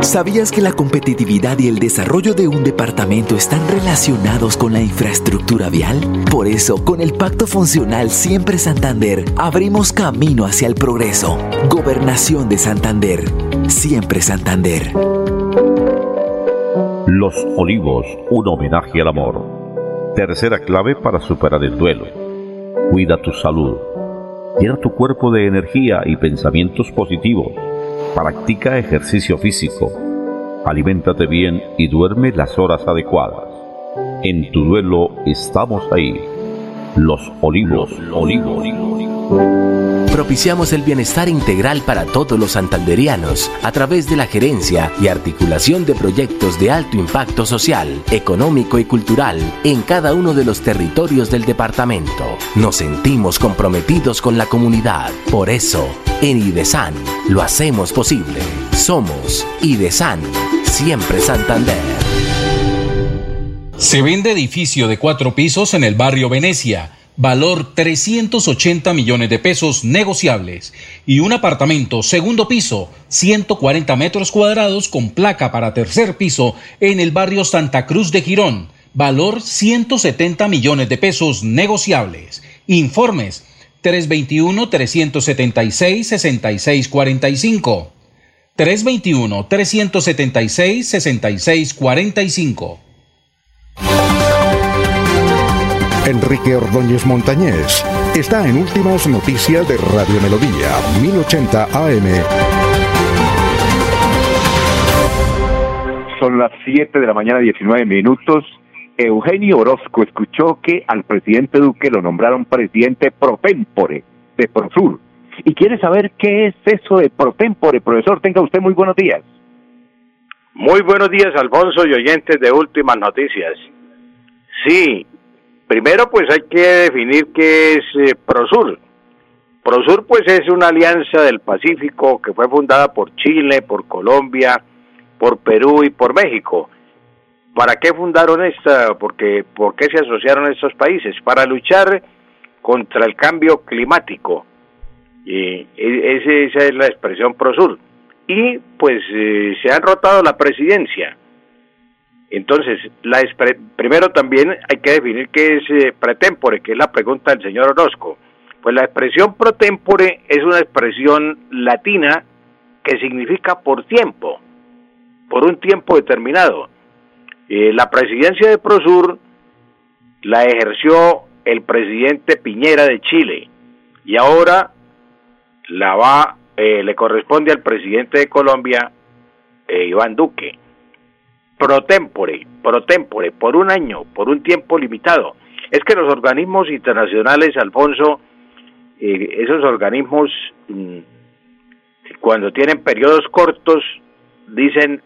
¿Sabías que la competitividad y el desarrollo de un departamento están relacionados con la infraestructura vial? Por eso, con el Pacto Funcional Siempre Santander, abrimos camino hacia el progreso. Gobernación de Santander. Siempre Santander. Los Olivos, un homenaje al amor. Tercera clave para superar el duelo. Cuida tu salud. Llena tu cuerpo de energía y pensamientos positivos. Practica ejercicio físico. Aliméntate bien y duerme las horas adecuadas. En tu duelo estamos ahí. Los olivos, olivos. Propiciamos el bienestar integral para todos los santanderianos a través de la gerencia y articulación de proyectos de alto impacto social, económico y cultural en cada uno de los territorios del departamento. Nos sentimos comprometidos con la comunidad. Por eso, en IDESAN lo hacemos posible. Somos IDESAN, siempre Santander. Se vende edificio de cuatro pisos en el barrio Venecia valor 380 millones de pesos negociables y un apartamento segundo piso, 140 metros cuadrados con placa para tercer piso en el barrio Santa Cruz de Girón, valor 170 millones de pesos negociables. Informes 321-376-6645. 321-376-6645. Enrique Ordóñez Montañés está en Últimas Noticias de Radio Melodía, 1080 AM. Son las 7 de la mañana, 19 minutos. Eugenio Orozco escuchó que al presidente Duque lo nombraron presidente pro tempore de Prosur. Y quiere saber qué es eso de pro tempore, profesor. Tenga usted muy buenos días. Muy buenos días, Alfonso y oyentes de Últimas Noticias. Sí, Primero, pues hay que definir qué es eh, Prosur. Prosur, pues es una alianza del Pacífico que fue fundada por Chile, por Colombia, por Perú y por México. ¿Para qué fundaron esta? Porque, ¿Por qué se asociaron estos países? Para luchar contra el cambio climático. Y e, esa es la expresión Prosur. Y pues eh, se han rotado la presidencia entonces, la primero también hay que definir qué es eh, pretempore, que es la pregunta del señor Orozco. Pues la expresión protempore es una expresión latina que significa por tiempo, por un tiempo determinado. Eh, la presidencia de Prosur la ejerció el presidente Piñera de Chile y ahora la va, eh, le corresponde al presidente de Colombia, Iván Duque pro tempore, pro tempore, por un año, por un tiempo limitado. Es que los organismos internacionales, Alfonso, eh, esos organismos, mm, cuando tienen periodos cortos, dicen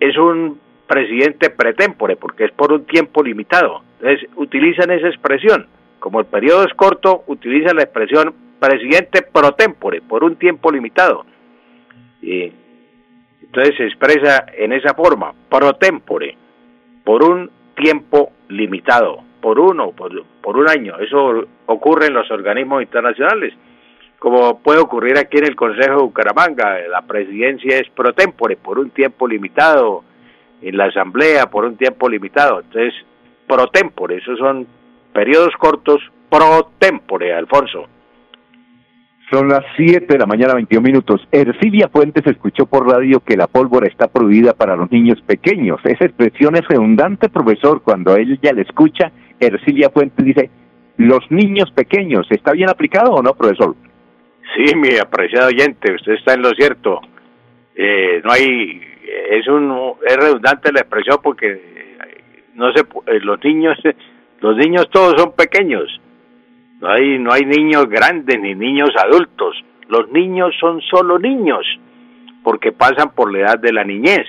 es un presidente pretempore, porque es por un tiempo limitado. Entonces, utilizan esa expresión. Como el periodo es corto, utilizan la expresión presidente pro tempore, por un tiempo limitado. Y entonces se expresa en esa forma, pro tempore, por un tiempo limitado, por uno, por, por un año. Eso ocurre en los organismos internacionales, como puede ocurrir aquí en el Consejo de Bucaramanga. La presidencia es pro tempore, por un tiempo limitado, en la Asamblea por un tiempo limitado. Entonces, pro tempore, esos son periodos cortos pro tempore, Alfonso. Son las 7 de la mañana, 21 minutos. Ercilia Fuentes escuchó por radio que la pólvora está prohibida para los niños pequeños. Esa expresión es redundante, profesor. Cuando ella le escucha, Ercilia Fuentes dice, los niños pequeños. ¿Está bien aplicado o no, profesor? Sí, mi apreciado oyente, usted está en lo cierto. Eh, no hay, es un, es redundante la expresión porque no se, eh, los niños, los niños todos son pequeños no hay, no hay niños grandes ni niños adultos. Los niños son solo niños porque pasan por la edad de la niñez.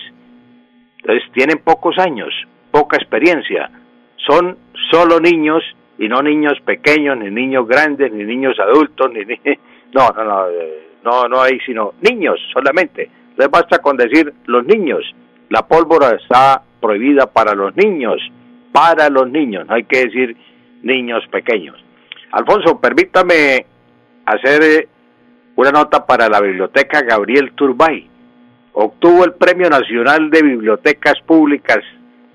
Entonces tienen pocos años, poca experiencia. Son solo niños y no niños pequeños, ni niños grandes, ni niños adultos, ni, no, no, no, eh, no, no hay sino niños solamente. Entonces basta con decir los niños. La pólvora está prohibida para los niños, para los niños, no hay que decir niños pequeños. Alfonso, permítame hacer eh, una nota para la Biblioteca Gabriel Turbay. Obtuvo el Premio Nacional de Bibliotecas Públicas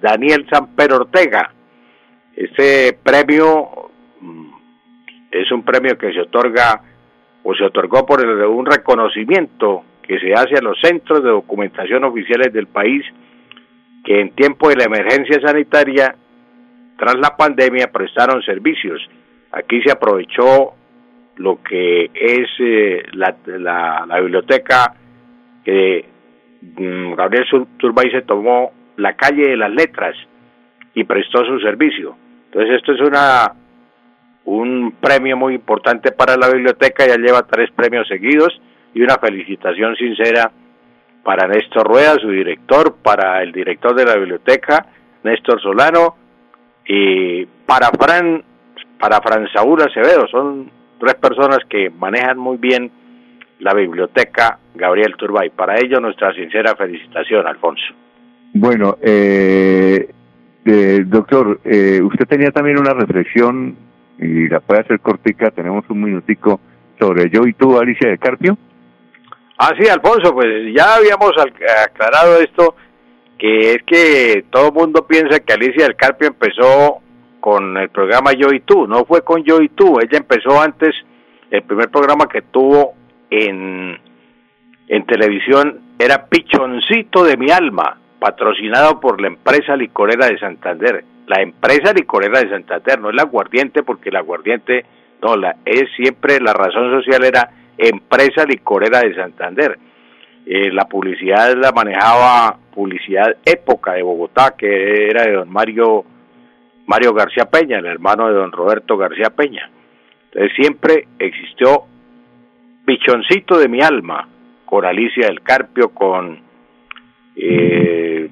Daniel Samper Ortega. Este premio mm, es un premio que se otorga o se otorgó por un reconocimiento que se hace a los centros de documentación oficiales del país que en tiempo de la emergencia sanitaria tras la pandemia prestaron servicios Aquí se aprovechó lo que es eh, la, la, biblioteca que mm, Gabriel Turbay se tomó la calle de las letras y prestó su servicio. Entonces esto es una un premio muy importante para la biblioteca, ya lleva tres premios seguidos y una felicitación sincera para Néstor Rueda, su director, para el director de la biblioteca, Néstor Solano, y para Fran para Fran Saúl Acevedo. Son tres personas que manejan muy bien la biblioteca Gabriel Turbay. Para ello, nuestra sincera felicitación, Alfonso. Bueno, eh, eh, doctor, eh, usted tenía también una reflexión y la puede hacer cortica, tenemos un minutico sobre yo y tú, Alicia de Carpio. Ah, sí, Alfonso, pues ya habíamos aclarado esto que es que todo el mundo piensa que Alicia del Carpio empezó con el programa Yo y Tú, no fue con Yo y Tú, ella empezó antes, el primer programa que tuvo en, en televisión era Pichoncito de mi alma, patrocinado por la empresa licorera de Santander. La empresa licorera de Santander, no es la aguardiente, porque la aguardiente, no, la, es siempre la razón social era empresa licorera de Santander. Eh, la publicidad la manejaba Publicidad Época de Bogotá, que era de don Mario, Mario García Peña, el hermano de don Roberto García Peña. Entonces siempre existió Pichoncito de mi alma, con Alicia del Carpio, con eh,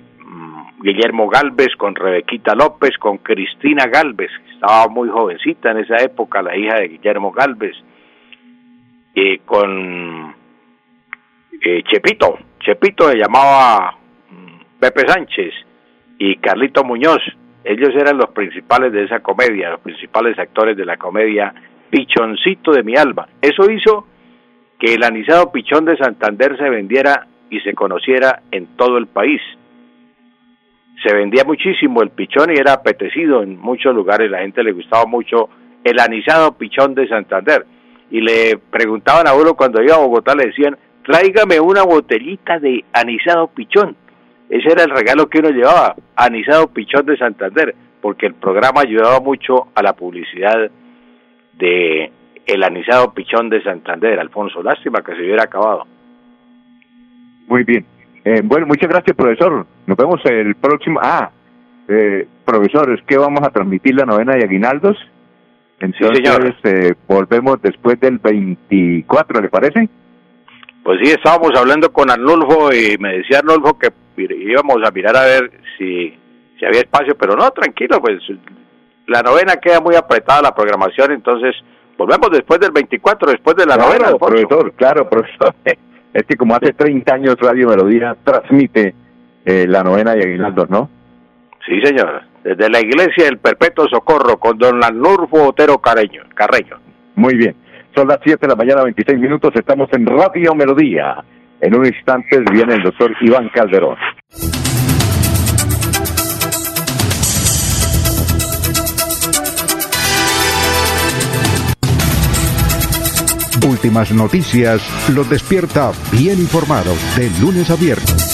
Guillermo Galvez, con Rebequita López, con Cristina Galvez, que estaba muy jovencita en esa época, la hija de Guillermo Galvez, eh, con eh, Chepito, Chepito se llamaba mm, Pepe Sánchez y Carlito Muñoz, ellos eran los principales de esa comedia, los principales actores de la comedia Pichoncito de mi alma. Eso hizo que el anisado pichón de Santander se vendiera y se conociera en todo el país. Se vendía muchísimo el pichón y era apetecido en muchos lugares, la gente le gustaba mucho el anisado pichón de Santander. Y le preguntaban a uno cuando iba a Bogotá, le decían, tráigame una botellita de anisado pichón. Ese era el regalo que uno llevaba, anisado pichón de Santander, porque el programa ayudaba mucho a la publicidad de el anisado pichón de Santander, Alfonso. Lástima que se hubiera acabado. Muy bien. Eh, bueno, muchas gracias, profesor. Nos vemos el próximo. Ah, eh, profesor, es que vamos a transmitir la novena de Aguinaldos. Entonces, eh, volvemos después del 24, ¿le parece? Pues sí, estábamos hablando con Arnulfo y me decía Arnulfo que íbamos a mirar a ver si, si había espacio, pero no, tranquilo, pues la novena queda muy apretada la programación, entonces volvemos después del 24, después de la novena. Profesor, claro, profesor. Es que como hace 30 años Radio Melodía transmite eh, la novena de Aguinaldos, ¿no? Sí, señor. Desde la iglesia del Perpetuo Socorro con don Arnulfo Otero Carreño. Carreño. Muy bien. Son las 7 de la mañana, 26 minutos. Estamos en Radio Melodía. En un instante viene el doctor Iván Calderón. Últimas noticias los despierta bien informados de lunes a viernes.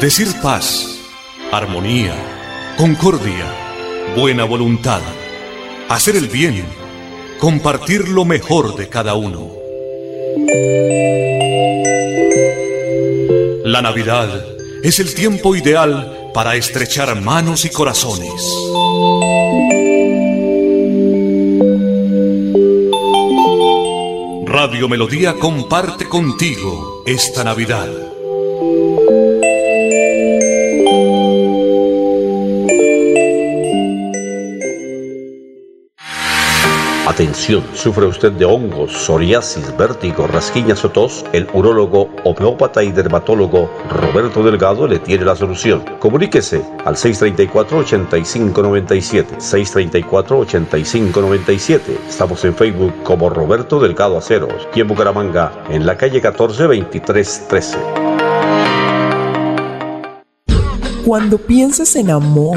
decir paz, armonía, concordia, buena voluntad, hacer el bien, compartir lo mejor de cada uno. La Navidad es el tiempo ideal para estrechar manos y corazones. Radio Melodía comparte contigo esta Navidad. Atención, sufre usted de hongos, psoriasis, vértigo, rasquiñas o tos, el urólogo, homeópata y dermatólogo Roberto Delgado le tiene la solución. Comuníquese al 634-8597, 634-8597. Estamos en Facebook como Roberto Delgado Aceros y en Bucaramanga en la calle 14 2313. Cuando pienses en amor,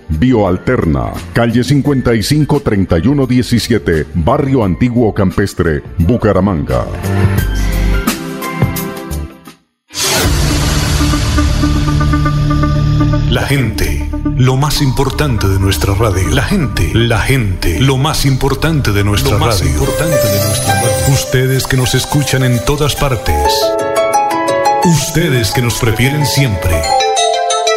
Bioalterna, calle 55 31 17, Barrio Antiguo Campestre, Bucaramanga. La gente, lo más importante de nuestra radio. La gente, la gente, lo más importante de nuestra lo más importante de nuestra radio. Ustedes que nos escuchan en todas partes. Ustedes que nos prefieren siempre.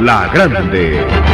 la Grande.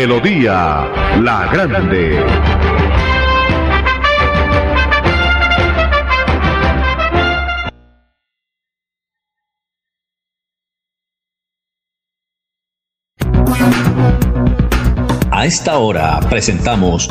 Melodía La Grande. A esta hora presentamos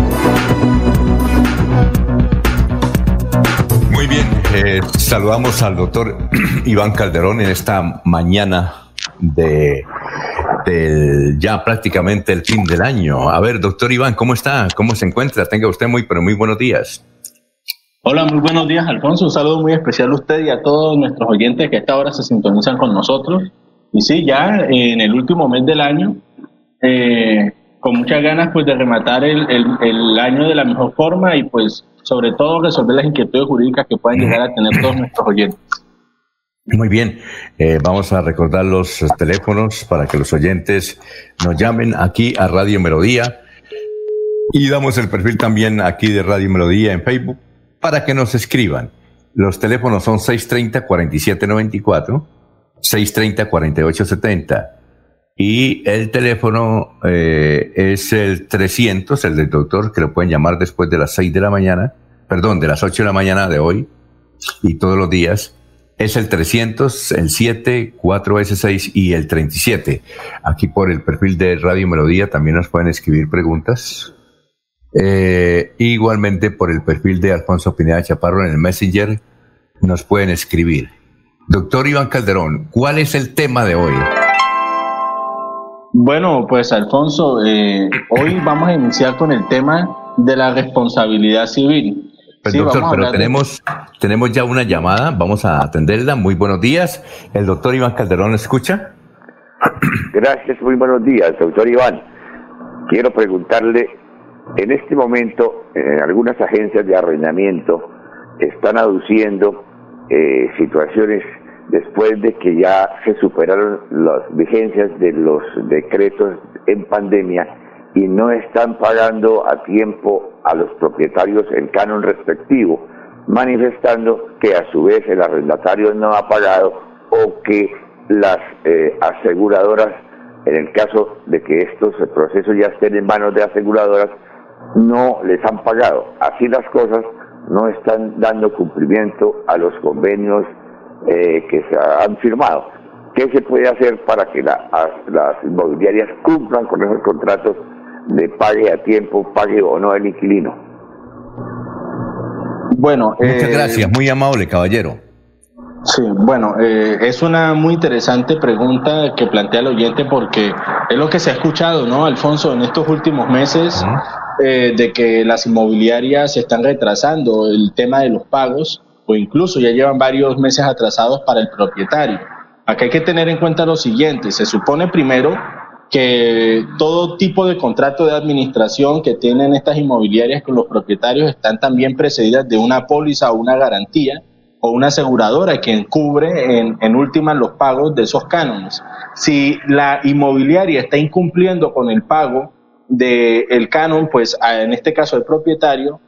Eh, saludamos al doctor Iván Calderón en esta mañana de ya prácticamente el fin del año. A ver, doctor Iván, ¿cómo está? ¿Cómo se encuentra? Tenga usted muy, pero muy buenos días. Hola, muy buenos días, Alfonso. Un saludo muy especial a usted y a todos nuestros oyentes que a esta hora se sintonizan con nosotros. Y sí, ya en el último mes del año, eh, con muchas ganas pues de rematar el, el, año de la mejor forma y pues sobre todo resolver las inquietudes jurídicas que puedan llegar a tener todos nuestros oyentes. Muy bien, eh, vamos a recordar los teléfonos para que los oyentes nos llamen aquí a Radio Melodía y damos el perfil también aquí de Radio Melodía en Facebook para que nos escriban. Los teléfonos son 630-4794, 630-4870 y el teléfono eh, es el 300, el del doctor, que lo pueden llamar después de las 6 de la mañana, perdón, de las 8 de la mañana de hoy y todos los días. Es el 300, el 7, 4S6 y el 37. Aquí por el perfil de Radio Melodía también nos pueden escribir preguntas. Eh, igualmente por el perfil de Alfonso Pineda Chaparro en el Messenger nos pueden escribir. Doctor Iván Calderón, ¿cuál es el tema de hoy? Bueno, pues Alfonso, eh, hoy vamos a iniciar con el tema de la responsabilidad civil. Pues doctor, pero tenemos, tenemos ya una llamada, vamos a atenderla. Muy buenos días. El doctor Iván Calderón, ¿escucha? Gracias, muy buenos días, doctor Iván. Quiero preguntarle, en este momento, en algunas agencias de arrendamiento están aduciendo eh, situaciones después de que ya se superaron las vigencias de los decretos en pandemia y no están pagando a tiempo a los propietarios el canon respectivo, manifestando que a su vez el arrendatario no ha pagado o que las eh, aseguradoras, en el caso de que estos procesos ya estén en manos de aseguradoras, no les han pagado. Así las cosas no están dando cumplimiento a los convenios eh, que se han firmado. ¿Qué se puede hacer para que las inmobiliarias cumplan con esos contratos de pague a tiempo, pague o no el inquilino? Bueno, muchas eh, gracias, muy amable caballero. Sí, bueno, eh, es una muy interesante pregunta que plantea el oyente porque es lo que se ha escuchado, ¿no, Alfonso, en estos últimos meses, de que las inmobiliarias se están retrasando el tema de los pagos o incluso ya llevan varios meses atrasados para el propietario. Acá hay que tener en cuenta lo siguiente, se supone primero que todo tipo de contrato de administración que tienen estas inmobiliarias con los propietarios están también precedidas de una póliza o una garantía o una aseguradora que cubre en, en última los pagos de esos cánones. Si la inmobiliaria está incumpliendo con el pago del canon, pues en este caso el propietario,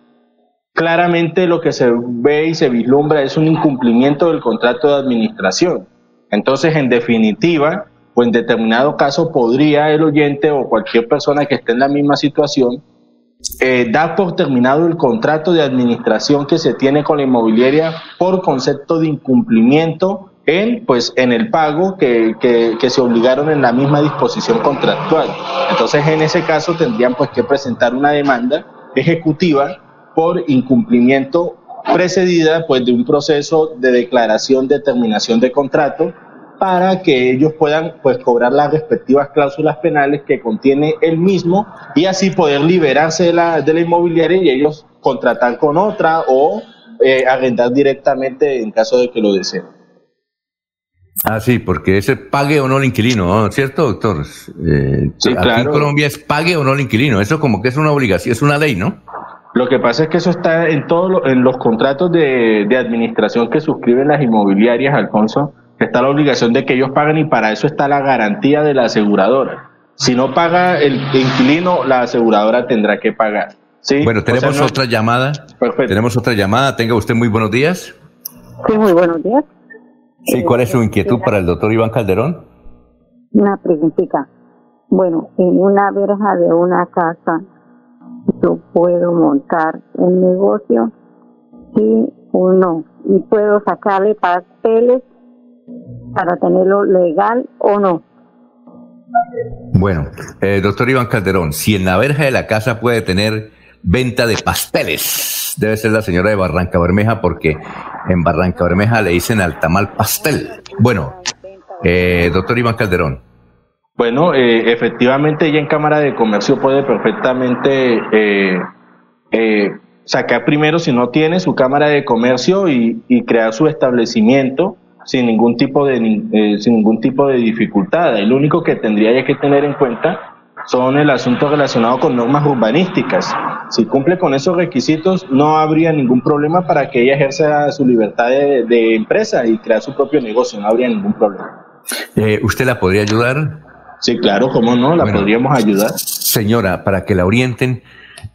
claramente lo que se ve y se vislumbra es un incumplimiento del contrato de administración. Entonces, en definitiva, o en determinado caso podría el oyente o cualquier persona que esté en la misma situación eh, dar por terminado el contrato de administración que se tiene con la inmobiliaria por concepto de incumplimiento en, pues, en el pago que, que, que, se obligaron en la misma disposición contractual. Entonces, en ese caso tendrían pues que presentar una demanda ejecutiva por incumplimiento precedida pues de un proceso de declaración de terminación de contrato para que ellos puedan pues cobrar las respectivas cláusulas penales que contiene el mismo y así poder liberarse de la, de la inmobiliaria y ellos contratar con otra o eh, arrendar directamente en caso de que lo deseen. Ah, sí, porque ese pague o no el inquilino, ¿cierto, doctor? Eh, sí, aquí en Colombia es pague o no el inquilino, eso como que es una obligación, es una ley, ¿no? Lo que pasa es que eso está en todos en los contratos de, administración que suscriben las inmobiliarias, Alfonso, está la obligación de que ellos paguen y para eso está la garantía de la aseguradora. Si no paga el inquilino, la aseguradora tendrá que pagar. ¿sí? Bueno, tenemos otra llamada. Perfecto. Tenemos otra llamada. Tenga usted muy buenos días. Sí, muy buenos días. Sí, ¿cuál es su inquietud para el doctor Iván Calderón? Una preguntita. Bueno, en una verja de una casa yo puedo montar un negocio, sí o no, y puedo sacarle papeles para tenerlo legal o no. Bueno, eh, doctor Iván Calderón, si en la verja de la casa puede tener venta de pasteles, debe ser la señora de Barranca Bermeja, porque en Barranca Bermeja le dicen al tamal pastel. Bueno, eh, doctor Iván Calderón. Bueno, eh, efectivamente ella en Cámara de Comercio puede perfectamente eh, eh, sacar primero, si no tiene, su Cámara de Comercio y, crear su establecimiento sin ningún tipo de sin ningún tipo de dificultad. Y lo único que tendría que tener en cuenta son el asunto relacionado con normas urbanísticas. Si cumple con esos requisitos, no habría ningún problema para que ella ejerza su libertad de, empresa y crear su propio negocio, no habría ningún problema. Eh, ¿Usted la podría ayudar? Sí, claro, cómo no, la podríamos ayudar. Señora, para que la orienten,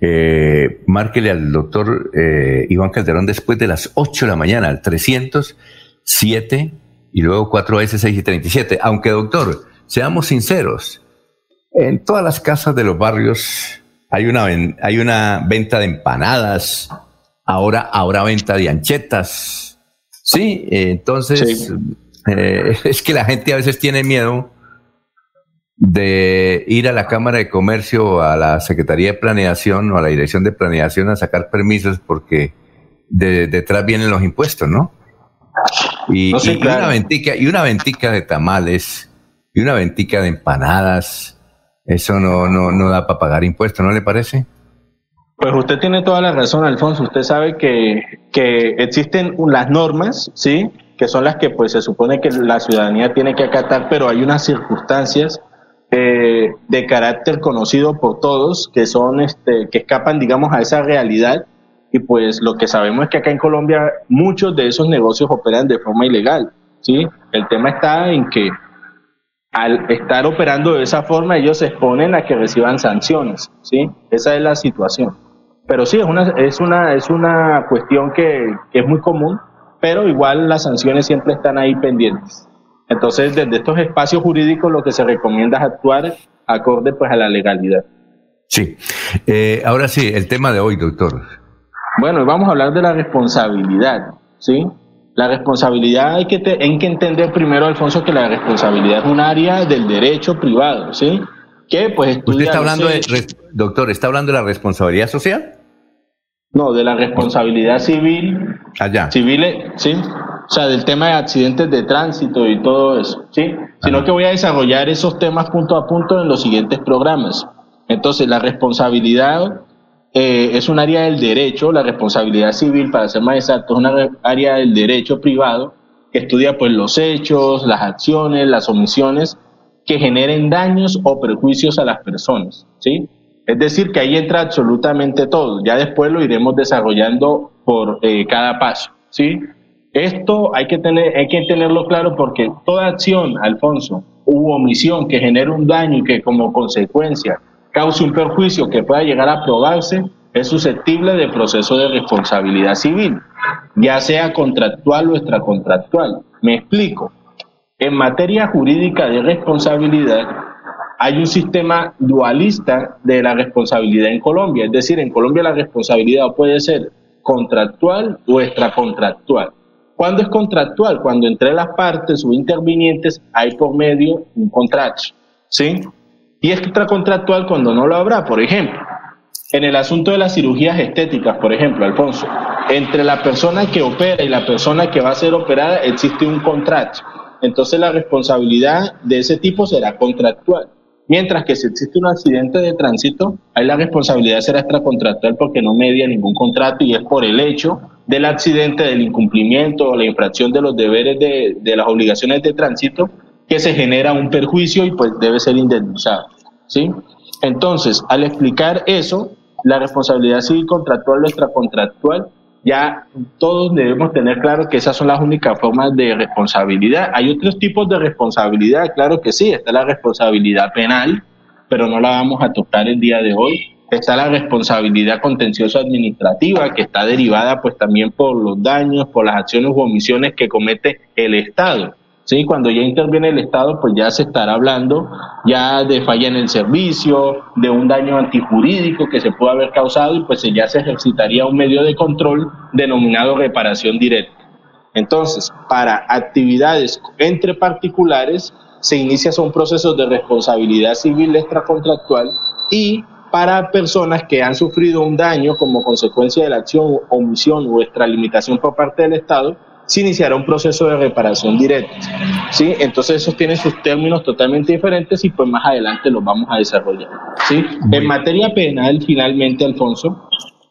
eh, márquele al doctor eh, Iván Calderón después de las 8 de la mañana, al 307 y luego 4S6 y 37. Aunque, doctor, seamos sinceros, en todas las casas de los barrios hay una, hay una venta de empanadas, ahora ahora venta de anchetas. Sí, entonces eh, es que la gente a veces tiene miedo de ir a la Cámara de Comercio, a la Secretaría de Planeación o a la Dirección de Planeación a sacar permisos porque detrás vienen los impuestos, ¿no? Y, una ventica, y una ventica de tamales y una ventica de empanadas, eso no, no, no da para pagar impuestos, ¿no le parece? Pues usted tiene toda la razón, Alfonso. Usted sabe que, que existen las normas, ¿sí? Que son las que pues se supone que la ciudadanía tiene que acatar, pero hay unas circunstancias eh, de carácter conocido por todos, que son, este, que escapan, digamos, a esa realidad. Y pues lo que sabemos es que acá en Colombia muchos de esos negocios operan de forma ilegal, ¿sí? El tema está en que al estar operando de esa forma ellos se exponen a que reciban sanciones, ¿sí? Esa es la situación. Pero sí, es una, es una, es una cuestión que, que es muy común, pero igual las sanciones siempre están ahí pendientes. Entonces, desde estos espacios jurídicos lo que se recomienda es actuar acorde pues a la legalidad. Sí. Eh, ahora sí, el tema de hoy, doctor. Bueno, vamos a hablar de la responsabilidad, ¿sí? La responsabilidad hay que, hay que entender primero, Alfonso, que la responsabilidad es un área del derecho privado, ¿sí? Que pues ¿Usted está hablando de, doctor, está hablando de la responsabilidad social? No, de la responsabilidad civil. Allá. Civil, sí o sea, del tema de accidentes de tránsito y todo eso, ¿sí? Sino que voy a desarrollar esos temas punto a punto en los siguientes programas. Entonces, la responsabilidad eh, es un área del derecho, la responsabilidad civil, para ser más exacto, es una área del derecho privado que estudia pues los hechos, las acciones, las omisiones que generen daños o perjuicios a las personas, ¿sí? Es decir, que ahí entra absolutamente todo. Ya después lo iremos desarrollando por eh, cada paso, ¿sí? Esto hay que, tener, hay que tenerlo claro porque toda acción, Alfonso, u omisión que genere un daño y que como consecuencia cause un perjuicio que pueda llegar a probarse, es susceptible de proceso de responsabilidad civil, ya sea contractual o extracontractual. Me explico. En materia jurídica de responsabilidad, hay un sistema dualista de la responsabilidad en Colombia. Es decir, en Colombia la responsabilidad puede ser contractual o extracontractual. ¿Cuándo es contractual? Cuando entre las partes o intervinientes hay por medio un contrato, ¿sí? Y es extracontractual cuando no lo habrá, por ejemplo. En el asunto de las cirugías estéticas, por ejemplo, Alfonso, entre la persona que opera y la persona que va a ser operada existe un contrato. Entonces la responsabilidad de ese tipo será contractual. Mientras que si existe un accidente de tránsito, ahí la responsabilidad será extracontractual porque no media ningún contrato y es por el hecho del accidente, del incumplimiento o la infracción de los deberes de, de las obligaciones de tránsito que se genera un perjuicio y pues debe ser indemnizado. ¿sí? Entonces, al explicar eso, la responsabilidad civil contractual o extracontractual, ya todos debemos tener claro que esas son las únicas formas de responsabilidad. Hay otros tipos de responsabilidad, claro que sí, está la responsabilidad penal, pero no la vamos a tocar el día de hoy. Está la responsabilidad contenciosa administrativa, que está derivada pues también por los daños, por las acciones u omisiones que comete el Estado. ¿sí? Cuando ya interviene el Estado, pues ya se estará hablando ya de falla en el servicio, de un daño antijurídico que se puede haber causado y pues ya se ejercitaría un medio de control denominado reparación directa. Entonces, para actividades entre particulares, se inicia son procesos de responsabilidad civil extracontractual y para personas que han sufrido un daño como consecuencia de la acción, omisión o extralimitación por parte del Estado, se iniciará un proceso de reparación directa. ¿sí? Entonces esos tienen sus términos totalmente diferentes y pues más adelante los vamos a desarrollar. ¿sí? En materia penal, finalmente, Alfonso,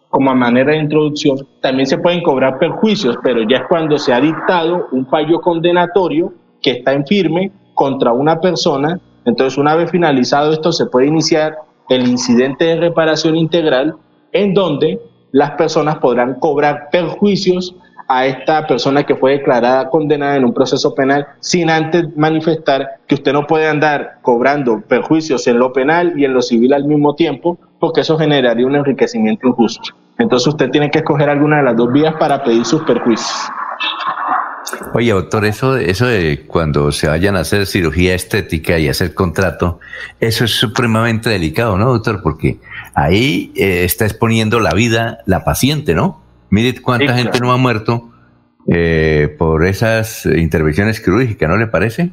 como a manera de introducción, también se pueden cobrar perjuicios, pero ya es cuando se ha dictado un fallo condenatorio que está en firme contra una persona Entonces, una vez finalizado esto, se puede iniciar el incidente de reparación integral en donde las personas podrán cobrar perjuicios a esta persona que fue declarada condenada en un proceso penal sin antes manifestar que usted no puede andar cobrando perjuicios en lo penal y en lo civil al mismo tiempo, porque eso generaría un enriquecimiento injusto. Entonces usted tiene que escoger alguna de las dos vías para pedir sus perjuicios. Oye, doctor, eso, eso de cuando se vayan a hacer cirugía estética y hacer contrato, eso es supremamente delicado, ¿no, doctor? Porque ahí eh, está exponiendo la vida la paciente, ¿no? Mire cuánta gente no ha muerto eh, por esas intervenciones quirúrgicas, ¿no le parece?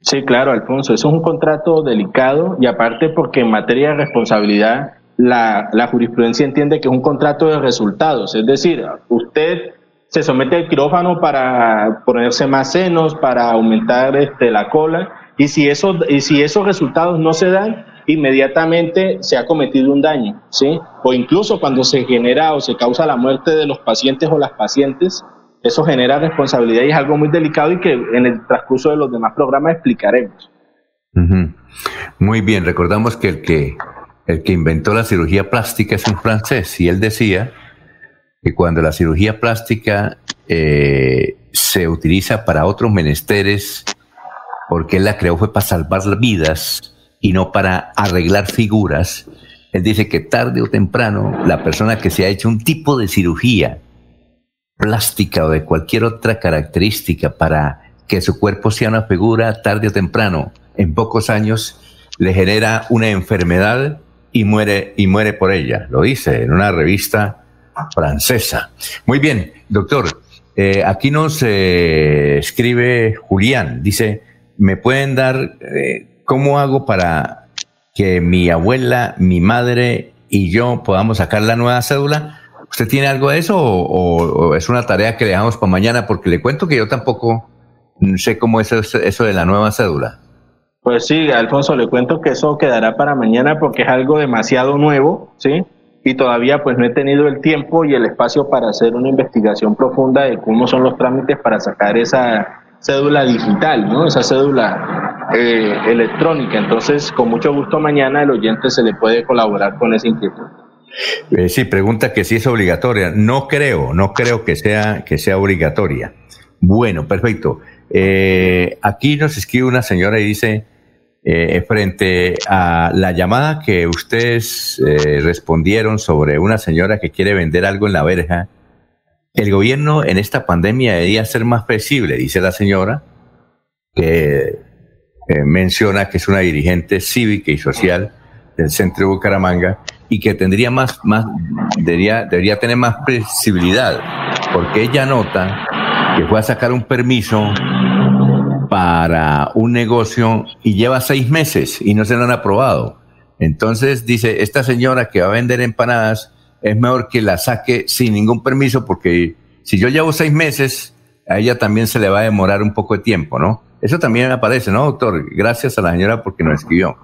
Sí, claro, Alfonso, eso es un contrato delicado y aparte porque en materia de responsabilidad la, la jurisprudencia entiende que es un contrato de resultados, es decir, usted se somete al quirófano para ponerse más senos, para aumentar este, la cola, y si, eso, y si esos resultados no se dan, inmediatamente se ha cometido un daño, ¿sí? O incluso cuando se genera o se causa la muerte de los pacientes o las pacientes, eso genera responsabilidad y es algo muy delicado y que en el transcurso de los demás programas explicaremos. Muy bien, recordamos que el que el que inventó la cirugía plástica es un francés y él decía que cuando la cirugía plástica eh, se utiliza para otros menesteres, porque él la creó fue para salvar vidas y no para arreglar figuras, él dice que tarde o temprano la persona que se ha hecho un tipo de cirugía plástica o de cualquier otra característica para que su cuerpo sea una figura, tarde o temprano, en pocos años, le genera una enfermedad y muere, y muere por ella. Lo dice en una revista francesa. Muy bien, doctor. Eh, aquí nos eh, escribe Julián. Dice, ¿me pueden dar eh, cómo hago para que mi abuela, mi madre y yo podamos sacar la nueva cédula? ¿Usted tiene algo de eso o, es una tarea que le dejamos para mañana? Porque le cuento que yo tampoco sé cómo es eso de la nueva cédula. Pues sí, Alfonso, le cuento que eso quedará para mañana porque es algo demasiado nuevo, ¿sí? Y todavía pues no he tenido el tiempo y el espacio para hacer una investigación profunda de cómo son los trámites para sacar esa cédula digital, ¿no? esa cédula eh, electrónica. Entonces, con mucho gusto mañana el oyente se le puede colaborar con esa inquietud. Eh, sí, pregunta que si es obligatoria. No creo, no creo que sea, que sea obligatoria. Bueno, perfecto. Eh, aquí nos escribe una señora y dice, eh, frente a la llamada que ustedes eh, respondieron sobre una señora que quiere vender algo en la verja, el gobierno en esta pandemia debería ser más flexible, dice la señora, que eh, menciona que es una dirigente cívica y social del centro de Bucaramanga y que tendría más, más debería, debería tener más flexibilidad, porque ella nota que fue a sacar un permiso para un negocio y lleva seis meses y no se lo han aprobado. Entonces dice, esta señora que va a vender empanadas es mejor que la saque sin ningún permiso porque si yo llevo seis meses, a ella también se le va a demorar un poco de tiempo, ¿no? Eso también aparece, ¿no, doctor? Gracias a la señora porque nos escribió.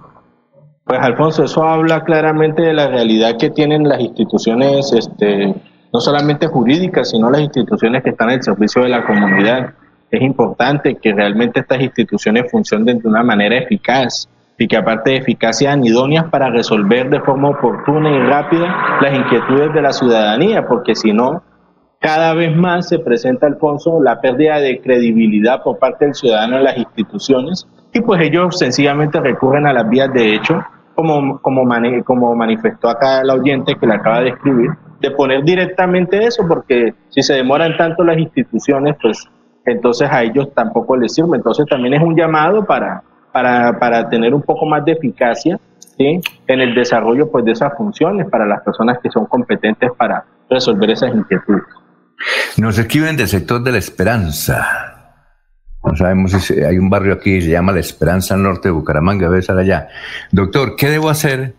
Pues Alfonso, eso habla claramente de la realidad que tienen las instituciones, este, no solamente jurídicas, sino las instituciones que están al servicio de la comunidad es importante que realmente estas instituciones funcionen de una manera eficaz y que aparte de eficaz sean idóneas para resolver de forma oportuna y rápida las inquietudes de la ciudadanía, porque si no, cada vez más se presenta, Alfonso, la pérdida de credibilidad por parte del ciudadano en las instituciones y pues ellos sencillamente recurren a las vías de hecho, como, como, como manifestó acá el oyente que le acaba de escribir, de poner directamente eso, porque si se demoran tanto las instituciones, pues entonces a ellos tampoco les sirve. Entonces también es un llamado para, para, para tener un poco más de eficacia en el desarrollo pues, de esas funciones para las personas que son competentes para resolver esas inquietudes. Nos escriben del sector de la Esperanza. No sabemos si hay un barrio aquí que se llama La Esperanza Norte de Bucaramanga, debe estar allá. Doctor, ¿qué debo hacer?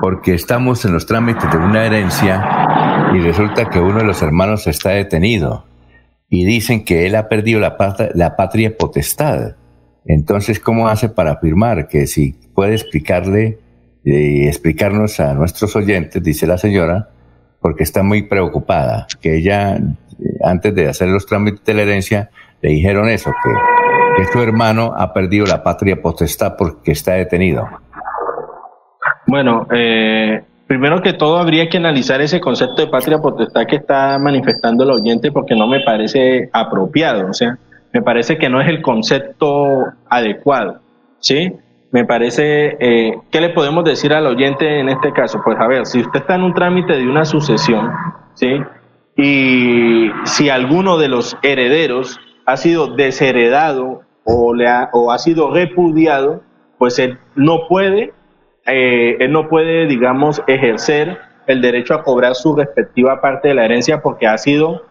Porque estamos en los trámites de una herencia y resulta que uno de los hermanos está detenido y dicen que él ha perdido la, patria, la patria potestad. Entonces, ¿cómo hace para afirmar que si puede explicarle y eh, explicarnos a nuestros oyentes, dice la señora, porque está muy preocupada, que ella, eh, antes de hacer los trámites de la herencia, le dijeron eso, que, que su hermano ha perdido la patria potestad porque está detenido? Bueno, eh, primero que todo habría que analizar ese concepto de patria potestad que está manifestando el oyente porque no me parece apropiado, o sea, me parece que no es el concepto adecuado, ¿sí? Me parece, eh, ¿qué le podemos decir al oyente en este caso? Pues a ver, si usted está en un trámite de una sucesión, ¿sí? Y si alguno de los herederos ha sido desheredado o, le ha, o ha sido repudiado, pues él no puede, eh, él no puede, digamos, ejercer el derecho a cobrar su respectiva parte de la herencia porque ha sido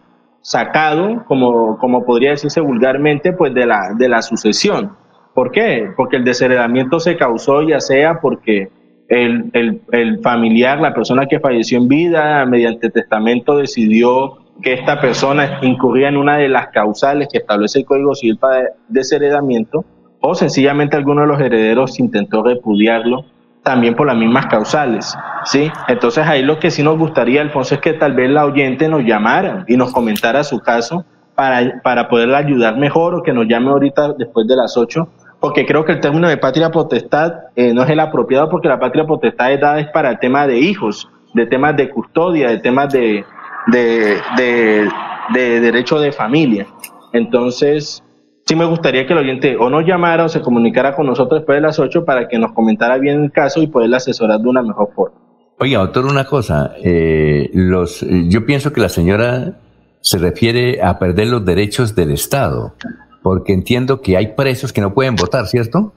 sacado, como, como podría decirse vulgarmente, pues de la, de la sucesión. ¿Por qué? Porque el desheredamiento se causó ya sea porque el, el, el, familiar, la persona que falleció en vida, mediante testamento decidió que esta persona incurría en una de las causales que establece el Código Civil para desheredamiento, o sencillamente alguno de los herederos intentó repudiarlo también por las mismas causales, ¿sí? Entonces ahí lo que sí nos gustaría, Alfonso, es que tal vez la oyente nos llamara y nos comentara su caso para, para poderla ayudar mejor o que nos llame ahorita después de las 8, porque creo que el término de patria potestad eh, no es el apropiado porque la patria potestad es dada es para el tema de hijos, de temas de custodia, de temas de, de, de, de derecho de familia. Entonces, sí me gustaría que el oyente o nos llamara o se comunicara con nosotros después de las 8 para que nos comentara bien el caso y poderle asesorar de una mejor forma. Oye, doctor, una cosa, eh, los, yo pienso que la señora se refiere a perder los derechos del Estado, porque entiendo que hay presos que no pueden votar, ¿cierto?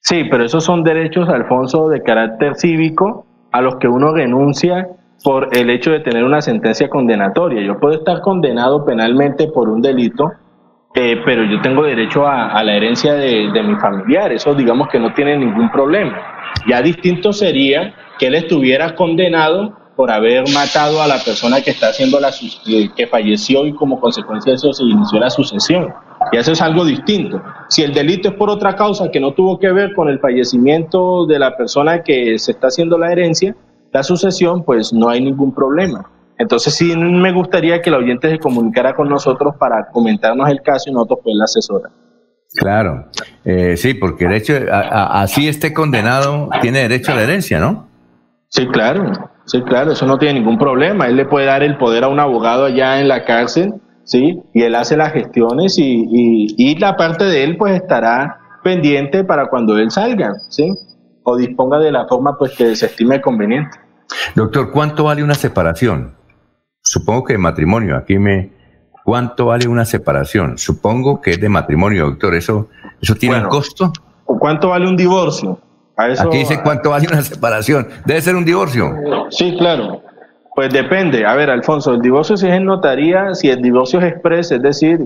Sí, pero esos son derechos, Alfonso, de carácter cívico a los que uno renuncia por el hecho de tener una sentencia condenatoria. Yo puedo estar condenado penalmente por un delito, eh, pero yo tengo derecho a, la herencia de, mi familiar. Eso digamos que no tiene ningún problema. Ya distinto sería que él estuviera condenado por haber matado a la persona que está haciendo la que falleció y como consecuencia de eso se inició la sucesión. Y eso es algo distinto. Si el delito es por otra causa que no tuvo que ver con el fallecimiento de la persona que se está haciendo la herencia, la sucesión, pues no hay ningún problema. Entonces sí me gustaría que el oyente se comunicara con nosotros para comentarnos el caso y nosotros pues la asesora. Claro, eh, sí, porque el hecho, a, a, así esté condenado, tiene derecho a la herencia, ¿no? Sí, claro, sí, claro, eso no tiene ningún problema. Él le puede dar el poder a un abogado allá en la cárcel, ¿sí? Y él hace las gestiones y, y, y la parte de él pues estará pendiente para cuando él salga, ¿sí? O disponga de la forma pues que se estime conveniente. Doctor, ¿cuánto vale una separación? Supongo que de matrimonio. Aquí me. ¿Cuánto vale una separación? Supongo que es de matrimonio, doctor. ¿Eso, eso tiene Bueno, un costo? ¿Cuánto vale un divorcio? A eso- Aquí dice cuánto vale una separación. Debe ser un divorcio. Sí, claro. Pues depende. A ver, Alfonso, el divorcio si es en notaría, si el divorcio es expreso, es decir,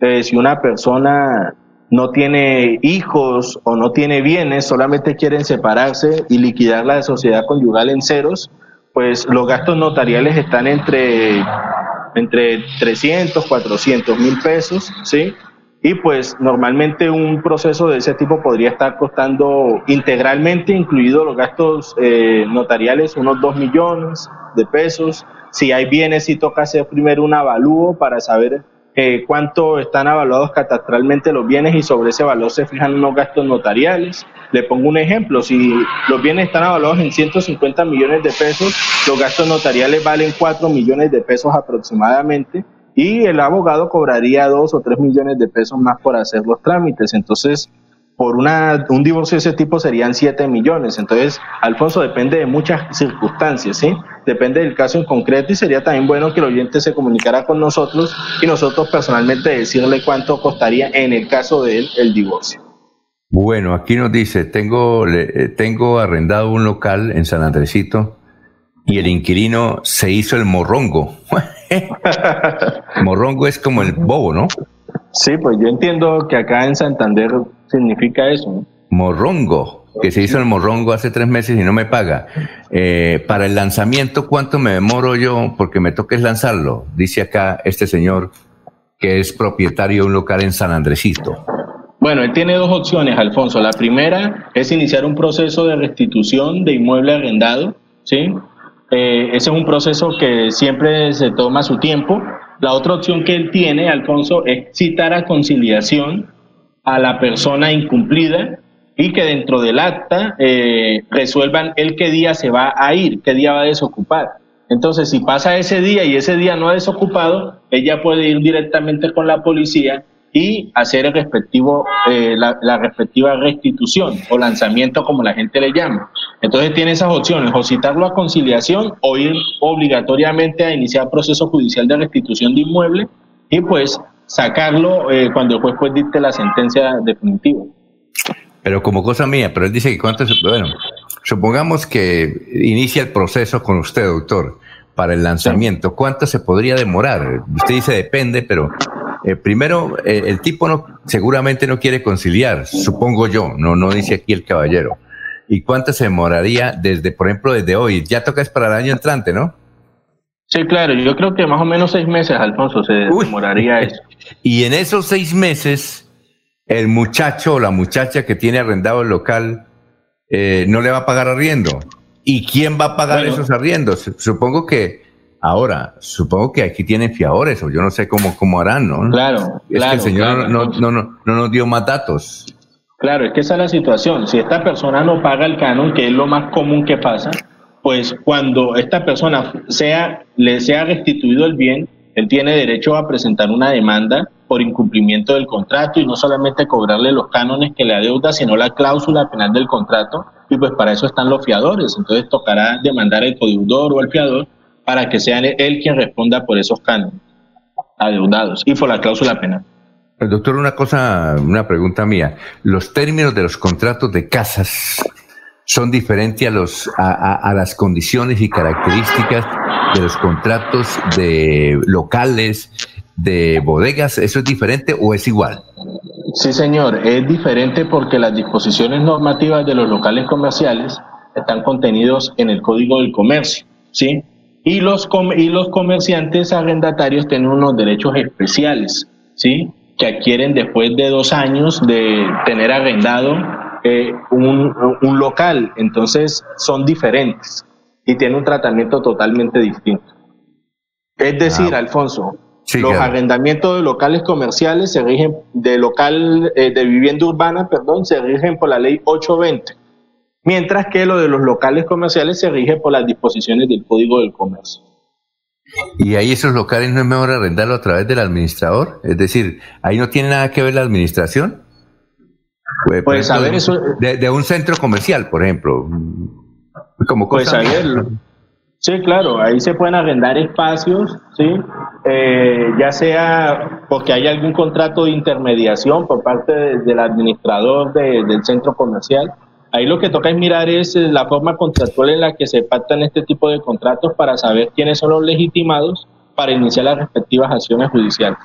eh, si una persona no tiene hijos o no tiene bienes, solamente quieren separarse y liquidar la sociedad conyugal en ceros, pues los gastos notariales están entre, entre 300, 400 mil pesos, ¿sí? Y pues normalmente un proceso de ese tipo podría estar costando integralmente, incluidos los gastos eh, notariales, unos 2 millones de pesos. Si hay bienes, sí toca hacer primero un avalúo para saber eh, cuánto están avaluados catastralmente los bienes y sobre ese valor se fijan unos gastos notariales. Le pongo un ejemplo, si los bienes están avaluados en 150 millones de pesos, los gastos notariales valen 4 millones de pesos aproximadamente y el abogado cobraría 2 o 3 millones de pesos más por hacer los trámites. Entonces, por una, un divorcio de ese tipo serían 7 millones. Entonces, Alfonso, depende de muchas circunstancias, ¿sí? Depende del caso en concreto y sería también bueno que el oyente se comunicara con nosotros y nosotros personalmente decirle cuánto costaría en el caso de él el divorcio. Bueno, aquí nos dice, tengo, le- eh, tengo arrendado un local en San Andresito y el inquilino se hizo el morrongo. morrongo es como el bobo, ¿no? Sí, pues yo entiendo que acá en Santander significa eso, ¿no? Morrongo, que se hizo el morrongo hace tres meses y no me paga. Eh, para el lanzamiento, ¿cuánto me demoro yo? Porque me toca es lanzarlo. Dice acá este señor que es propietario de un local en San Andresito. Bueno, él tiene dos opciones, Alfonso. La primera es iniciar un proceso de restitución de inmueble arrendado, ¿sí? Eh, ese es un proceso que siempre se toma su tiempo. La otra opción que él tiene, Alfonso, es citar a conciliación a la persona incumplida y que dentro del acta eh, resuelvan el qué día se va a ir, qué día va a desocupar. Entonces, si pasa ese día y ese día no ha desocupado, ella puede ir directamente con la policía y hacer el respectivo, eh, la, la, respectiva restitución o lanzamiento, como la gente le llama. Entonces tiene esas opciones, o citarlo a conciliación o ir obligatoriamente a iniciar proceso judicial de restitución de inmueble y pues sacarlo eh, cuando el juez pues dicte la sentencia definitiva. Pero como cosa mía, pero él dice que cuánto, bueno, supongamos que inicia el proceso con usted, doctor, para el lanzamiento, ¿cuánto se podría demorar? Usted dice depende, pero eh, primero, eh, el tipo no, seguramente no quiere conciliar, supongo yo, no, no dice aquí el caballero. ¿Y cuánto se demoraría desde, por ejemplo, desde hoy? Ya toca es para el año entrante, ¿no? Sí, claro, yo creo que más o menos seis meses, Alfonso, se demoraría eso. Y en esos seis meses, el muchacho o la muchacha que tiene arrendado el local eh, no le va a pagar arriendo. ¿Y quién va a pagar esos arriendos? Supongo que ahora, supongo que aquí tienen fiadores o yo no sé cómo, cómo harán, ¿no? Claro. Es que el señor no, no, no, no nos dio más datos. Claro, es que esa es la situación. Si esta persona no paga el canon, que es lo más común que pasa, pues cuando esta persona sea, le sea restituido el bien, él tiene derecho a presentar una demanda por incumplimiento del contrato y no solamente cobrarle los cánones que le adeuda, sino la cláusula penal del contrato. Y pues para eso están los fiadores. Entonces tocará demandar al codeudor o al fiador para que sea él quien responda por esos cánones adeudados y por la cláusula penal. El doctor, una cosa, una pregunta mía. Los términos de los contratos de casas son diferentes a, los, a, las condiciones y características de los contratos de locales, de bodegas. ¿Eso es diferente o es igual? Sí, señor, es diferente porque las disposiciones normativas de los locales comerciales están contenidos en el Código del Comercio, ¿sí? Y los, y los comerciantes arrendatarios tienen unos derechos especiales, ¿sí? Que adquieren después de dos años de tener arrendado eh, un, un, local, entonces son diferentes y tienen un tratamiento totalmente distinto. Es decir, ah. Alfonso, los arrendamientos de locales comerciales se rigen, de local, eh, de vivienda urbana, perdón, se rigen por la ley 820, mientras que lo de los locales comerciales se rige por las disposiciones del Código del Comercio. ¿Y ahí esos locales no es mejor arrendarlo a través del administrador? Es decir, ¿ahí no tiene nada que ver la administración? Pues, pues a ver, eso... De, un centro comercial, por ejemplo. Como pues a ver, sí, claro, ahí se pueden arrendar espacios, ¿sí? Eh, ya sea porque hay algún contrato de intermediación por parte del administrador del centro comercial. Ahí lo que toca es mirar es eh, la forma contractual en la que se pactan este tipo de contratos para saber quiénes son los legitimados para iniciar las respectivas acciones judiciales.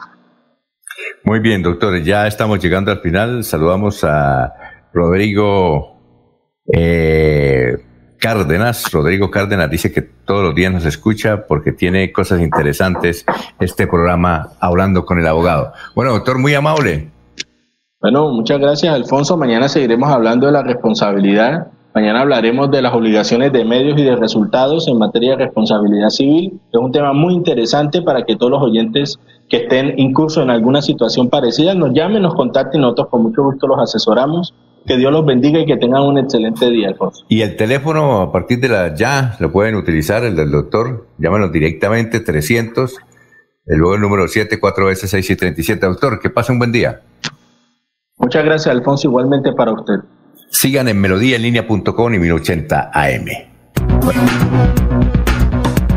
Muy bien, doctores, ya estamos llegando al final. Saludamos a Rodrigo eh, Cárdenas. Rodrigo Cárdenas dice que todos los días nos escucha porque tiene cosas interesantes este programa Hablando con el Abogado. Bueno, doctor, muy amable. Bueno, muchas gracias, Alfonso. Mañana seguiremos hablando de la responsabilidad. Mañana hablaremos de las obligaciones de medios y de resultados en materia de responsabilidad civil. Es un tema muy interesante para que todos los oyentes que estén incursos en alguna situación parecida nos llamen, nos contacten nosotros con mucho gusto los asesoramos. Que Dios los bendiga y que tengan un excelente día, Alfonso. Y el teléfono a partir de la ya lo pueden utilizar, el del doctor. Llámanos directamente, 300, luego el número 7, 4 veces 6 y 37. Doctor, que pase un buen día. Muchas gracias, Alfonso, igualmente para usted. Sigan en melodíaenlínea.com y 1080 AM.